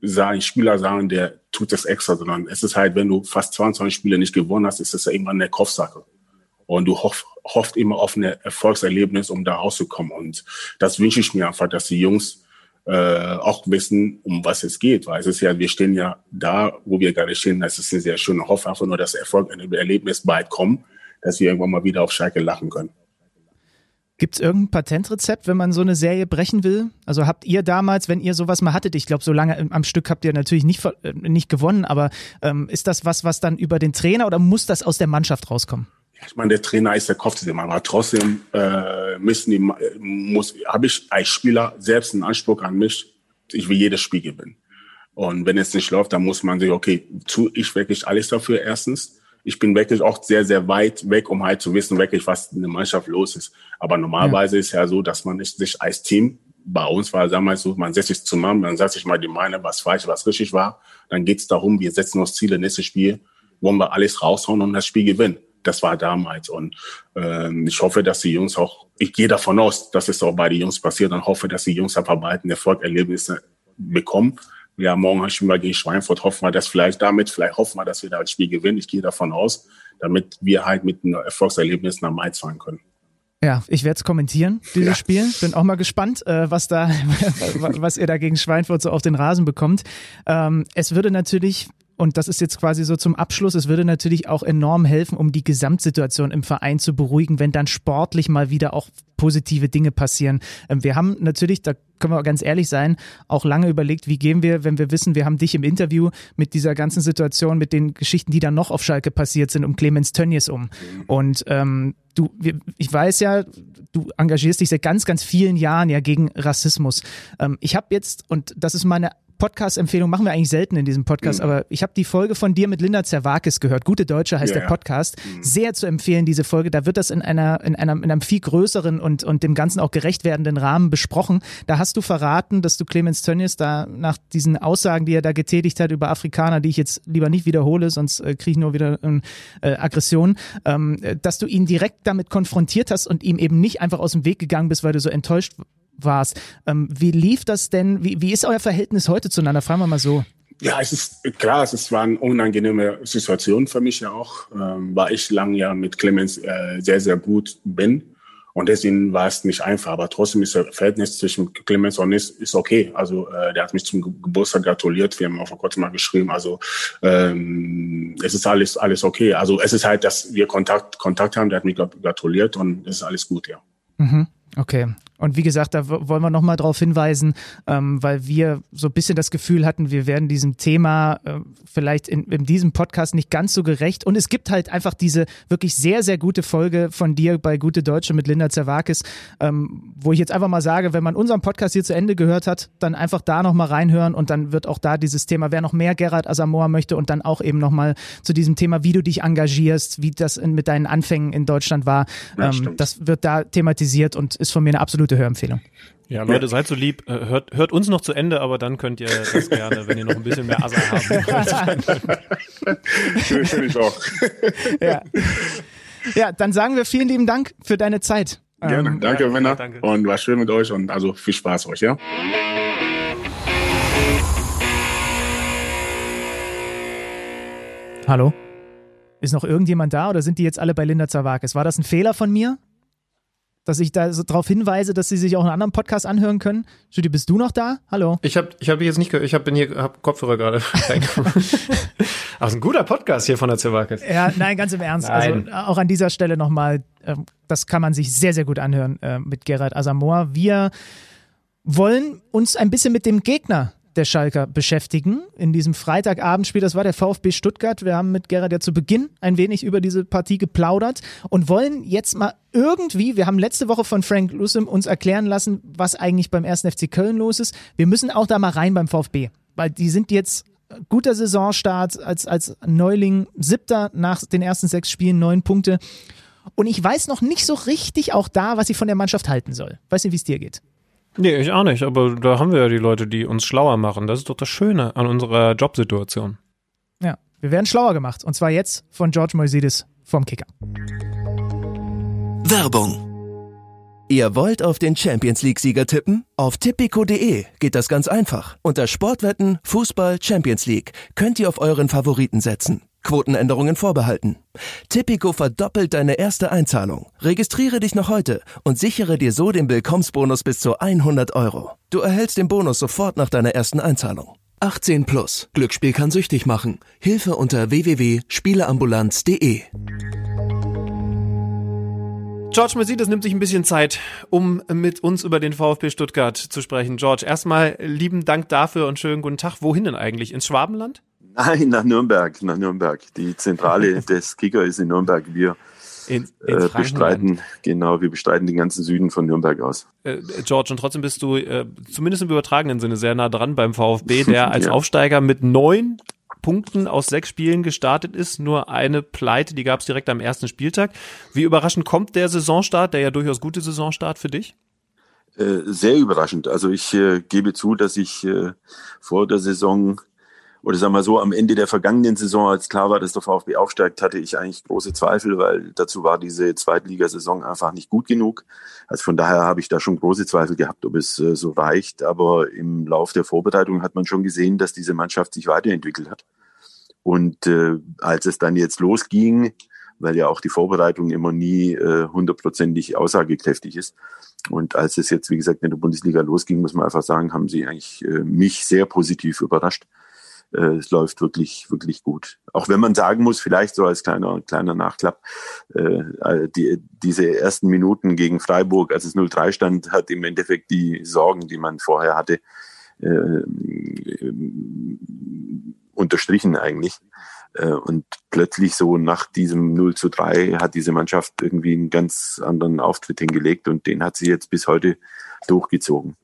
sagen, Spieler sagen, der tut das extra, sondern es ist halt, wenn du fast 22 Spiele nicht gewonnen hast, ist es ja irgendwann eine Kopfsache. Und du hoff, hofft immer auf ein Erfolgserlebnis, um da rauszukommen. Und das wünsche ich mir einfach, dass die Jungs äh, auch wissen, um was es geht. Weil es ist ja, wir stehen ja da, wo wir gerade stehen. Das ist eine sehr schöne Hoffnung, einfach nur, dass Erfolg, ein Erlebnis bald kommt, dass wir irgendwann mal wieder auf Schalke lachen können. Gibt es irgendein Patentrezept, wenn man so eine Serie brechen will? Also habt ihr damals, wenn ihr sowas mal hattet, ich glaube, so lange am Stück habt ihr natürlich nicht, äh, nicht gewonnen, aber ähm, ist das was, was dann über den Trainer oder muss das aus der Mannschaft rauskommen? ich meine, der Trainer ist der Kopf des Mann, aber trotzdem äh, müssen die, muss, habe ich als Spieler selbst einen Anspruch an mich, ich will jedes Spiel gewinnen. Und wenn es nicht läuft, dann muss man sich, okay, tu ich wirklich alles dafür erstens. Ich bin wirklich auch sehr, sehr weit weg, um halt zu wissen, wirklich, was in der Mannschaft los ist. Aber normalerweise ja. ist ja so, dass man sich als Team, bei uns war damals so, man setzt sich zusammen, man sagt sich mal die Meinung, was falsch, was richtig war. Dann geht es darum, wir setzen uns Ziele, nächstes Spiel, wollen wir alles raushauen und das Spiel gewinnen das war damals. Und ähm, ich hoffe, dass die Jungs auch, ich gehe davon aus, dass es auch bei den Jungs passiert und hoffe, dass die Jungs einfach bald ein Erfolgserlebnisse bekommen. Ja, morgen habe ich mal gegen Schweinfurt, hoffen wir, dass vielleicht damit, vielleicht hoffen wir, dass wir da das Spiel gewinnen. Ich gehe davon aus, damit wir halt mit einem Erfolgserlebnis nach Mainz fahren können. Ja, ich werde es kommentieren, dieses ja. Spiel. Bin auch mal gespannt, äh, was da, was ihr da gegen Schweinfurt so auf den Rasen bekommt. Ähm, es würde natürlich und das ist jetzt quasi so zum Abschluss. Es würde natürlich auch enorm helfen, um die Gesamtsituation im Verein zu beruhigen, wenn dann sportlich mal wieder auch positive Dinge passieren. Ähm, wir haben natürlich, da können wir ganz ehrlich sein, auch lange überlegt, wie gehen wir, wenn wir wissen, wir haben dich im Interview mit dieser ganzen Situation, mit den Geschichten, die dann noch auf Schalke passiert sind, um Clemens Tönnies um. Und ähm, du, ich weiß ja, du engagierst dich seit ganz, ganz vielen Jahren ja gegen Rassismus. Ähm, ich habe jetzt, und das ist meine Podcast-Empfehlung machen wir eigentlich selten in diesem Podcast, mhm. aber ich habe die Folge von dir mit Linda Zerwakis gehört. Gute Deutsche heißt ja, der Podcast. Mhm. Sehr zu empfehlen, diese Folge. Da wird das in einer, in einem, in einem viel größeren und, und dem Ganzen auch gerecht werdenden Rahmen besprochen. Da hast du verraten, dass du Clemens Tönnies da nach diesen Aussagen, die er da getätigt hat über Afrikaner, die ich jetzt lieber nicht wiederhole, sonst äh, kriege ich nur wieder ähm, äh, Aggression, ähm, dass du ihn direkt damit konfrontiert hast und ihm eben nicht einfach aus dem Weg gegangen bist, weil du so enttäuscht warst. Ähm, wie lief das denn? Wie, wie ist euer Verhältnis heute zueinander? Fragen wir mal so. Ja, es ist klar, es war eine unangenehme Situation für mich ja auch, ähm, weil ich lange ja mit Clemens äh, sehr, sehr gut bin. Und deswegen war es nicht einfach. Aber trotzdem ist das Verhältnis zwischen Clemens und ist, ist okay. Also äh, der hat mich zum Geburtstag gratuliert. Wir haben auch vor kurzem mal geschrieben. Also ähm, es ist alles alles okay. Also es ist halt, dass wir Kontakt Kontakt haben. Der hat mich gratuliert und es ist alles gut, ja. Mhm. Okay. Und wie gesagt, da wollen wir nochmal darauf hinweisen, ähm, weil wir so ein bisschen das Gefühl hatten, wir werden diesem Thema äh, vielleicht in, in diesem Podcast nicht ganz so gerecht. Und es gibt halt einfach diese wirklich sehr, sehr gute Folge von dir bei Gute Deutsche mit Linda Zerwakis, ähm, wo ich jetzt einfach mal sage, wenn man unseren Podcast hier zu Ende gehört hat, dann einfach da nochmal reinhören und dann wird auch da dieses Thema, wer noch mehr Gerhard Asamoah möchte und dann auch eben nochmal zu diesem Thema, wie du dich engagierst, wie das in, mit deinen Anfängen in Deutschland war, ähm, das wird da thematisiert und ist von mir eine absolute absolute Hörempfehlung. Ja, Leute, seid so lieb, äh, hört, hört uns noch zu Ende, aber dann könnt ihr das gerne, wenn ihr noch ein bisschen mehr Asa haben wollt. Finde ich auch. Ja. ja, dann sagen wir vielen lieben Dank für deine Zeit. Gerne. Ähm, danke, ja, Männer. danke. Und war schön mit euch und also viel Spaß euch, ja? Hallo? Ist noch irgendjemand da oder sind die jetzt alle bei Linda Zawakis? War das ein Fehler von mir? Dass ich da so darauf hinweise, dass sie sich auch einen anderen Podcast anhören können? Judy, bist du noch da? Hallo? Ich habe ich hab jetzt nicht gehört, ich hab, bin hier, hab Kopfhörer gerade. Aber ist ein guter Podcast hier von der Zerwakis. Ja, nein, ganz im Ernst. Also Nein. äh, auch an dieser Stelle nochmal, ähm, das kann man sich sehr, sehr gut anhören äh, mit Gerald Asamoah. Wir wollen uns ein bisschen mit dem Gegner der Schalker beschäftigen. In diesem Freitagabendspiel, das war der VfB Stuttgart. Wir haben mit Gerald ja zu Beginn ein wenig über diese Partie geplaudert und wollen jetzt mal irgendwie, wir haben letzte Woche von Frank Lussim uns erklären lassen, was eigentlich beim 1. FC Köln los ist. Wir müssen auch da mal rein beim VfB, weil die sind jetzt guter Saisonstart als, als Neuling, siebter nach den ersten sechs Spielen, neun Punkte. Und ich weiß noch nicht so richtig auch da, was ich von der Mannschaft halten soll. Weiß nicht, wie es dir geht. Nee, ich auch nicht, aber da haben wir ja die Leute, die uns schlauer machen. Das ist doch das Schöne an unserer Jobsituation. Ja, wir werden schlauer gemacht. Und zwar jetzt von George Moisidis vom Kicker. Werbung. Ihr wollt auf den Champions League-Sieger tippen? Auf tipico.de geht das ganz einfach. Unter Sportwetten, Fußball, Champions League könnt ihr auf euren Favoriten setzen. Quotenänderungen vorbehalten. Tipico verdoppelt deine erste Einzahlung. Registriere dich noch heute und sichere dir so den Willkommensbonus bis zu 100 Euro. Du erhältst den Bonus sofort nach deiner ersten Einzahlung. 18 plus. Glücksspiel kann süchtig machen. Hilfe unter www.spieleambulanz.de. George Mercedes nimmt sich ein bisschen Zeit, um mit uns über den VfB Stuttgart zu sprechen. George, erstmal lieben Dank dafür und schönen guten Tag. Wohin denn eigentlich? Ins Schwabenland? Nein, nach Nürnberg, nach Nürnberg. Die Zentrale des Kicker ist in Nürnberg. Wir In, äh, bestreiten, genau, wir bestreiten den ganzen Süden von Nürnberg aus. Äh, George, und trotzdem bist du äh, zumindest im übertragenen Sinne sehr nah dran beim VfB, der als Ja. Aufsteiger mit neun Punkten aus sechs Spielen gestartet ist. Nur eine Pleite, die gab es direkt am ersten Spieltag. Wie überraschend kommt der Saisonstart, der ja durchaus gute Saisonstart für dich? Äh, sehr überraschend. Also ich äh, gebe zu, dass ich äh, vor der Saison oder sagen wir so, am Ende der vergangenen Saison, als klar war, dass der VfB aufsteigt, hatte ich eigentlich große Zweifel, weil dazu war diese Zweitligasaison einfach nicht gut genug. Also von daher habe ich da schon große Zweifel gehabt, ob es äh, so reicht. Aber im Lauf der Vorbereitung hat man schon gesehen, dass diese Mannschaft sich weiterentwickelt hat. Und äh, als es dann jetzt losging, weil ja auch die Vorbereitung immer nie äh, hundertprozentig aussagekräftig ist. Und als es jetzt, wie gesagt, in der Bundesliga losging, muss man einfach sagen, haben sie eigentlich äh, mich sehr positiv überrascht. Äh, es läuft wirklich, wirklich gut. Auch wenn man sagen muss, vielleicht so als kleiner, kleiner Nachklapp, äh, die, diese ersten Minuten gegen Freiburg, als es 0-3 stand, hat im Endeffekt die Sorgen, die man vorher hatte, äh, unterstrichen eigentlich. Äh, Und plötzlich so nach diesem 0 zu 3 hat diese Mannschaft irgendwie einen ganz anderen Auftritt hingelegt und den hat sie jetzt bis heute durchgezogen.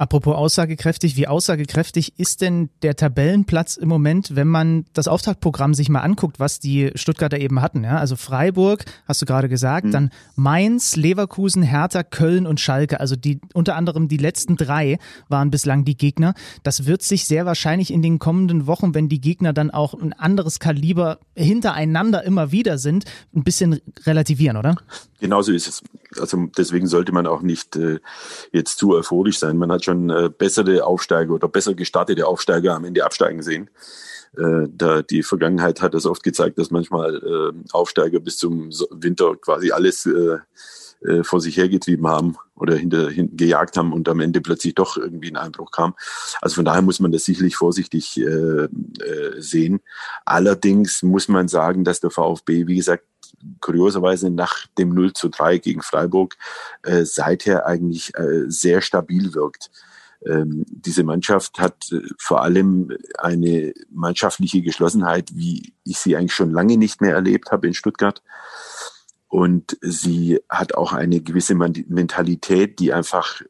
Apropos aussagekräftig, wie aussagekräftig ist denn der Tabellenplatz im Moment, wenn man das Auftaktprogramm sich mal anguckt, was die Stuttgarter eben hatten? Ja? Also Freiburg, hast du gerade gesagt, Mhm. dann Mainz, Leverkusen, Hertha, Köln und Schalke. Also die unter anderem die letzten drei waren bislang die Gegner. Das wird sich sehr wahrscheinlich in den kommenden Wochen, wenn die Gegner dann auch ein anderes Kaliber hintereinander immer wieder sind, ein bisschen relativieren, oder? Genauso ist es. Also deswegen sollte man auch nicht äh, jetzt zu euphorisch sein. Man hat schon äh, bessere Aufsteiger oder besser gestartete Aufsteiger am Ende absteigen sehen. Äh, da die Vergangenheit hat das oft gezeigt, dass manchmal äh, Aufsteiger bis zum Winter quasi alles äh, äh, vor sich hergetrieben haben oder hinter, hin, gejagt haben und am Ende plötzlich doch irgendwie ein Einbruch kam. Also von daher muss man das sicherlich vorsichtig äh, äh, sehen. Allerdings muss man sagen, dass der VfB, wie gesagt, kurioserweise nach dem 0 zu 3 gegen Freiburg äh, seither eigentlich äh, sehr stabil wirkt. Ähm, diese Mannschaft hat äh, vor allem eine mannschaftliche Geschlossenheit, wie ich sie eigentlich schon lange nicht mehr erlebt habe in Stuttgart. Und sie hat auch eine gewisse Mentalität, die einfach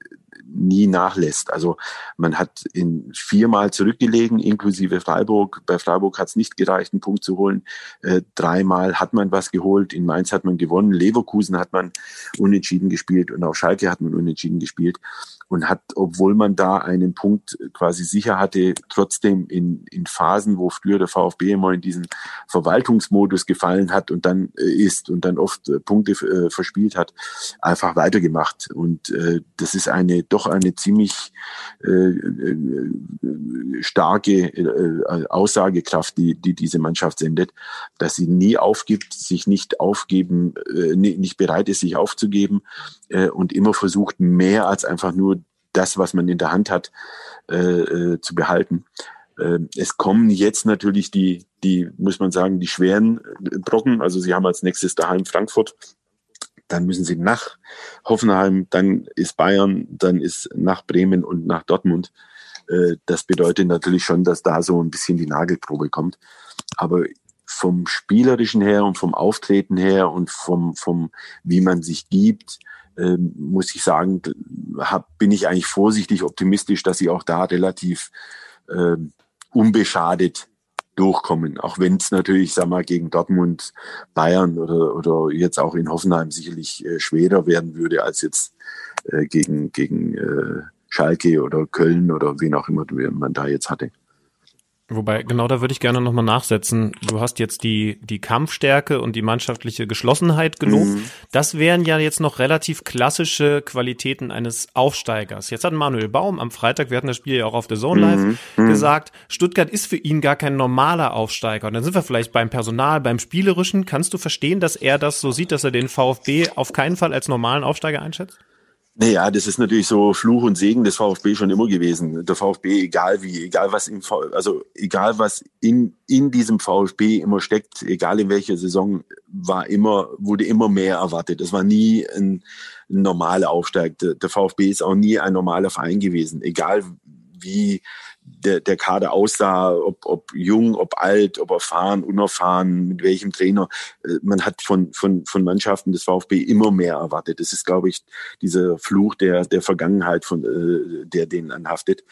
nie nachlässt. Also man hat in viermal zurückgelegen, inklusive Freiburg. Bei Freiburg hat es nicht gereicht, einen Punkt zu holen. Äh, dreimal hat man was geholt. In Mainz hat man gewonnen. Leverkusen hat man unentschieden gespielt und auch Schalke hat man unentschieden gespielt und hat, obwohl man da einen Punkt quasi sicher hatte, trotzdem in, in Phasen, wo früher der VfB immer in diesen Verwaltungsmodus gefallen hat und dann äh, ist und dann oft äh, Punkte äh, verspielt hat, einfach weitergemacht. Und äh, das ist eine doch eine ziemlich äh, äh starke Aussagekraft, die, die diese Mannschaft sendet, dass sie nie aufgibt, sich nicht aufgeben, äh, nicht bereit ist, sich aufzugeben äh, und immer versucht, mehr als einfach nur das, was man in der Hand hat, äh, äh, zu behalten. Äh, es kommen jetzt natürlich die, die, muss man sagen, die schweren Brocken. Also sie haben als nächstes daheim Frankfurt. Dann müssen sie nach Hoffenheim, dann ist Bayern, dann ist nach Bremen und nach Dortmund. Äh, das bedeutet natürlich schon, dass da so ein bisschen die Nagelprobe kommt. Aber vom spielerischen her und vom Auftreten her und vom, vom wie man sich gibt, ähm, muss ich sagen, hab, bin ich eigentlich vorsichtig optimistisch, dass sie auch da relativ äh, unbeschadet durchkommen. Auch wenn es natürlich, sag mal, gegen Dortmund, Bayern oder, oder jetzt auch in Hoffenheim sicherlich äh, schwerer werden würde als jetzt äh, gegen, gegen äh, Schalke oder Köln oder wen auch immer man da jetzt hatte. Wobei, genau da würde ich gerne nochmal nachsetzen. Du hast jetzt die, die Kampfstärke und die mannschaftliche Geschlossenheit genug. Mhm. Das wären ja jetzt noch relativ klassische Qualitäten eines Aufsteigers. Jetzt hat Manuel Baum am Freitag, wir hatten das Spiel ja auch auf der Zone Live, mhm. mhm. gesagt, Stuttgart ist für ihn gar kein normaler Aufsteiger. Und dann sind wir vielleicht beim Personal, beim Spielerischen. Kannst du verstehen, dass er das so sieht, dass er den VfB auf keinen Fall als normalen Aufsteiger einschätzt? Naja, das ist natürlich so Fluch und Segen des VfB schon immer gewesen. Der VfB, egal wie, egal was im v also egal was in, in diesem VfB immer steckt, egal in welcher Saison, war immer, wurde immer mehr erwartet. Es war nie ein, ein normaler Aufsteig. Der, der VfB ist auch nie ein normaler Verein gewesen. Egal wie der, der Kader aussah, ob, ob jung, ob alt, ob erfahren, unerfahren, mit welchem Trainer. Äh, man hat von, von, von Mannschaften des VfB immer mehr erwartet. Das ist, glaube ich, dieser Fluch der, der Vergangenheit, von, äh, der denen anhaftet.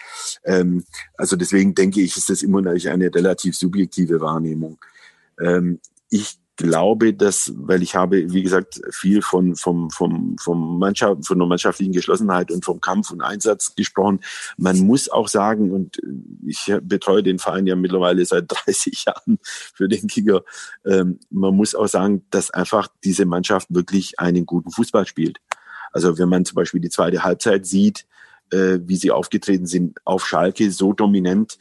Ähm, also deswegen denke ich, ist das immer eine relativ subjektive Wahrnehmung. Ähm, ich glaube, dass, weil ich habe, wie gesagt, viel von, vom, vom, vom Mannschaft, von der mannschaftlichen Geschlossenheit und vom Kampf und Einsatz gesprochen. Man muss auch sagen, und ich betreue den Verein ja mittlerweile seit 30 Jahren für den Kicker, ähm, man muss auch sagen, dass einfach diese Mannschaft wirklich einen guten Fußball spielt. Also wenn man zum Beispiel die zweite Halbzeit sieht, äh, wie sie aufgetreten sind auf Schalke, so dominant,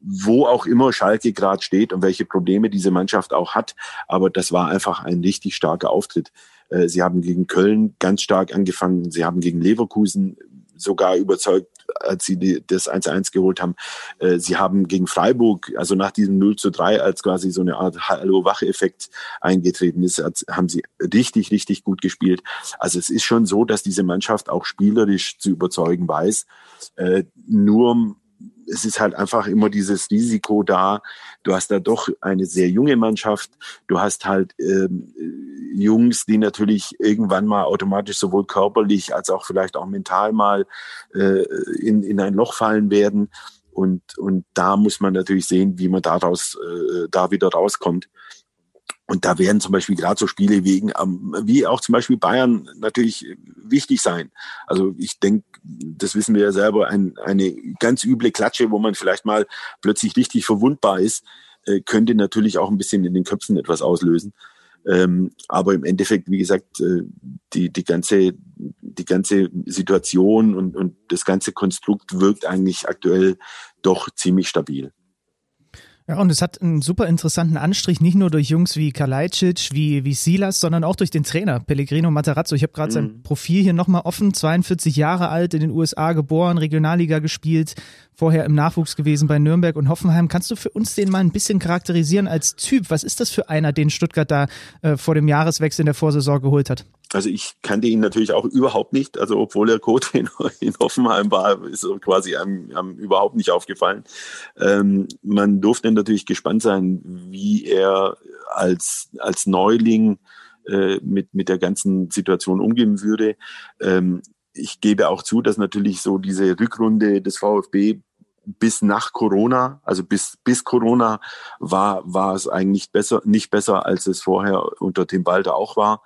wo auch immer Schalke gerade steht und welche Probleme diese Mannschaft auch hat. Aber das war einfach ein richtig starker Auftritt. Äh, sie haben gegen Köln ganz stark angefangen. Sie haben gegen Leverkusen sogar überzeugt, als sie das 1-1 geholt haben. Äh, sie haben gegen Freiburg, also nach diesem 0 zu 3, als quasi so eine Art Hallo-Wach-Effekt eingetreten ist, haben sie richtig, richtig gut gespielt. Also es ist schon so, dass diese Mannschaft auch spielerisch zu überzeugen weiß. Äh, nur es ist halt einfach immer dieses Risiko da. Du hast da doch eine sehr junge Mannschaft. Du hast halt ähm, Jungs, die natürlich irgendwann mal automatisch sowohl körperlich als auch vielleicht auch mental mal äh, in, in ein Loch fallen werden. Und, und da muss man natürlich sehen, wie man daraus äh, da wieder rauskommt. Und da werden zum Beispiel gerade so Spiele wegen, ähm, wie auch zum Beispiel Bayern natürlich wichtig sein. Also ich denke, das wissen wir ja selber, ein, eine ganz üble Klatsche, wo man vielleicht mal plötzlich richtig verwundbar ist, äh, könnte natürlich auch ein bisschen in den Köpfen etwas auslösen. Ähm, aber im Endeffekt, wie gesagt, äh, die, die, ganze, die ganze Situation und, und das ganze Konstrukt wirkt eigentlich aktuell doch ziemlich stabil. Ja, und es hat einen super interessanten Anstrich, nicht nur durch Jungs wie Kalajdzic, wie, wie Silas, sondern auch durch den Trainer, Pellegrino Matarazzo. Ich habe gerade mhm. sein Profil hier nochmal offen, 42 Jahre alt, in den USA geboren, Regionalliga gespielt, vorher im Nachwuchs gewesen bei Nürnberg und Hoffenheim. Kannst du für uns den mal ein bisschen charakterisieren als Typ? Was ist das für einer, den Stuttgart da äh, vor dem Jahreswechsel in der Vorsaison geholt hat? Also ich kannte ihn natürlich auch überhaupt nicht. Also obwohl er Co-Trainer in Hoffenheim war, ist er quasi einem, einem überhaupt nicht aufgefallen. Ähm, man durfte natürlich gespannt sein, wie er als, als Neuling äh, mit, mit der ganzen Situation umgehen würde. Ähm, ich gebe auch zu, dass natürlich so diese Rückrunde des VfB bis nach Corona, also bis, bis Corona war, war es eigentlich besser, nicht besser, als es vorher unter Tim Balder auch war.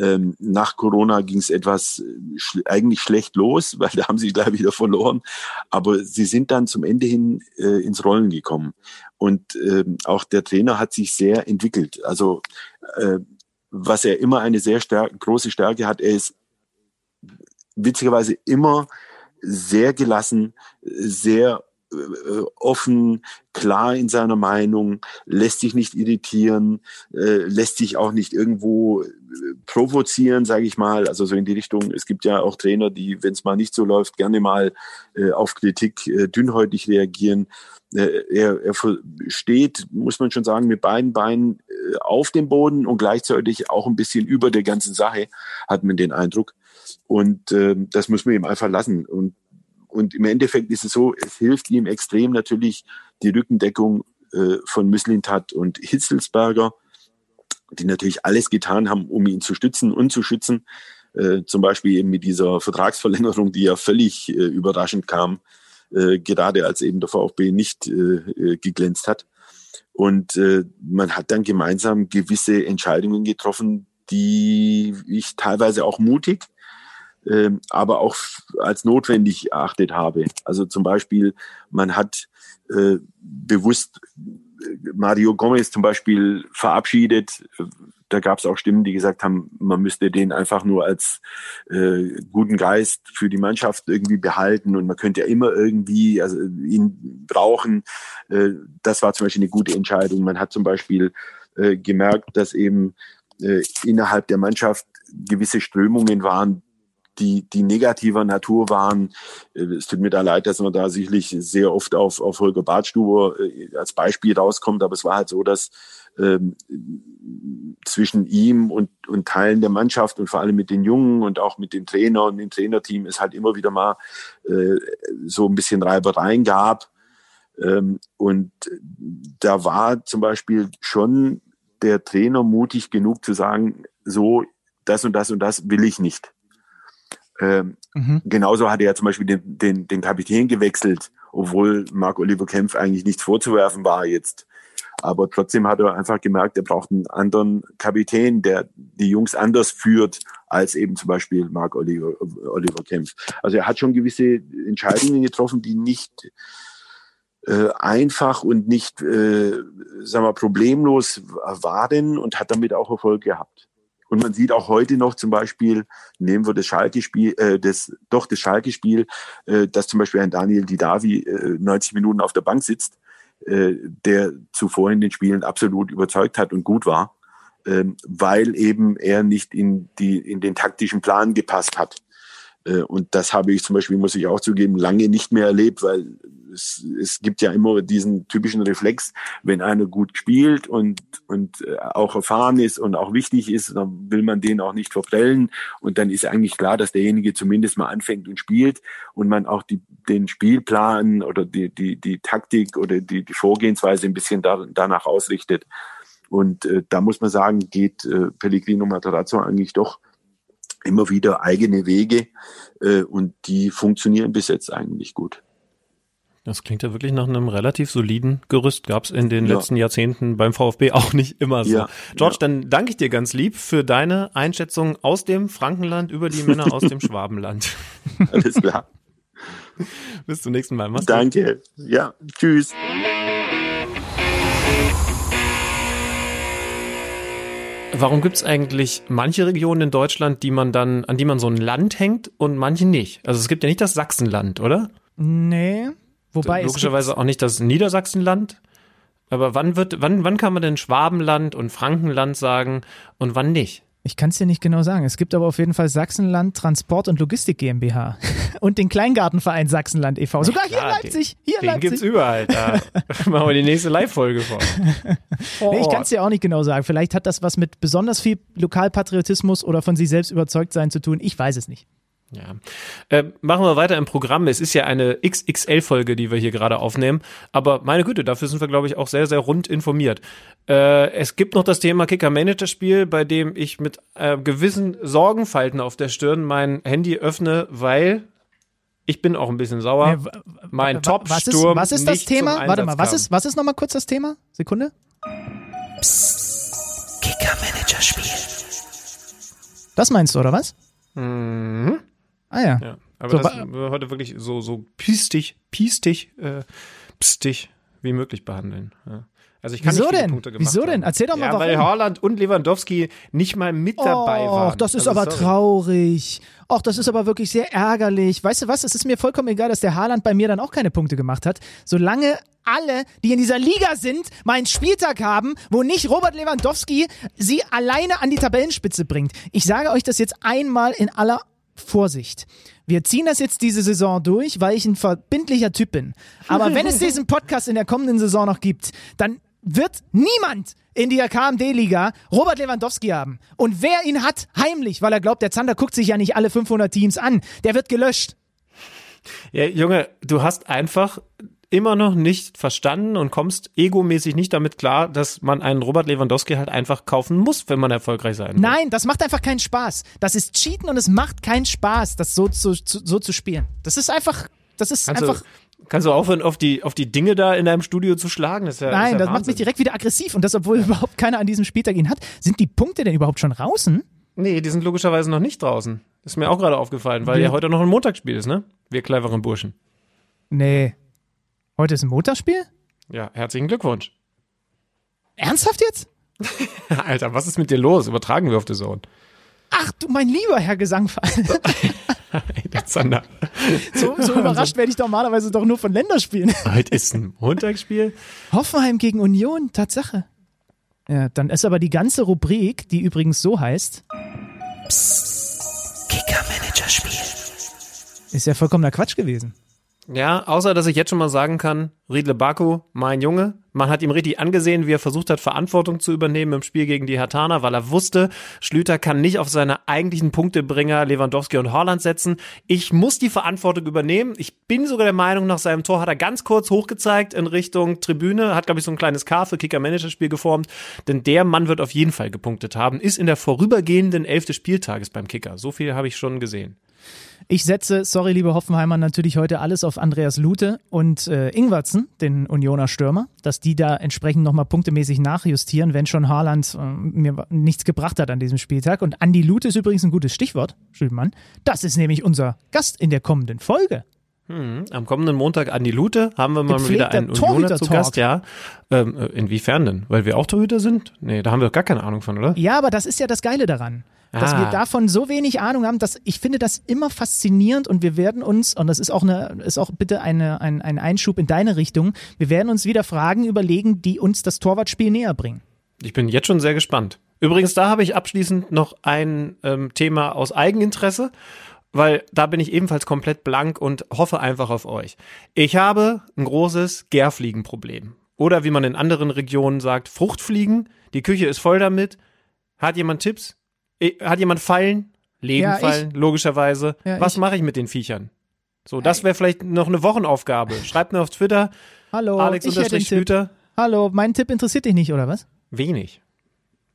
Ähm, nach Corona ging es etwas äh, sch eigentlich schlecht los, weil da haben sie gleich wieder verloren. Aber sie sind dann zum Ende hin äh, ins Rollen gekommen. Und ähm, auch der Trainer hat sich sehr entwickelt. Also äh, was er immer eine sehr stark, große Stärke hat, er ist witzigerweise immer sehr gelassen, sehr offen, klar in seiner Meinung, lässt sich nicht irritieren, äh, lässt sich auch nicht irgendwo äh, provozieren, sage ich mal. Also so in die Richtung, es gibt ja auch Trainer, die, wenn es mal nicht so läuft, gerne mal auf Kritik dünnhäutig reagieren. Er, er steht, muss man schon sagen, mit beiden Beinen auf dem Boden und gleichzeitig auch ein bisschen über der ganzen Sache, hat man den Eindruck. Und äh, das muss man ihm einfach lassen. Und und im Endeffekt ist es so, es hilft ihm extrem natürlich die Rückendeckung äh, von Müslintat und Hitzelsberger, die natürlich alles getan haben, um ihn zu stützen und zu schützen. Äh, zum Beispiel eben mit dieser Vertragsverlängerung, die ja völlig äh, überraschend kam, äh, gerade als eben der VfB nicht äh, äh, geglänzt hat. Und man hat dann gemeinsam gewisse Entscheidungen getroffen, die ich teilweise auch mutig aber auch als notwendig erachtet habe. Also zum Beispiel, man hat äh, bewusst äh, Mario Gomez zum Beispiel verabschiedet. Da gab es auch Stimmen, die gesagt haben, man müsste den einfach nur als äh, guten Geist für die Mannschaft irgendwie behalten und man könnte ja immer irgendwie also ihn brauchen. Äh, das war zum Beispiel eine gute Entscheidung. Man hat zum Beispiel äh, gemerkt, dass eben äh, innerhalb der Mannschaft gewisse Strömungen waren, die, die negativer Natur waren. Äh, es tut mir da leid, dass man da sicherlich sehr oft auf, auf Holger Bartstuber äh, als Beispiel rauskommt, aber es war halt so, dass ähm, zwischen ihm und, und Teilen der Mannschaft und vor allem mit den Jungen und auch mit dem Trainer und dem Trainerteam es halt immer wieder mal äh, so ein bisschen Reibereien gab. Ähm, und da war zum Beispiel schon der Trainer mutig genug zu sagen, so, das und das und das will ich nicht. Ähm, mhm. Genauso hat er ja zum Beispiel den, den, den Kapitän gewechselt, obwohl Marc Oliver Kempf eigentlich nichts vorzuwerfen war jetzt. Aber trotzdem hat er einfach gemerkt, er braucht einen anderen Kapitän, der die Jungs anders führt als eben zum Beispiel Marc Oliver, Oliver Kempf. Also er hat schon gewisse Entscheidungen getroffen, die nicht äh, einfach und nicht, äh, sagen wir, problemlos waren und hat damit auch Erfolg gehabt. Und man sieht auch heute noch zum Beispiel, nehmen wir das Schalke-Spiel, äh, das, doch das Schalke-Spiel, äh, dass zum Beispiel ein Daniel Didavi äh, 90 Minuten auf der Bank sitzt, äh, der zuvor in den Spielen absolut überzeugt hat und gut war, äh, weil eben er nicht in, die, in den taktischen Plan gepasst hat. Äh, und das habe ich zum Beispiel, muss ich auch zugeben, lange nicht mehr erlebt, weil es, es gibt ja immer diesen typischen Reflex, wenn einer gut spielt und, und äh, auch erfahren ist und auch wichtig ist, dann will man den auch nicht verprellen. Und dann ist eigentlich klar, dass derjenige zumindest mal anfängt und spielt und man auch die, den Spielplan oder die, die, die Taktik oder die, die Vorgehensweise ein bisschen da, danach ausrichtet. Und äh, da muss man sagen, geht äh, Pellegrino Matarazzo eigentlich doch immer wieder eigene Wege äh, und die funktionieren bis jetzt eigentlich gut. Das klingt ja wirklich nach einem relativ soliden Gerüst. Gab es in den ja. letzten Jahrzehnten beim VfB auch nicht immer so. Ja. George, ja. dann danke ich dir ganz lieb für deine Einschätzung aus dem Frankenland über die Männer aus dem Schwabenland. Alles klar. Bis zum nächsten Mal. Mach's danke. Gut. Ja, tschüss. Warum gibt es eigentlich manche Regionen in Deutschland, die man dann, an die man so ein Land hängt und manche nicht? Also es gibt ja nicht das Sachsenland, oder? Nee. Wobei logischerweise auch nicht das Niedersachsenland. Aber wann wird, wann, wann kann man denn Schwabenland und Frankenland sagen und wann nicht? Ich kann es dir nicht genau sagen. Es gibt aber auf jeden Fall Sachsenland Transport und Logistik GmbH und den Kleingartenverein Sachsenland e.V. Sogar hier in Leipzig. Hier den Leipzig. gibt's überall. Da machen wir die nächste Live-Folge vor. nee, ich kann es dir auch nicht genau sagen. Vielleicht hat das was mit besonders viel Lokalpatriotismus oder von sich selbst überzeugt sein zu tun. Ich weiß es nicht. Ja. Äh, machen wir weiter im Programm. Es ist ja eine XXL-Folge, die wir hier gerade aufnehmen. Aber meine Güte, dafür sind wir, glaube ich, auch sehr, sehr rund informiert. Äh, es gibt noch das Thema Kicker-Manager-Spiel, bei dem ich mit äh, gewissen Sorgenfalten auf der Stirn mein Handy öffne, weil ich bin auch ein bisschen sauer. Nee, mein Top-Sturm. Was ist, was ist das Thema? Warte mal, was ist, was ist nochmal kurz das Thema? Sekunde. Psst. Kicker-Manager-Spiel. Das meinst du, oder was? Mhm. Ah ja. Ja, aber So, das wir heute wirklich so, so piestig, piestig, äh, pstig wie möglich behandeln. Ja. Also ich kann Wieso nicht denn? Punkte gemacht Wieso denn? haben. Erzähl doch mal, ja, weil warum. Haaland und Lewandowski nicht mal mit dabei waren. Och, das ist Also, aber sorry. traurig. Och, das ist aber wirklich sehr ärgerlich. Weißt du was? Es ist mir vollkommen egal, dass der Haaland bei mir dann auch keine Punkte gemacht hat. Solange alle, die in dieser Liga sind, mal einen Spieltag haben, wo nicht Robert Lewandowski sie alleine an die Tabellenspitze bringt. Ich sage euch das jetzt einmal in aller Vorsicht. Wir ziehen das jetzt diese Saison durch, weil ich ein verbindlicher Typ bin. Aber wenn es diesen Podcast in der kommenden Saison noch gibt, dann wird niemand in der KMD-Liga Robert Lewandowski haben. Und wer ihn hat, heimlich, weil er glaubt, der Zander guckt sich ja nicht alle 500 Teams an, der wird gelöscht. Ja, Junge, du hast einfach immer noch nicht verstanden und kommst egomäßig nicht damit klar, dass man einen Robert Lewandowski halt einfach kaufen muss, wenn man erfolgreich sein will. Nein, das macht einfach keinen Spaß. Das ist Cheaten und es macht keinen Spaß, das so zu, zu, so zu spielen. Das ist einfach, das ist Kannst einfach. du, kannst du aufhören, auf die, auf die Dinge da in deinem Studio zu schlagen? Das ist ja, Nein, ist ja das macht mich direkt wieder aggressiv und das, obwohl überhaupt keiner an diesem Spieltag ihn hat. Sind die Punkte denn überhaupt schon draußen? Nee, die sind logischerweise noch nicht draußen. Das ist mir auch gerade aufgefallen, weil ja heute noch ein Montagsspiel ist, ne? Wir cleveren Burschen. Nee. Heute ist ein Montagsspiel? Ja, herzlichen Glückwunsch. Ernsthaft jetzt? Alter, was ist mit dir los? Übertragen wir auf The Zone. Ach du mein lieber Herr Gesangverein. Ey, Zander. So, so überrascht werde ich normalerweise doch nur von Länderspielen. Heute ist ein Montagsspiel. Hoffenheim gegen Union, Tatsache. Ja, dann ist aber die ganze Rubrik, die übrigens so heißt. Psst, Kicker-Manager-Spiel. Ist ja vollkommener Quatsch gewesen. Ja, außer dass ich jetzt schon mal sagen kann, Riedle Baku, mein Junge, man hat ihm richtig angesehen, wie er versucht hat, Verantwortung zu übernehmen im Spiel gegen die Hertaner, weil er wusste, Schlüter kann nicht auf seine eigentlichen Punktebringer Lewandowski und Haaland setzen. Ich muss die Verantwortung übernehmen. Ich bin sogar der Meinung, nach seinem Tor hat er ganz kurz hochgezeigt in Richtung Tribüne, hat, glaube ich, so ein kleines K für Kicker-Manager-Spiel geformt, denn der Mann wird auf jeden Fall gepunktet haben, ist in der vorübergehenden Elf des Spieltages beim Kicker. So viel habe ich schon gesehen. Ich setze, sorry, liebe Hoffenheimer, natürlich heute alles auf Andreas Lute und äh, Ingwertsen, den Unioner Stürmer, dass die da entsprechend nochmal punktemäßig nachjustieren, wenn schon Haaland äh, mir nichts gebracht hat an diesem Spieltag. Und Andi Lute ist übrigens ein gutes Stichwort, Schülmann. Das ist nämlich unser Gast in der kommenden Folge. Mhm. Am kommenden Montag an die Lute haben wir mal wieder einen Unioner zu. Gast, ja. Ähm, äh, inwiefern denn? Weil wir auch Torhüter sind? Nee, da haben wir gar keine Ahnung von, oder? Ja, aber das ist ja das Geile daran. Dass Ah. wir davon so wenig Ahnung haben, dass ich finde das immer faszinierend und wir werden uns, und das ist auch eine, ist auch bitte eine, ein, ein Einschub in deine Richtung, wir werden uns wieder Fragen überlegen, die uns das Torwartspiel näher bringen. Ich bin jetzt schon sehr gespannt. Übrigens, da habe ich abschließend noch ein ähm, Thema aus Eigeninteresse, weil da bin ich ebenfalls komplett blank und hoffe einfach auf euch. Ich habe ein großes Gärfliegenproblem. Oder wie man in anderen Regionen sagt, Fruchtfliegen. Die Küche ist voll damit. Hat jemand Tipps? Hat jemand Fallen? Ja, Legenfallen, logischerweise. Ja, Was ich. mache ich mit den Viechern? So, das wäre vielleicht noch eine Wochenaufgabe. Schreibt mir auf Twitter, Hallo, Alex ich hätte. Schlüter. Hallo, mein Tipp interessiert dich nicht, oder was? Wenig.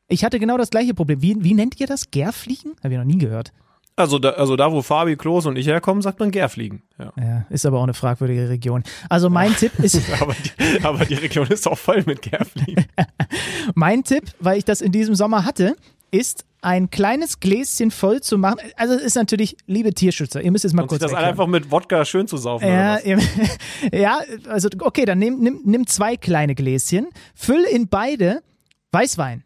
Ich hatte genau das gleiche Problem. Wie, wie nennt ihr das? Gärfliegen? Habe ich noch nie gehört. Also da, also da, wo Fabi, Klos und ich herkommen, sagt man Gärfliegen. Ja. Ja, ist aber auch eine fragwürdige Region. Also mein Tipp ist, Aber die, aber die Region ist auch voll mit Gärfliegen. mein Tipp, weil ich das in diesem Sommer hatte, ist ein kleines Gläschen voll zu machen. Also es ist natürlich, liebe Tierschützer, ihr müsst jetzt mal Und sich kurz das weghören. einfach mit Wodka schön zu saufen. Ja, ja, also okay, dann nimm, nimm, nimm zwei kleine Gläschen, füll in beide Weißwein.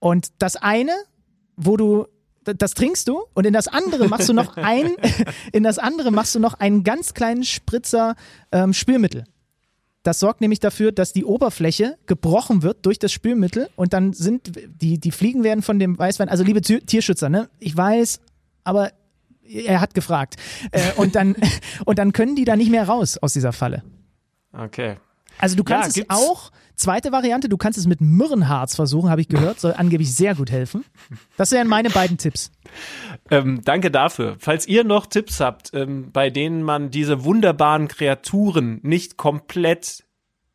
Und das eine, wo du das trinkst du und in das andere machst du noch ein, in das andere machst du noch einen ganz kleinen Spritzer ähm, Spülmittel. Das sorgt nämlich dafür, dass die Oberfläche gebrochen wird durch das Spülmittel und dann sind die, die Fliegen werden von dem Weißwein, also liebe Tier- Tierschützer, ne, ich weiß, aber er hat gefragt. Äh, und, dann, und dann können die da nicht mehr raus aus dieser Falle. Okay. Also du kannst ja, es auch, zweite Variante, du kannst es mit Myrrenharz versuchen, habe ich gehört, soll angeblich sehr gut helfen. Das wären meine beiden Tipps. Ähm, danke dafür. Falls ihr noch Tipps habt, ähm, bei denen man diese wunderbaren Kreaturen nicht komplett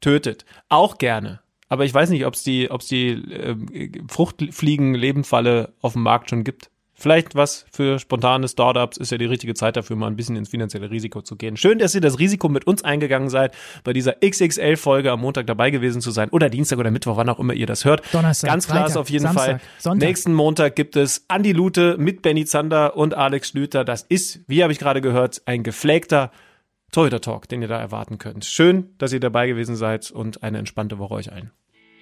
tötet, auch gerne. Aber ich weiß nicht, ob es die, ob's die äh, Fruchtfliegen-Lebenfalle auf dem Markt schon gibt. Vielleicht was für spontane Startups ist ja die richtige Zeit dafür, mal ein bisschen ins finanzielle Risiko zu gehen. Schön, dass ihr das Risiko mit uns eingegangen seid, bei dieser XXL-Folge am Montag dabei gewesen zu sein oder Dienstag oder Mittwoch, wann auch immer ihr das hört. Donnerstag. Ganz klar Freitag, ist auf jeden Samstag, Fall. Sonntag. Nächsten Montag gibt es Andi Lute mit Benny Zander und Alex Schlüter. Das ist, wie habe ich gerade gehört, ein gepflegter Torhüter-Talk, den ihr da erwarten könnt. Schön, dass ihr dabei gewesen seid und eine entspannte Woche euch allen.